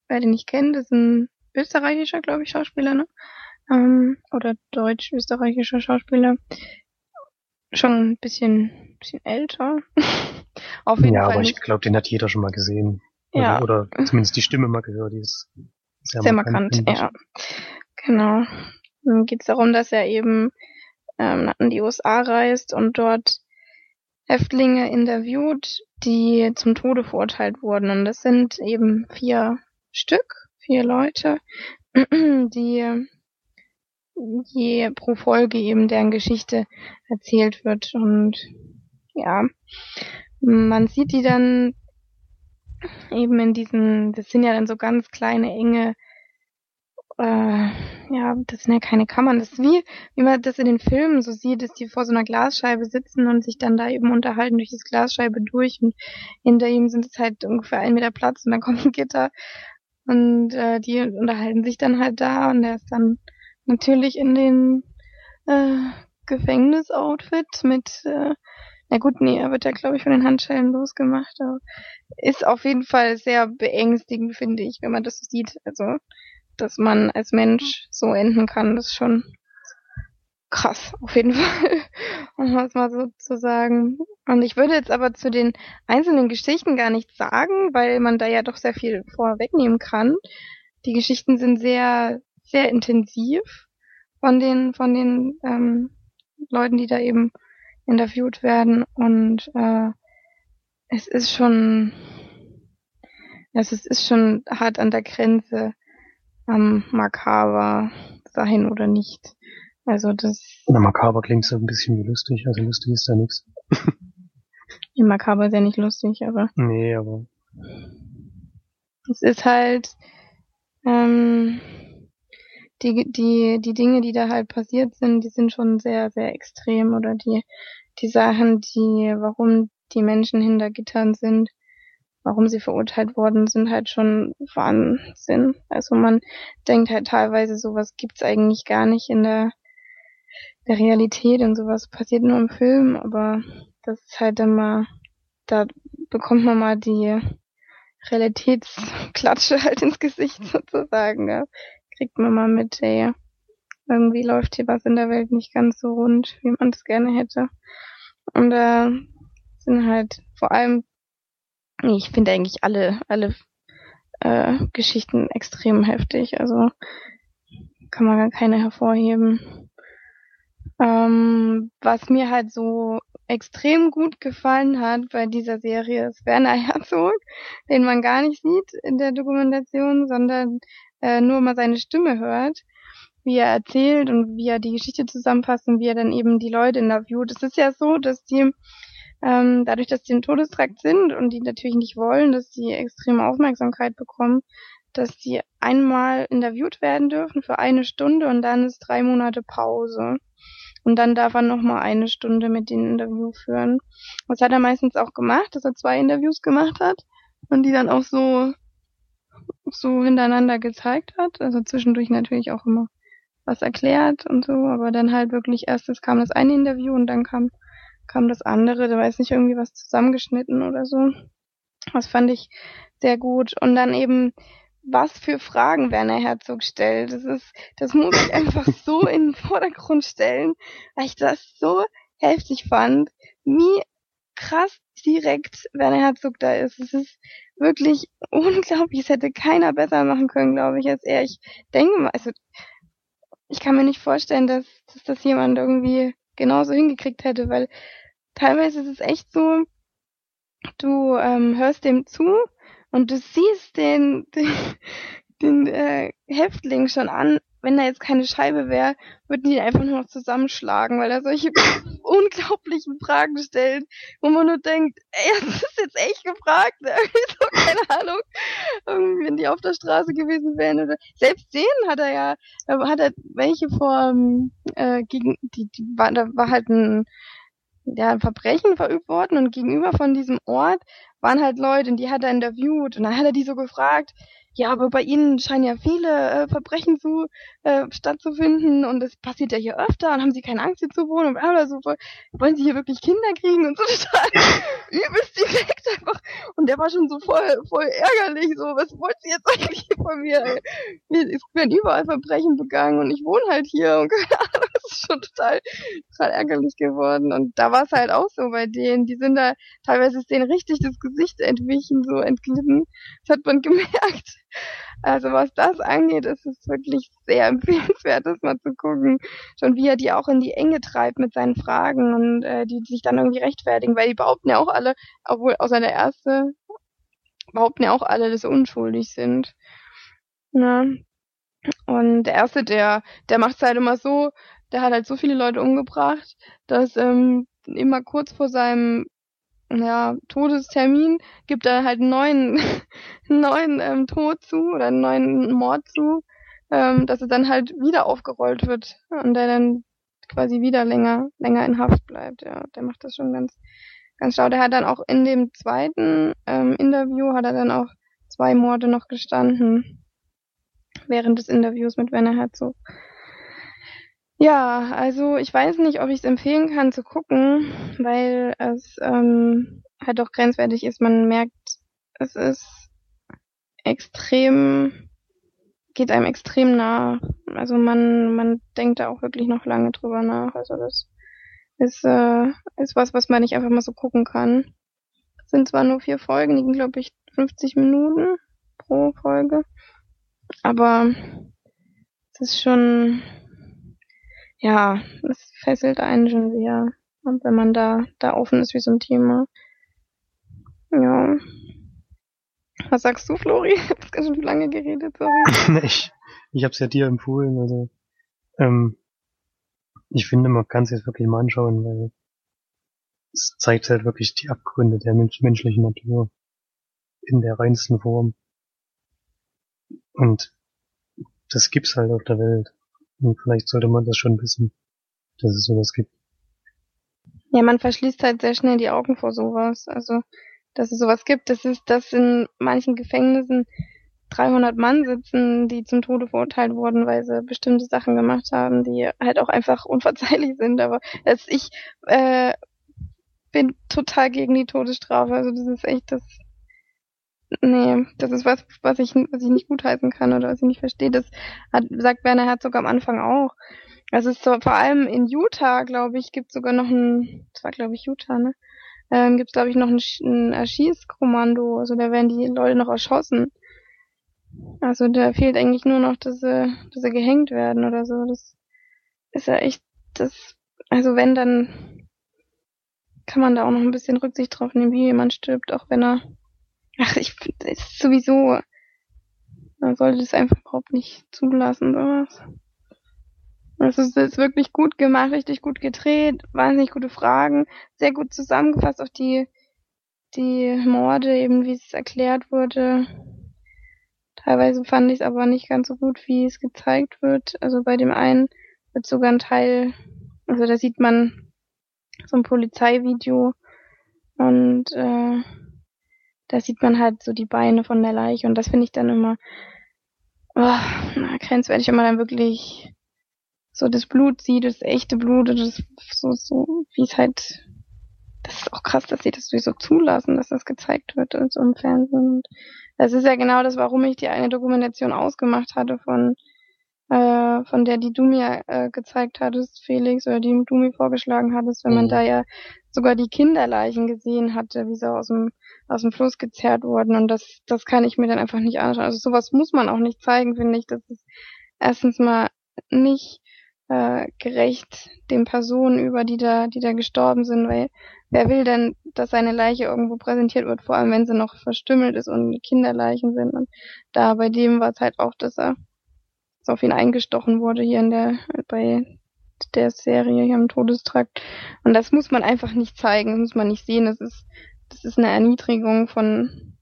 wer den nicht kennt, ist ein österreichischer, glaube ich, Schauspieler, ne? Ähm, oder deutsch-österreichischer Schauspieler. Schon ein bisschen, bisschen älter. Auf jeden ja, Fall aber nicht. ich glaube, den hat jeder schon mal gesehen. Ja. Oder, oder zumindest die Stimme mal gehört, die ist sehr, sehr markant. markant ja. Genau. Dann geht es darum, dass er eben ähm, in die USA reist und dort Häftlinge interviewt, die zum Tode verurteilt wurden. Und das sind eben vier Stück vier Leute, die je pro Folge eben deren Geschichte erzählt wird. Und ja, man sieht die dann eben in diesen, das sind ja dann so ganz kleine, enge, äh, ja, das sind ja keine Kammern, das ist wie, wie man das in den Filmen so sieht, dass die vor so einer Glasscheibe sitzen und sich dann da eben unterhalten durch das Glasscheibe durch und hinter ihm sind es halt ungefähr ein Meter Platz und dann kommt ein Gitter und äh, die unterhalten sich dann halt da und er ist dann natürlich in den äh, Gefängnisoutfit mit, äh, na gut, nee, er wird ja, glaube ich, von den Handschellen losgemacht, aber ist auf jeden Fall sehr beängstigend, finde ich, wenn man das sieht. Also, dass man als Mensch so enden kann, das ist schon krass, auf jeden Fall, um es mal so zu sagen. Und ich würde jetzt aber zu den einzelnen Geschichten gar nichts sagen, weil man da ja doch sehr viel vorwegnehmen kann. Die Geschichten sind sehr, sehr intensiv von den, von den ähm, Leuten, die da eben interviewt werden. Und äh, es ist schon, es ist, schon hart an der Grenze am makaber sein oder nicht. Also das. Na, makaber klingt so ein bisschen wie lustig, also lustig ist da nichts. Ja, makaber ist ja nicht lustig, aber. Nee, aber. Es ist halt, ähm, die, die, die Dinge, die da halt passiert sind, die sind schon sehr, sehr extrem oder die, die Sachen, die, warum die Menschen hinter Gittern sind, warum sie verurteilt worden sind, halt schon Wahnsinn. Also man denkt halt teilweise, sowas gibt's eigentlich gar nicht in der der Realität und sowas passiert nur im Film, aber das ist halt dann mal, da bekommt man mal die Realitätsklatsche halt ins Gesicht sozusagen. Ja. Kriegt man mal mit, ey, irgendwie läuft hier was in der Welt nicht ganz so rund, wie man es gerne hätte. Und da äh, sind halt vor allem, ich finde eigentlich alle, alle äh, Geschichten extrem heftig. Also kann man gar keine hervorheben. Ähm, was mir halt so extrem gut gefallen hat bei dieser Serie ist Werner Herzog, den man gar nicht sieht in der Dokumentation, sondern äh, nur mal seine Stimme hört, wie er erzählt und wie er die Geschichte zusammenfasst und wie er dann eben die Leute interviewt. Es ist ja so, dass die ähm, dadurch, dass die im Todestrakt sind und die natürlich nicht wollen, dass sie extreme Aufmerksamkeit bekommen, dass die einmal interviewt werden dürfen für eine Stunde und dann ist drei Monate Pause. Und dann darf er nochmal eine Stunde mit den Interview führen. Das hat er meistens auch gemacht, dass er zwei Interviews gemacht hat und die dann auch so, so hintereinander gezeigt hat. Also zwischendurch natürlich auch immer was erklärt und so, aber dann halt wirklich erstes kam das eine Interview und dann kam, kam das andere. Da weiß nicht irgendwie was zusammengeschnitten oder so. Das fand ich sehr gut. Und dann eben was für Fragen Werner Herzog stellt. Das ist, das muss ich einfach so in den Vordergrund stellen, weil ich das so heftig fand, wie krass direkt Werner Herzog da ist. Es ist wirklich unglaublich. Es hätte keiner besser machen können, glaube ich, als er. Ich denke mal, also ich kann mir nicht vorstellen, dass, dass das jemand irgendwie genauso hingekriegt hätte, weil teilweise ist es echt so, du ähm, hörst dem zu und du siehst den, den, den äh, Häftling schon an, wenn da jetzt keine Scheibe wäre, würden die einfach nur noch zusammenschlagen, weil er solche unglaublichen Fragen stellt, wo man nur denkt, ey, das ist jetzt echt gefragt, ne? so, keine Ahnung, irgendwie, wenn die auf der Straße gewesen wären oder selbst den hat er ja, da hat er welche vor ähm, äh, gegen die, die war, da war halt ein ja, ein Verbrechen verübt worden und gegenüber von diesem Ort waren halt Leute und die hat er interviewt und dann hat er die so gefragt, ja, aber bei ihnen scheinen ja viele äh, Verbrechen zu äh, stattzufinden und das passiert ja hier öfter und haben sie keine Angst hier zu wohnen und bla so wollen sie hier wirklich Kinder kriegen und so total übelst direkt einfach und der war schon so voll voll ärgerlich so was wollt ihr jetzt eigentlich von mir? Ey? es werden überall Verbrechen begangen und ich wohne halt hier und keine Ahnung das ist schon total total ärgerlich geworden und da war es halt auch so bei denen. Die sind da teilweise ist denen richtig das Gesicht entwichen so entglitten. Das hat man gemerkt also was das angeht, ist es wirklich sehr empfehlenswert, das mal zu gucken. Schon wie er die auch in die Enge treibt mit seinen Fragen und äh, die, sich dann irgendwie rechtfertigen, weil die behaupten ja auch alle, obwohl außer der erste, behaupten ja auch alle, dass sie unschuldig sind. Ja. Und der erste, der, der macht es halt immer so, der hat halt so viele Leute umgebracht, dass ähm, immer kurz vor seinem ja, Todestermin gibt er halt einen neuen, neuen ähm, Tod zu oder einen neuen Mord zu, ähm, dass er dann halt wieder aufgerollt wird und der dann quasi wieder länger, länger in Haft bleibt. Ja, der macht das schon ganz, ganz schlau. Der hat dann auch in dem zweiten ähm, Interview hat er dann auch zwei Morde noch gestanden während des Interviews mit Werner Herzog. Ja, also ich weiß nicht, ob ich es empfehlen kann zu gucken, weil es ähm, halt doch grenzwertig ist. Man merkt, es ist extrem, geht einem extrem nah. Also man, man denkt da auch wirklich noch lange drüber nach. Also das ist, äh, ist was, was man nicht einfach mal so gucken kann. Es sind zwar nur vier Folgen, die glaube ich, 50 Minuten pro Folge. Aber es ist schon ja, es fesselt einen schon sehr, wenn man da, da offen ist wie so ein Thema. Ja. Was sagst du, Flori? Ich hab ganz schön lange geredet, sorry. ich, ich hab's ja dir empfohlen, also, ähm, ich finde, man kann es jetzt wirklich mal anschauen, weil es zeigt halt wirklich die Abgründe der mensch menschlichen Natur in der reinsten Form. Und das gibt's halt auf der Welt. Und vielleicht sollte man das schon wissen, dass es sowas gibt. Ja, man verschließt halt sehr schnell die Augen vor sowas. Also, dass es sowas gibt. Das ist, dass in manchen Gefängnissen 300 Mann sitzen, die zum Tode verurteilt wurden, weil sie bestimmte Sachen gemacht haben, die halt auch einfach unverzeihlich sind. Aber dass ich äh, bin total gegen die Todesstrafe. Also das ist echt das Nee, das ist was, was ich, was ich nicht gutheißen kann oder was ich nicht verstehe. Das hat, sagt Werner Herzog am Anfang auch. Also es ist so, vor allem in Utah, glaube ich, gibt sogar noch ein, das war glaube ich Utah, ne? Ähm, gibt glaube ich noch ein, ein Erschießkommando, also da werden die Leute noch erschossen. Also da fehlt eigentlich nur noch, dass sie, dass sie gehängt werden oder so. Das ist ja echt, das also wenn, dann kann man da auch noch ein bisschen Rücksicht drauf nehmen, wie jemand stirbt, auch wenn er, ach, ich finde, es ist sowieso, man sollte das einfach überhaupt nicht zulassen, sowas. Also es ist wirklich gut gemacht, richtig gut gedreht, wahnsinnig gute Fragen, sehr gut zusammengefasst, auch die, die Morde, eben wie es erklärt wurde. Teilweise fand ich es aber nicht ganz so gut, wie es gezeigt wird. Also bei dem einen wird sogar ein Teil, also da sieht man so ein Polizeivideo und äh, da sieht man halt so die Beine von der Leiche und das finde ich dann immer oh, na, grenzwertig, wenn man dann wirklich so das Blut sieht, das echte Blut, das so, so, wie es halt, das ist auch krass, dass sie das sowieso zulassen, dass das gezeigt wird und so im Fernsehen. Das ist ja genau das, warum ich die eine Dokumentation ausgemacht hatte von, äh, von der die du mir äh, gezeigt hattest, Felix, oder die du mir vorgeschlagen hattest, wenn mhm. man da ja sogar die Kinderleichen gesehen hatte, wie sie aus dem, aus dem Fluss gezerrt wurden. Und das, das kann ich mir dann einfach nicht anschauen. Also sowas muss man auch nicht zeigen, finde ich. Das ist erstens mal nicht äh, gerecht den Personen über, die da, die da gestorben sind, weil wer will denn, dass seine Leiche irgendwo präsentiert wird, vor allem wenn sie noch verstümmelt ist und Kinderleichen sind. Und da bei dem war es halt auch, dass er dass auf ihn eingestochen wurde hier in der bei der Serie hier im Todestrakt. Und das muss man einfach nicht zeigen, das muss man nicht sehen. Das ist das ist eine Erniedrigung von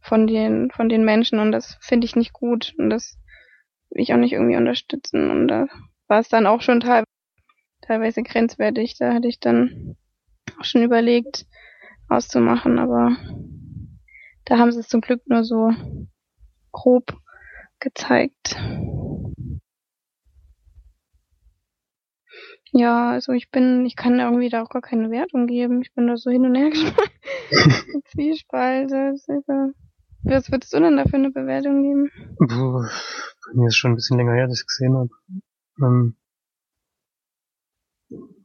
von den von den Menschen und das finde ich nicht gut und das will ich auch nicht irgendwie unterstützen und da war es dann auch schon teil teilweise grenzwertig. Da hatte ich dann auch schon überlegt, auszumachen, aber da haben sie es zum Glück nur so grob gezeigt. Ja, also ich bin, ich kann irgendwie da auch gar keine Wertung geben. Ich bin da so hin und her gespannt. Zwiespalt. Was würdest du denn da für eine Bewertung geben? Puh, bei mir ist schon ein bisschen länger her, dass ich gesehen habe. Ähm,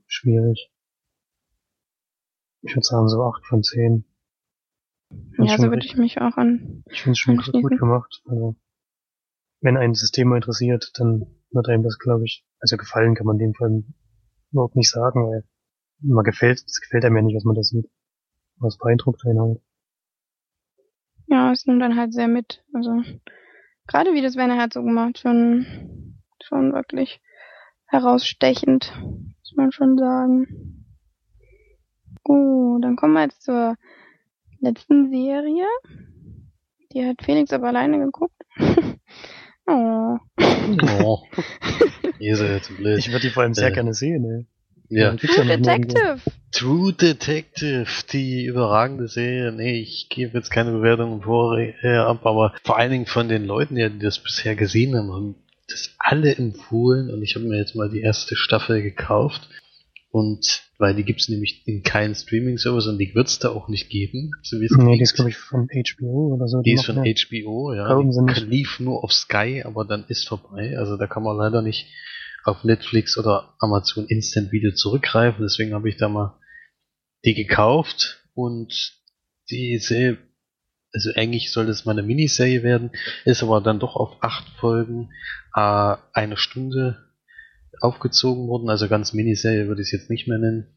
schwierig. Ich würde sagen so 8 von 10. Ja, so würde ich mich auch an. Ich finde es schon gut gemacht. Also, wenn ein System interessiert, dann wird einem das, glaube ich, also gefallen kann man dem Fall überhaupt nicht sagen, weil man gefällt, es gefällt einem ja nicht, was man da sieht. Was beeindruckt einen halt. Ja, es nimmt dann halt sehr mit. Also, gerade wie das Werner so gemacht, schon schon wirklich herausstechend, muss man schon sagen. Oh, dann kommen wir jetzt zur letzten Serie. Die hat Felix aber alleine geguckt. Oh. oh. Seid jetzt blöd. Ich würde die vor allem sehr äh, gerne sehen, ey. Ja. True Detective. True Detective, die überragende Serie. Nee, ich gebe jetzt keine Bewertung vorher ab, aber vor allen Dingen von den Leuten, die das bisher gesehen haben, haben das alle empfohlen und ich habe mir jetzt mal die erste Staffel gekauft. Und weil die gibt's nämlich in keinem Streaming-Service und die wird's da auch nicht geben. So wie es nee, die ist glaube ich von HBO oder so. Die, die ist von HBO, ja. Die lief nur auf Sky, aber dann ist vorbei. Also da kann man leider nicht auf Netflix oder Amazon Instant Video zurückgreifen. Deswegen habe ich da mal die gekauft und die Serie also eigentlich soll das mal eine Miniserie werden, ist aber dann doch auf acht Folgen äh, eine Stunde aufgezogen worden. Also ganz Miniserie würde ich es jetzt nicht mehr nennen.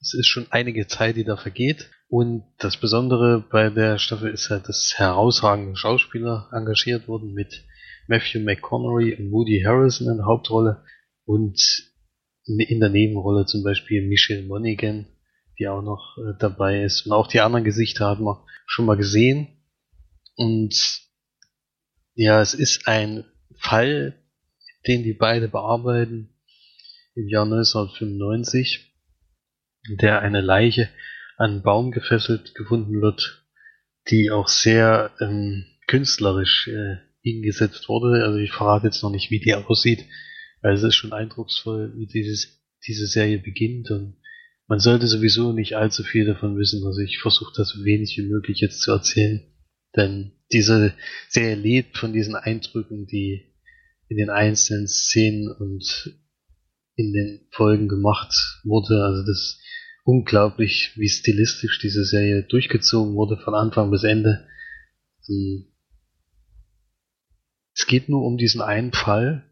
Es ist schon einige Zeit, die da vergeht. Und das Besondere bei der Staffel ist halt, dass herausragende Schauspieler engagiert wurden mit Matthew McConaughey und Woody Harrison in der Hauptrolle und in der Nebenrolle zum Beispiel Michelle Monaghan, die auch noch äh, dabei ist. Und auch die anderen Gesichter hat man schon mal gesehen. Und ja, es ist ein Fall, den die beide bearbeiten im Jahr 1995, der eine Leiche an einen Baum gefesselt gefunden wird, die auch sehr ähm, künstlerisch äh, hingesetzt wurde. Also ich verrate jetzt noch nicht, wie die aussieht, weil es ist schon eindrucksvoll, wie dieses, diese Serie beginnt und man sollte sowieso nicht allzu viel davon wissen. Also ich versuche das so wenig wie möglich jetzt zu erzählen. Denn diese Serie lebt von diesen Eindrücken, die in den einzelnen Szenen und in den Folgen gemacht wurde. Also das ist unglaublich, wie stilistisch diese Serie durchgezogen wurde von Anfang bis Ende. Ähm, es geht nur um diesen einen Fall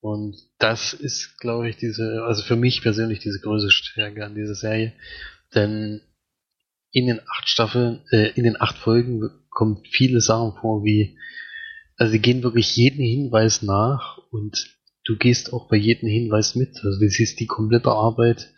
Und das ist, glaube ich, diese, also für mich persönlich diese größte Stärke an dieser Serie. Denn in den acht Staffeln, äh, in den acht Folgen kommt viele Sachen vor, wie, also sie gehen wirklich jeden Hinweis nach und du gehst auch bei jedem Hinweis mit. Also du siehst die komplette Arbeit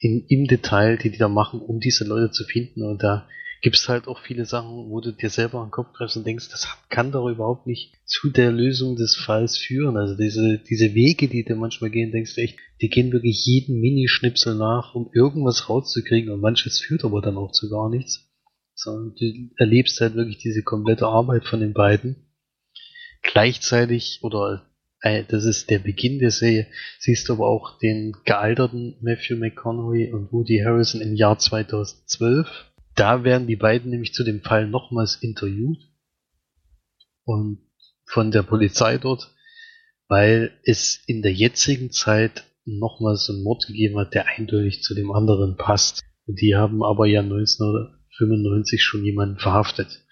in, im Detail, die die da machen, um diese Leute zu finden. Und da gibt es halt auch viele Sachen, wo du dir selber an den Kopf greifst und denkst, das kann doch überhaupt nicht zu der Lösung des Falls führen. Also diese, diese Wege, die dir manchmal gehen, denkst du echt, die gehen wirklich jeden Minischnipsel nach, um irgendwas rauszukriegen und manches führt aber dann auch zu gar nichts. Sondern du erlebst halt wirklich diese komplette Arbeit von den beiden. Gleichzeitig, oder äh, das ist der Beginn der Serie, siehst du aber auch den gealterten Matthew McConaughey und Woody Harrison im Jahr 2012 da werden die beiden nämlich zu dem Fall nochmals interviewt und von der Polizei dort, weil es in der jetzigen Zeit nochmals einen Mord gegeben hat, der eindeutig zu dem anderen passt. Und die haben aber ja 1995 schon jemanden verhaftet.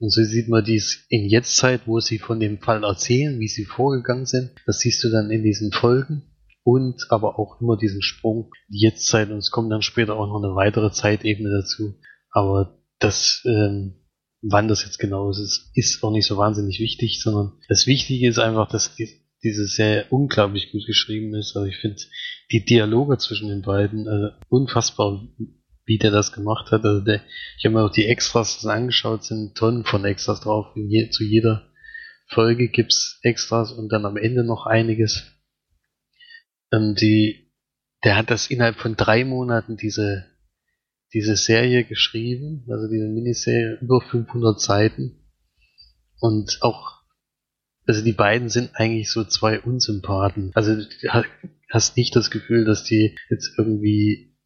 Und so sieht man dies in Jetztzeit, wo sie von dem Fall erzählen, wie sie vorgegangen sind. Das siehst du dann in diesen Folgen. Und aber auch immer diesen Sprung, die Jetztzeit. Und es kommt dann später auch noch eine weitere Zeitebene dazu, aber das, ähm, wann das jetzt genau ist, ist, auch nicht so wahnsinnig wichtig, sondern das Wichtige ist einfach, dass die, diese sehr unglaublich gut geschrieben ist. Also ich finde die Dialoge zwischen den beiden also unfassbar, wie der das gemacht hat. Also der, ich habe mir auch die Extras angeschaut, sind Tonnen von Extras drauf. Je, zu jeder Folge gibt's Extras und dann am Ende noch einiges. Ähm, die, der hat das innerhalb von drei Monaten diese diese Serie geschrieben, also diese Miniserie, über 500 Seiten. Und auch, also die beiden sind eigentlich so zwei Unsympathen. Also hast nicht das Gefühl, dass die jetzt irgendwie,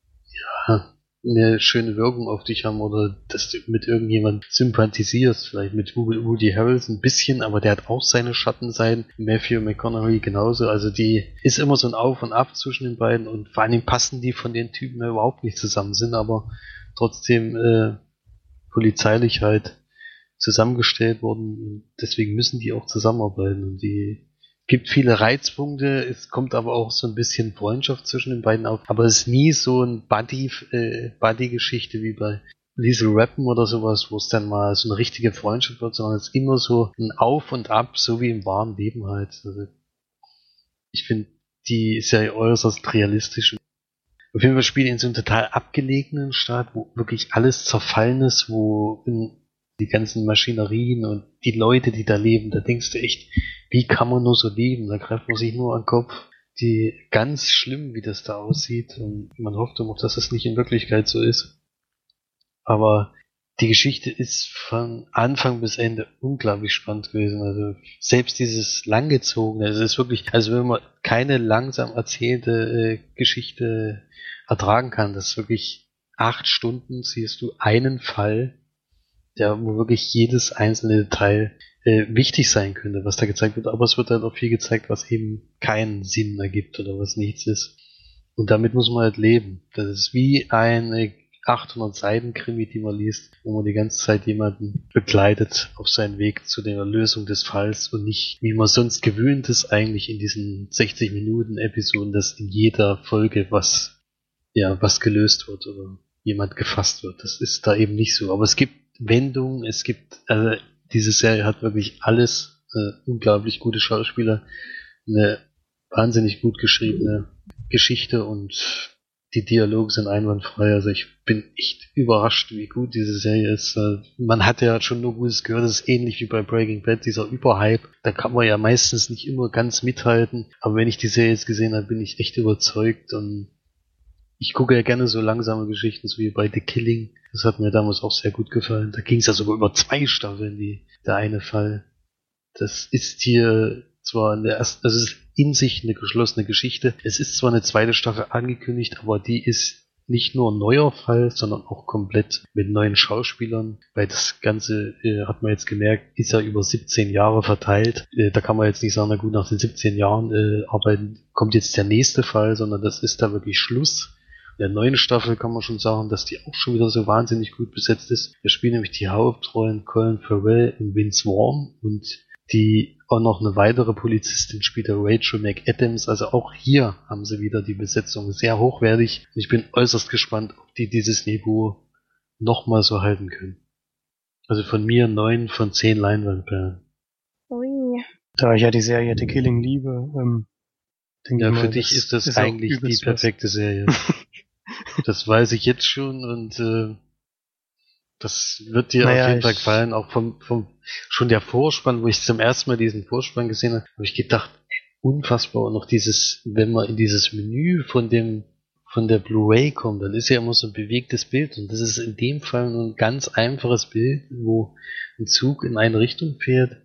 ja, eine schöne Wirkung auf dich haben oder dass du mit irgendjemand sympathisierst, vielleicht mit Woody Harrelson ein bisschen, aber der hat auch seine Schattenseiten. Matthew McConaughey genauso. Also die ist immer so ein Auf und Ab zwischen den beiden und vor allen Dingen passen die von den Typen überhaupt nicht zusammen, sind aber trotzdem äh, polizeilich halt zusammengestellt worden. Deswegen müssen die auch zusammenarbeiten und die gibt viele Reizpunkte, es kommt aber auch so ein bisschen Freundschaft zwischen den beiden auf, aber es ist nie so ein Buddy, äh, Buddy-Geschichte wie bei Liesel Rappen oder sowas, wo es dann mal so eine richtige Freundschaft wird, sondern es ist immer so ein Auf und Ab, so wie im wahren Leben halt. Also ich finde die Serie äußerst realistisch. Auf jeden Fall spielt in so einem total abgelegenen Staat, wo wirklich alles zerfallen ist, wo die ganzen Maschinerien und die Leute, die da leben, da denkst du echt, wie kann man nur so leben? Da greift man sich nur an den Kopf. Die ganz schlimm, wie das da aussieht. Und man hofft immer, dass es nicht in Wirklichkeit so ist. Aber die Geschichte ist von Anfang bis Ende unglaublich spannend gewesen. Also selbst dieses langgezogene, es ist wirklich, also wenn man keine langsam erzählte äh, Geschichte ertragen kann, das ist wirklich acht Stunden siehst du einen Fall, der wo wirklich jedes einzelne Detail äh, wichtig sein könnte, was da gezeigt wird, aber es wird halt auch viel gezeigt, was eben keinen Sinn ergibt oder was nichts ist. Und damit muss man halt leben. Das ist wie eine 800 Seiten Krimi, die man liest, wo man die ganze Zeit jemanden begleitet auf seinen Weg zu der Lösung des Falls und nicht, wie man sonst gewöhnt ist, eigentlich in diesen 60 Minuten Episoden, dass in jeder Folge was, ja, was gelöst wird oder jemand gefasst wird. Das ist da eben nicht so. Aber es gibt Wendungen, es gibt, also diese Serie hat wirklich alles, äh, unglaublich gute Schauspieler, eine wahnsinnig gut geschriebene Geschichte und die Dialoge sind einwandfrei. Also ich bin echt überrascht, wie gut diese Serie ist. Äh, man hat ja schon nur Gutes gehört, das ist ähnlich wie bei Breaking Bad, dieser Überhype. Da kann man ja meistens nicht immer ganz mithalten. Aber wenn ich die Serie jetzt gesehen habe, bin ich echt überzeugt und ich gucke ja gerne so langsame Geschichten, so wie bei The Killing. Das hat mir damals auch sehr gut gefallen. Da ging es ja sogar über zwei Staffeln, die, der eine Fall. Das ist hier zwar in der ersten, also ist in sich eine geschlossene Geschichte. Es ist zwar eine zweite Staffel angekündigt, aber die ist nicht nur ein neuer Fall, sondern auch komplett mit neuen Schauspielern, weil das Ganze, äh, hat man jetzt gemerkt, ist ja über 17 Jahre verteilt. Äh, da kann man jetzt nicht sagen, na gut, nach den 17 Jahren äh, arbeiten kommt jetzt der nächste Fall, sondern das ist da wirklich Schluss. In der neuen Staffel kann man schon sagen, dass die auch schon wieder so wahnsinnig gut besetzt ist. Wir spielen nämlich die Hauptrollen Colin Farrell und Vince Vaughn und die auch noch eine weitere Polizistin spielt, der Rachel McAdams. Also auch hier haben sie wieder die Besetzung sehr hochwertig. Ich bin äußerst gespannt, ob die dieses Niveau nochmal so halten können. Also von mir neun von zehn Leinwandperlen. Ui. Da ich ja die Serie The Killing liebe, ähm, denke Ja, ich mal, für dich ist das ist eigentlich die übelst was. perfekte Serie. das weiß ich jetzt schon und äh, das wird dir Naja, auf jeden Fall gefallen. Auch vom, vom schon der Vorspann, wo ich zum ersten Mal diesen Vorspann gesehen habe, habe ich gedacht, unfassbar. Und noch dieses, wenn man in dieses Menü von dem von der Blu-ray kommt, dann ist ja immer so ein bewegtes Bild und das ist in dem Fall nur ein ganz einfaches Bild, wo ein Zug in eine Richtung fährt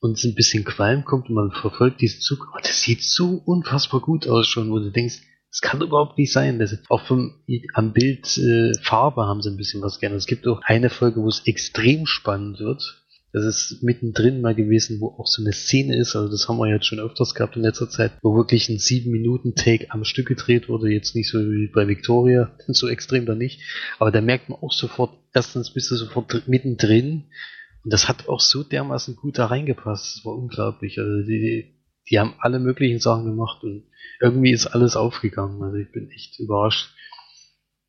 und es ein bisschen Qualm kommt und man verfolgt diesen Zug. Aber das sieht so unfassbar gut aus schon, wo du denkst, das kann überhaupt nicht sein. Das auch vom, am Bild äh, Farbe haben sie ein bisschen was geändert. Es gibt auch eine Folge, wo es extrem spannend wird. Das ist mittendrin mal gewesen, wo auch so eine Szene ist, also das haben wir jetzt schon öfters gehabt in letzter Zeit, wo wirklich ein 7-Minuten-Take am Stück gedreht wurde, jetzt nicht so wie bei Victoria, so extrem da nicht, aber da merkt man auch sofort, erstens bist du sofort dr- mittendrin und das hat auch so dermaßen gut da reingepasst, das war unglaublich, also die, die haben alle möglichen Sachen gemacht und irgendwie ist alles aufgegangen, also ich bin echt überrascht.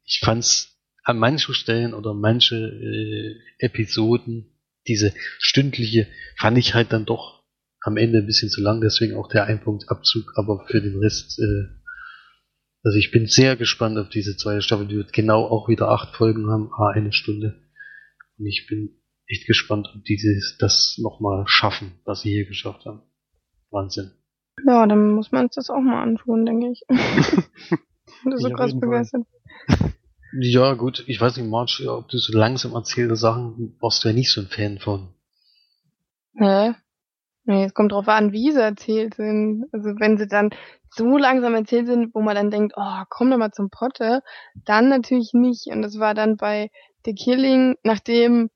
Ich fand's an manchen Stellen oder manche äh, Episoden diese stündliche fand ich halt dann doch am Ende ein bisschen zu lang, deswegen auch der Einpunktabzug, aber für den Rest, äh, also ich bin sehr gespannt auf diese zweite Staffel, die wird genau auch wieder acht Folgen haben, a eine Stunde. Und ich bin echt gespannt, ob die das nochmal schaffen, was sie hier geschafft haben. Wahnsinn. Ja, dann muss man uns das auch mal antun, denke ich. das ist so auf krass begeistert. Ja, gut, ich weiß nicht, Marge, ob du so langsam erzählte Sachen warst du ja nicht so ein Fan von. Hä? Nee, es kommt drauf an, wie sie erzählt sind. Also wenn sie dann so langsam erzählt sind, wo man dann denkt, oh, komm doch mal zum Potte, dann natürlich nicht. Und das war dann bei The Killing, nachdem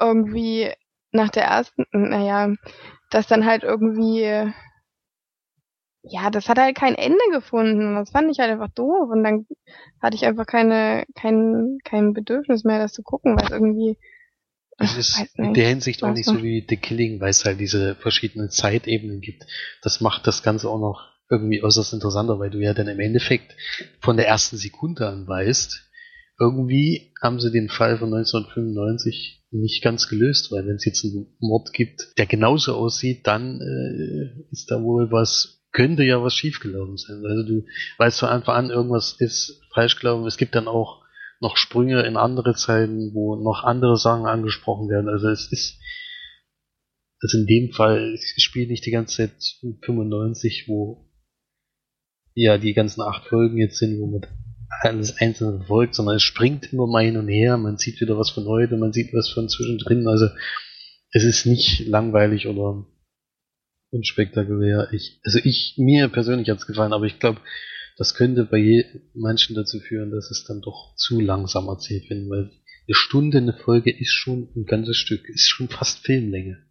irgendwie nach der ersten, naja, das dann halt irgendwie, ja, das hat halt kein Ende gefunden. Und das fand ich halt einfach doof. Und dann hatte ich einfach keine, kein, kein Bedürfnis mehr, das zu gucken, weil es irgendwie, Es ist in der Hinsicht auch nicht so wie The Killing, weil es halt diese verschiedenen Zeitebenen gibt. Das macht das Ganze auch noch irgendwie äußerst interessanter, weil du ja dann im Endeffekt von der ersten Sekunde an weißt, irgendwie haben sie den Fall von 1995 nicht ganz gelöst, weil wenn es jetzt einen Mord gibt, der genauso aussieht, dann äh, ist da wohl was, könnte ja was schiefgelaufen sein. Also du weißt von Anfang an, irgendwas ist falsch gelaufen. Es gibt dann auch noch Sprünge in andere Zeiten, wo noch andere Sachen angesprochen werden. Also es ist, also in dem Fall, ich spiele nicht die ganze Zeit 95, wo ja die ganzen acht Folgen jetzt sind, wo man alles einzeln verfolgt, sondern es springt immer mal hin und her, man sieht wieder was von heute, man sieht was von zwischendrin, also es ist nicht langweilig oder unspektakulär. Ich, also ich, mir persönlich hat's gefallen, aber ich glaube, das könnte bei manchen dazu führen, dass es dann doch zu langsam erzählt wird, weil eine Stunde eine Folge ist schon ein ganzes Stück, ist schon fast Filmlänge.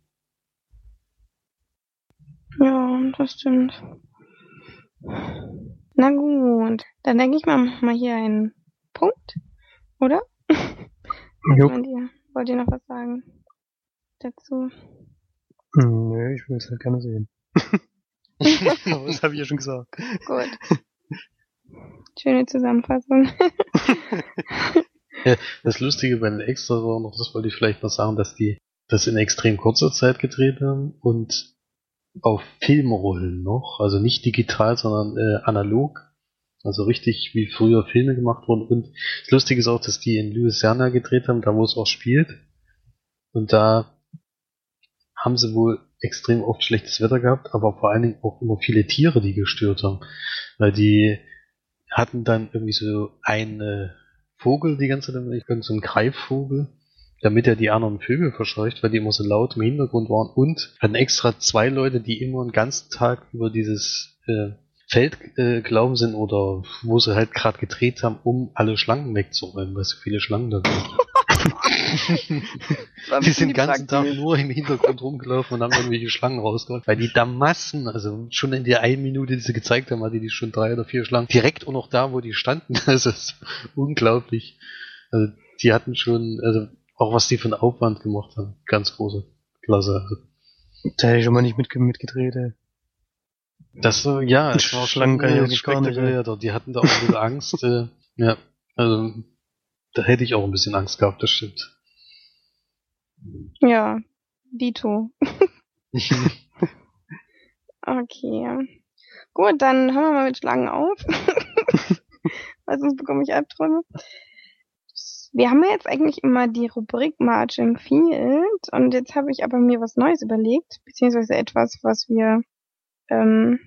Ja, das stimmt. Na gut, dann denke ich mal, wir hier einen Punkt, oder? Was Jupp. meint ihr? Wollt ihr noch was sagen dazu? Nö, ich will es halt gerne sehen. Aber das habe ich ja schon gesagt. Gut. Schöne Zusammenfassung. Das Lustige bei den Extras war noch, das wollte ich vielleicht noch sagen, dass die das in extrem kurzer Zeit gedreht haben und auf Filmrollen noch, also nicht digital, sondern äh, analog. Also richtig wie früher Filme gemacht wurden. Und das Lustige ist auch, dass die in Louisiana gedreht haben, da wo es auch spielt. Und da haben sie wohl extrem oft schlechtes Wetter gehabt, aber vor allen Dingen auch immer viele Tiere, die gestört haben. Weil die hatten dann irgendwie so einen Vogel die ganze Zeit, irgend so einen Greifvogel, damit er die anderen Vögel verscheucht, weil die immer so laut im Hintergrund waren und hatten extra zwei Leute, die immer den ganzen Tag über dieses äh, Feld äh, gelaufen sind oder wo sie halt gerade gedreht haben, um alle Schlangen wegzuräumen, weil so viele Schlangen da sind. Die sind den ganzen Tag nur im Hintergrund rumgelaufen und haben irgendwelche Schlangen rausgeholt, weil die da Massen, also schon in der einen Minute, die sie gezeigt haben, hatte die schon drei oder vier Schlangen. Direkt auch noch da, wo die standen. Das ist unglaublich. Also die hatten schon, also auch was die für einen Aufwand gemacht haben, ganz große Klasse. Da hätte ich schon mal nicht mitge mitgedreht, ey. Das so, ja, es war schon ich äh, nicht, spektakulär. Die hatten da auch ein bisschen Angst. Äh, ja, also da hätte ich auch ein bisschen Angst gehabt, das stimmt. Ja, Dito. Okay. Gut, dann hören wir mal mit Schlangen auf. Weil sonst bekomme ich Albträume. Wir haben ja jetzt eigentlich immer die Rubrik March im Field und jetzt habe ich aber mir was Neues überlegt, beziehungsweise etwas, was wir, ähm,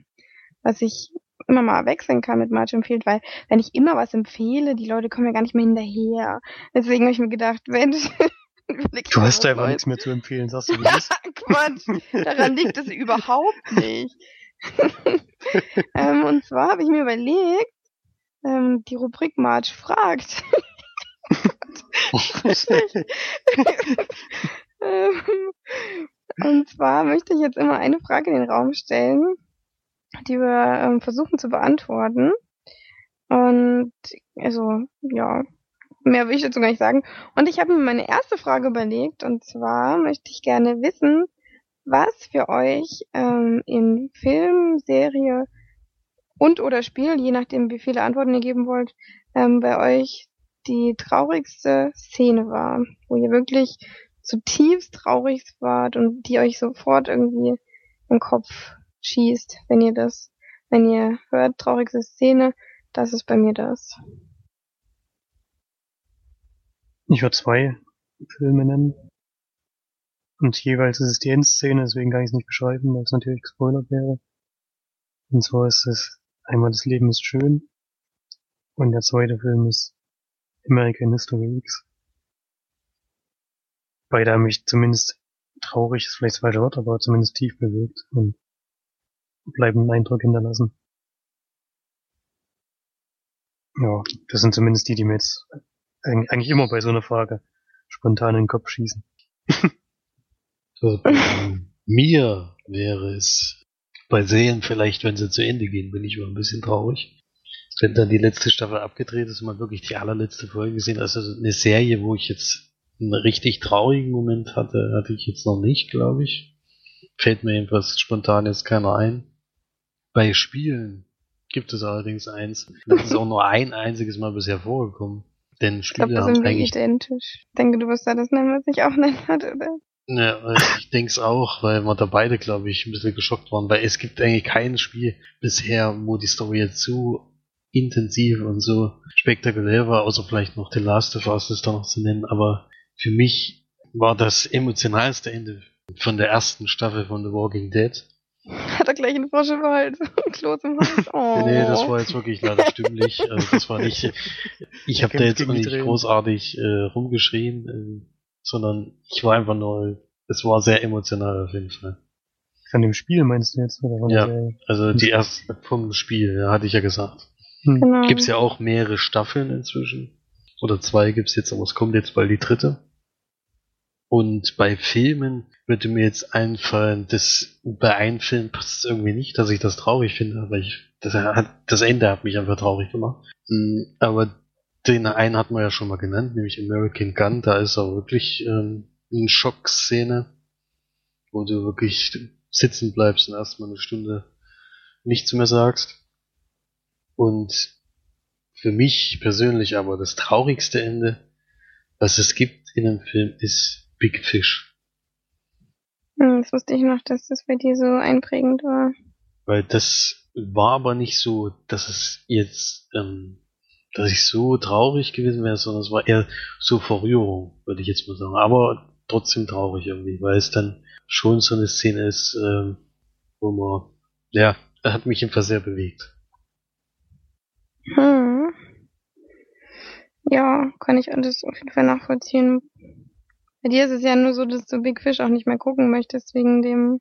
was ich immer mal wechseln kann mit March im Field, weil wenn ich immer was empfehle, die Leute kommen ja gar nicht mehr hinterher. Deswegen habe ich mir gedacht, Mensch, Du hast was einfach nichts mehr zu empfehlen, sagst du, das? Quatsch, daran liegt es überhaupt nicht. ähm, und zwar habe ich mir überlegt, ähm, die Rubrik March fragt. und zwar möchte ich jetzt immer eine Frage in den Raum stellen, die wir ähm, versuchen zu beantworten. Und also, ja, mehr will ich dazu gar nicht sagen. Und ich habe mir meine erste Frage überlegt, und zwar möchte ich gerne wissen, was für euch ähm, in Film, Serie und oder Spiel, je nachdem wie viele Antworten ihr geben wollt, ähm, bei euch die traurigste Szene war, wo ihr wirklich zutiefst traurig wart und die euch sofort irgendwie im Kopf schießt, wenn ihr das, wenn ihr hört, traurigste Szene, das ist bei mir das. Ich würde zwei Filme nennen. Und jeweils ist es die Endszene, deswegen kann ich es nicht beschreiben, weil es natürlich gespoilert wäre. Und zwar ist es einmal das Leben ist schön und der zweite Film ist American History X. Beide haben mich zumindest traurig, ist vielleicht das falsche Wort, aber zumindest tief bewegt und bleiben einen Eindruck hinterlassen. Ja, das sind zumindest die, die mir jetzt eig- eigentlich immer bei so einer Frage spontan in den Kopf schießen. Bei mir wäre es bei Serien vielleicht, wenn sie zu Ende gehen, bin ich immer ein bisschen traurig. Wenn dann die letzte Staffel abgedreht ist und man wirklich die allerletzte Folge gesehen hat. Also eine Serie, wo ich jetzt einen richtig traurigen Moment hatte, hatte ich jetzt noch nicht, glaube ich. Fällt mir jedenfalls spontan jetzt keiner ein. Bei Spielen gibt es allerdings eins. Das ist auch nur ein einziges Mal bisher vorgekommen. Denn Ich Spiele da haben sind wir eigentlich identisch. Ich denke, du wirst da das nennen, was ich auch nennen hatte, oder? Ja, also ich denk's auch, weil wir da beide, glaube ich, ein bisschen geschockt waren, weil es gibt eigentlich kein Spiel bisher, wo die Story jetzt so intensiv und so spektakulär war, außer vielleicht noch The Last of Us ist da noch zu nennen, aber für mich war das emotionalste Ende von der ersten Staffel von The Walking Dead. Hat er gleich einen Frosch im Hals. Kloß im Hals. Oh. Nee, das war jetzt wirklich leider stimmlich. Also das war nicht. Ich habe da jetzt auch nicht großartig äh, rumgeschrien, äh, sondern ich war einfach nur. Es war sehr emotional auf jeden Fall. Von dem Spiel meinst du jetzt? Oder von Ja. Also die erste vom Spiel, ja, hatte ich ja gesagt. Hm. Genau. Gibt's ja auch mehrere Staffeln inzwischen. Oder zwei gibt's jetzt, aber es kommt jetzt bald die dritte. Und bei Filmen würde mir jetzt einfallen, dass bei einem Film passt es irgendwie nicht, dass ich das traurig finde, aber ich, das, hat, das Ende hat mich einfach traurig gemacht. Mm, Aber den einen hat man ja schon mal genannt, nämlich American Gun, da ist auch wirklich ähm, eine Schockszene, wo du wirklich sitzen bleibst und erstmal eine Stunde nichts mehr sagst. Und für mich persönlich aber das traurigste Ende, was es gibt in einem Film, ist Big Fish. Hm, Das wusste ich noch, dass das bei dir so einprägend war. Weil das war aber nicht so, dass es jetzt, ähm, dass ich so traurig gewesen wäre, sondern es war eher so Verrührung, würde ich jetzt mal sagen. Aber trotzdem traurig irgendwie, weil es dann schon so eine Szene ist, ähm, wo man, ja, hat mich jedenfalls sehr bewegt. Hm. Ja, kann ich alles auf jeden Fall nachvollziehen. Bei dir ist es ja nur so, dass du Big Fish auch nicht mehr gucken möchtest wegen dem.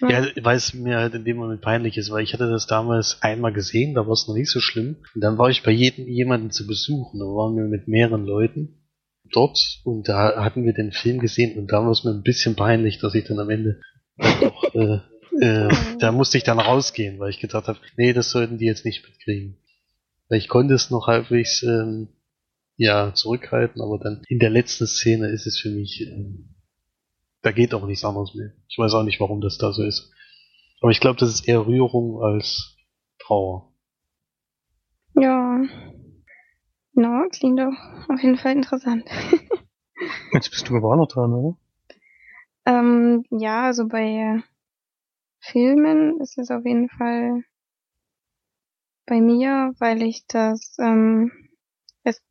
Ja, weil es mir halt in dem Moment peinlich ist, weil ich hatte das damals einmal gesehen, da war es noch nicht so schlimm. Und dann war ich bei jedem jemanden zu besuchen, da waren wir mit mehreren Leuten dort und da hatten wir den Film gesehen und da war es mir ein bisschen peinlich, dass ich dann am Ende doch, äh, äh, da musste ich dann rausgehen, weil ich gedacht habe, nee, das sollten die jetzt nicht mitkriegen. Weil ich konnte es noch halbwegs ähm, ja zurückhalten, aber dann in der letzten Szene ist es für mich ähm, da geht auch nichts anderes mehr. Ich weiß auch nicht, warum das da so ist. Aber ich glaube, das ist eher Rührung als Trauer. Ja. No, klingt doch auf jeden Fall interessant. Jetzt bist du aber auch noch dran, oder? ähm, ja, also bei Filmen ist es auf jeden Fall bei mir, weil ich das ähm, als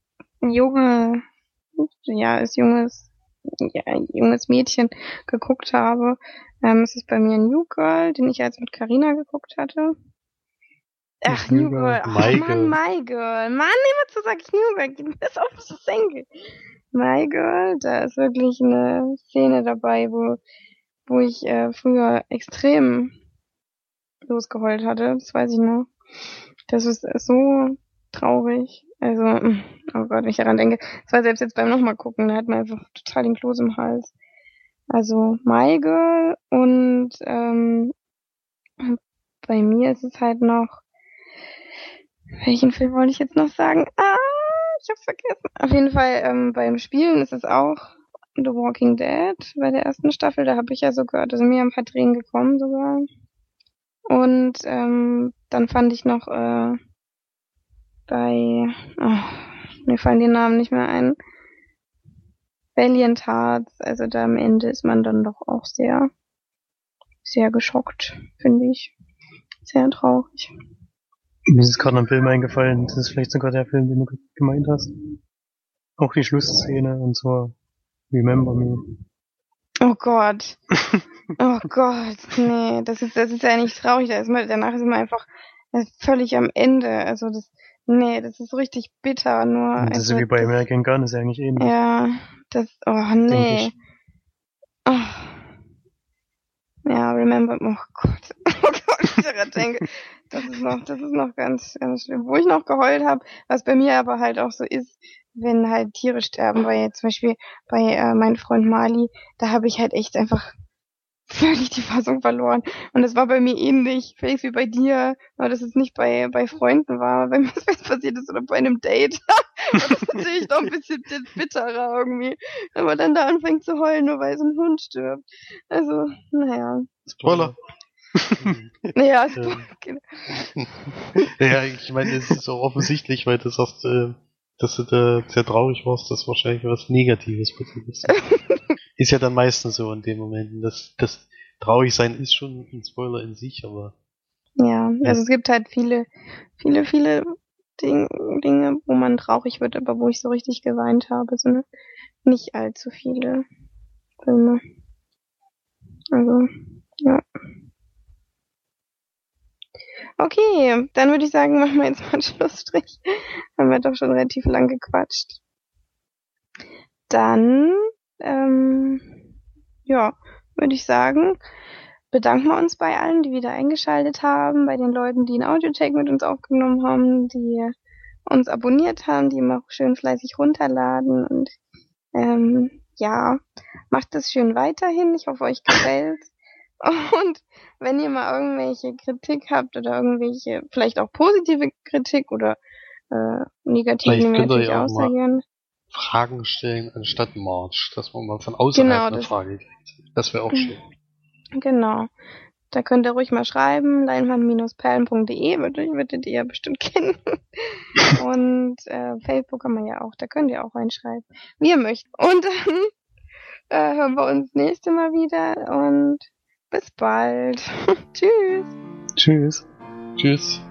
junge, ja, als junges, ja, junges Mädchen geguckt habe. Ähm, es ist bei mir New Girl, den ich als mit Carina geguckt hatte. Ach, New Girl. Ach, My Mann, Girl. My Girl. Mann, immer zu sag ich New Girl. Das auf die Senkel. My Girl, da ist wirklich eine Szene dabei, wo, wo ich äh, früher extrem losgeheult hatte. Das weiß ich noch. Das ist so traurig. Also, oh Gott, wenn ich daran denke. Das war selbst jetzt beim nochmal gucken, da hat man einfach total den Kloß im Hals. Also My Girl und ähm, bei mir ist es halt noch. Welchen Film wollte ich jetzt noch sagen? Ah, ich hab's vergessen. Auf jeden Fall ähm, beim Spielen ist es auch The Walking Dead bei der ersten Staffel. Da habe ich ja sogar, da sind mir ein paar Tränen gekommen sogar. Und ähm, dann fand ich noch äh, bei, oh, mir fallen die Namen nicht mehr ein. Valiant Hearts, also da am Ende ist man dann doch auch sehr, sehr geschockt, finde ich. Sehr traurig. Mir ist gerade ein Film eingefallen, das ist vielleicht sogar der Film, den du ge- gemeint hast. Auch die Schlussszene und zwar Remember Me. Oh Gott. Oh Gott, nee, das ist, das ist ja nicht traurig, da ist man, danach ist man einfach äh, völlig am Ende. Also das, nee, das ist richtig bitter, nur. Das ist also, wie bei American Gun, ist ja eigentlich ähnlich. Ja, das, oh nee. Oh. Ja, remember, oh Gott, oh Gott, ich daran denke, das ist noch, das ist noch ganz, ganz schlimm. Wo ich noch geheult habe, was bei mir aber halt auch so ist, wenn halt Tiere sterben, weil zum Beispiel bei äh, meinem Freund Mali, da habe ich halt echt einfach völlig die Fassung verloren. Und das war bei mir ähnlich, Felix, wie bei dir, aber dass es nicht bei, bei Freunden war, wenn mir das passiert ist oder bei einem Date. Das ist natürlich noch ein bisschen bitterer irgendwie, wenn man dann da anfängt zu heulen, nur weil so ein Hund stirbt. Also, naja. Spoiler. Naja, Ähm. genau. ja, ich meine, es ist so offensichtlich, weil du sagst, äh, dass du da sehr traurig warst, dass wahrscheinlich was Negatives passiert ist. ist ja dann meistens so in dem Moment. Das, das Traurigsein ist schon ein Spoiler in sich, aber Ja, also es gibt halt viele, viele, viele Ding, Dinge, wo man traurig wird, aber wo ich so richtig geweint habe. So ne, nicht allzu viele Filme. Also, ja. Okay, dann würde ich sagen, machen wir jetzt mal einen Schlussstrich. Haben wir doch schon relativ lang gequatscht. Dann, ähm, ja, würde ich sagen, bedanken wir uns bei allen, die wieder eingeschaltet haben, bei den Leuten, die einen Audiotech mit uns aufgenommen haben, die uns abonniert haben, die immer schön fleißig runterladen und ähm, ja, macht es schön weiterhin. Ich hoffe, euch gefällt. Und wenn ihr mal irgendwelche Kritik habt oder irgendwelche, vielleicht auch positive Kritik oder äh, negative, Vielleicht wir könnt ihr ja auch mal-. Fragen stellen anstatt March, dass man mal von außerhalb Genau, eine Frage kriegt. Das wäre auch schön. Genau. Da könnt ihr ruhig mal schreiben, leinwand-perlen.de, würdet, ihr ja bestimmt kennen. Und äh, Facebook haben wir ja auch, da könnt ihr auch reinschreiben, wie ihr möchtet. Und dann äh, hören wir uns nächste Mal wieder und bis bald. Tschüss. Tschüss. Tschüss.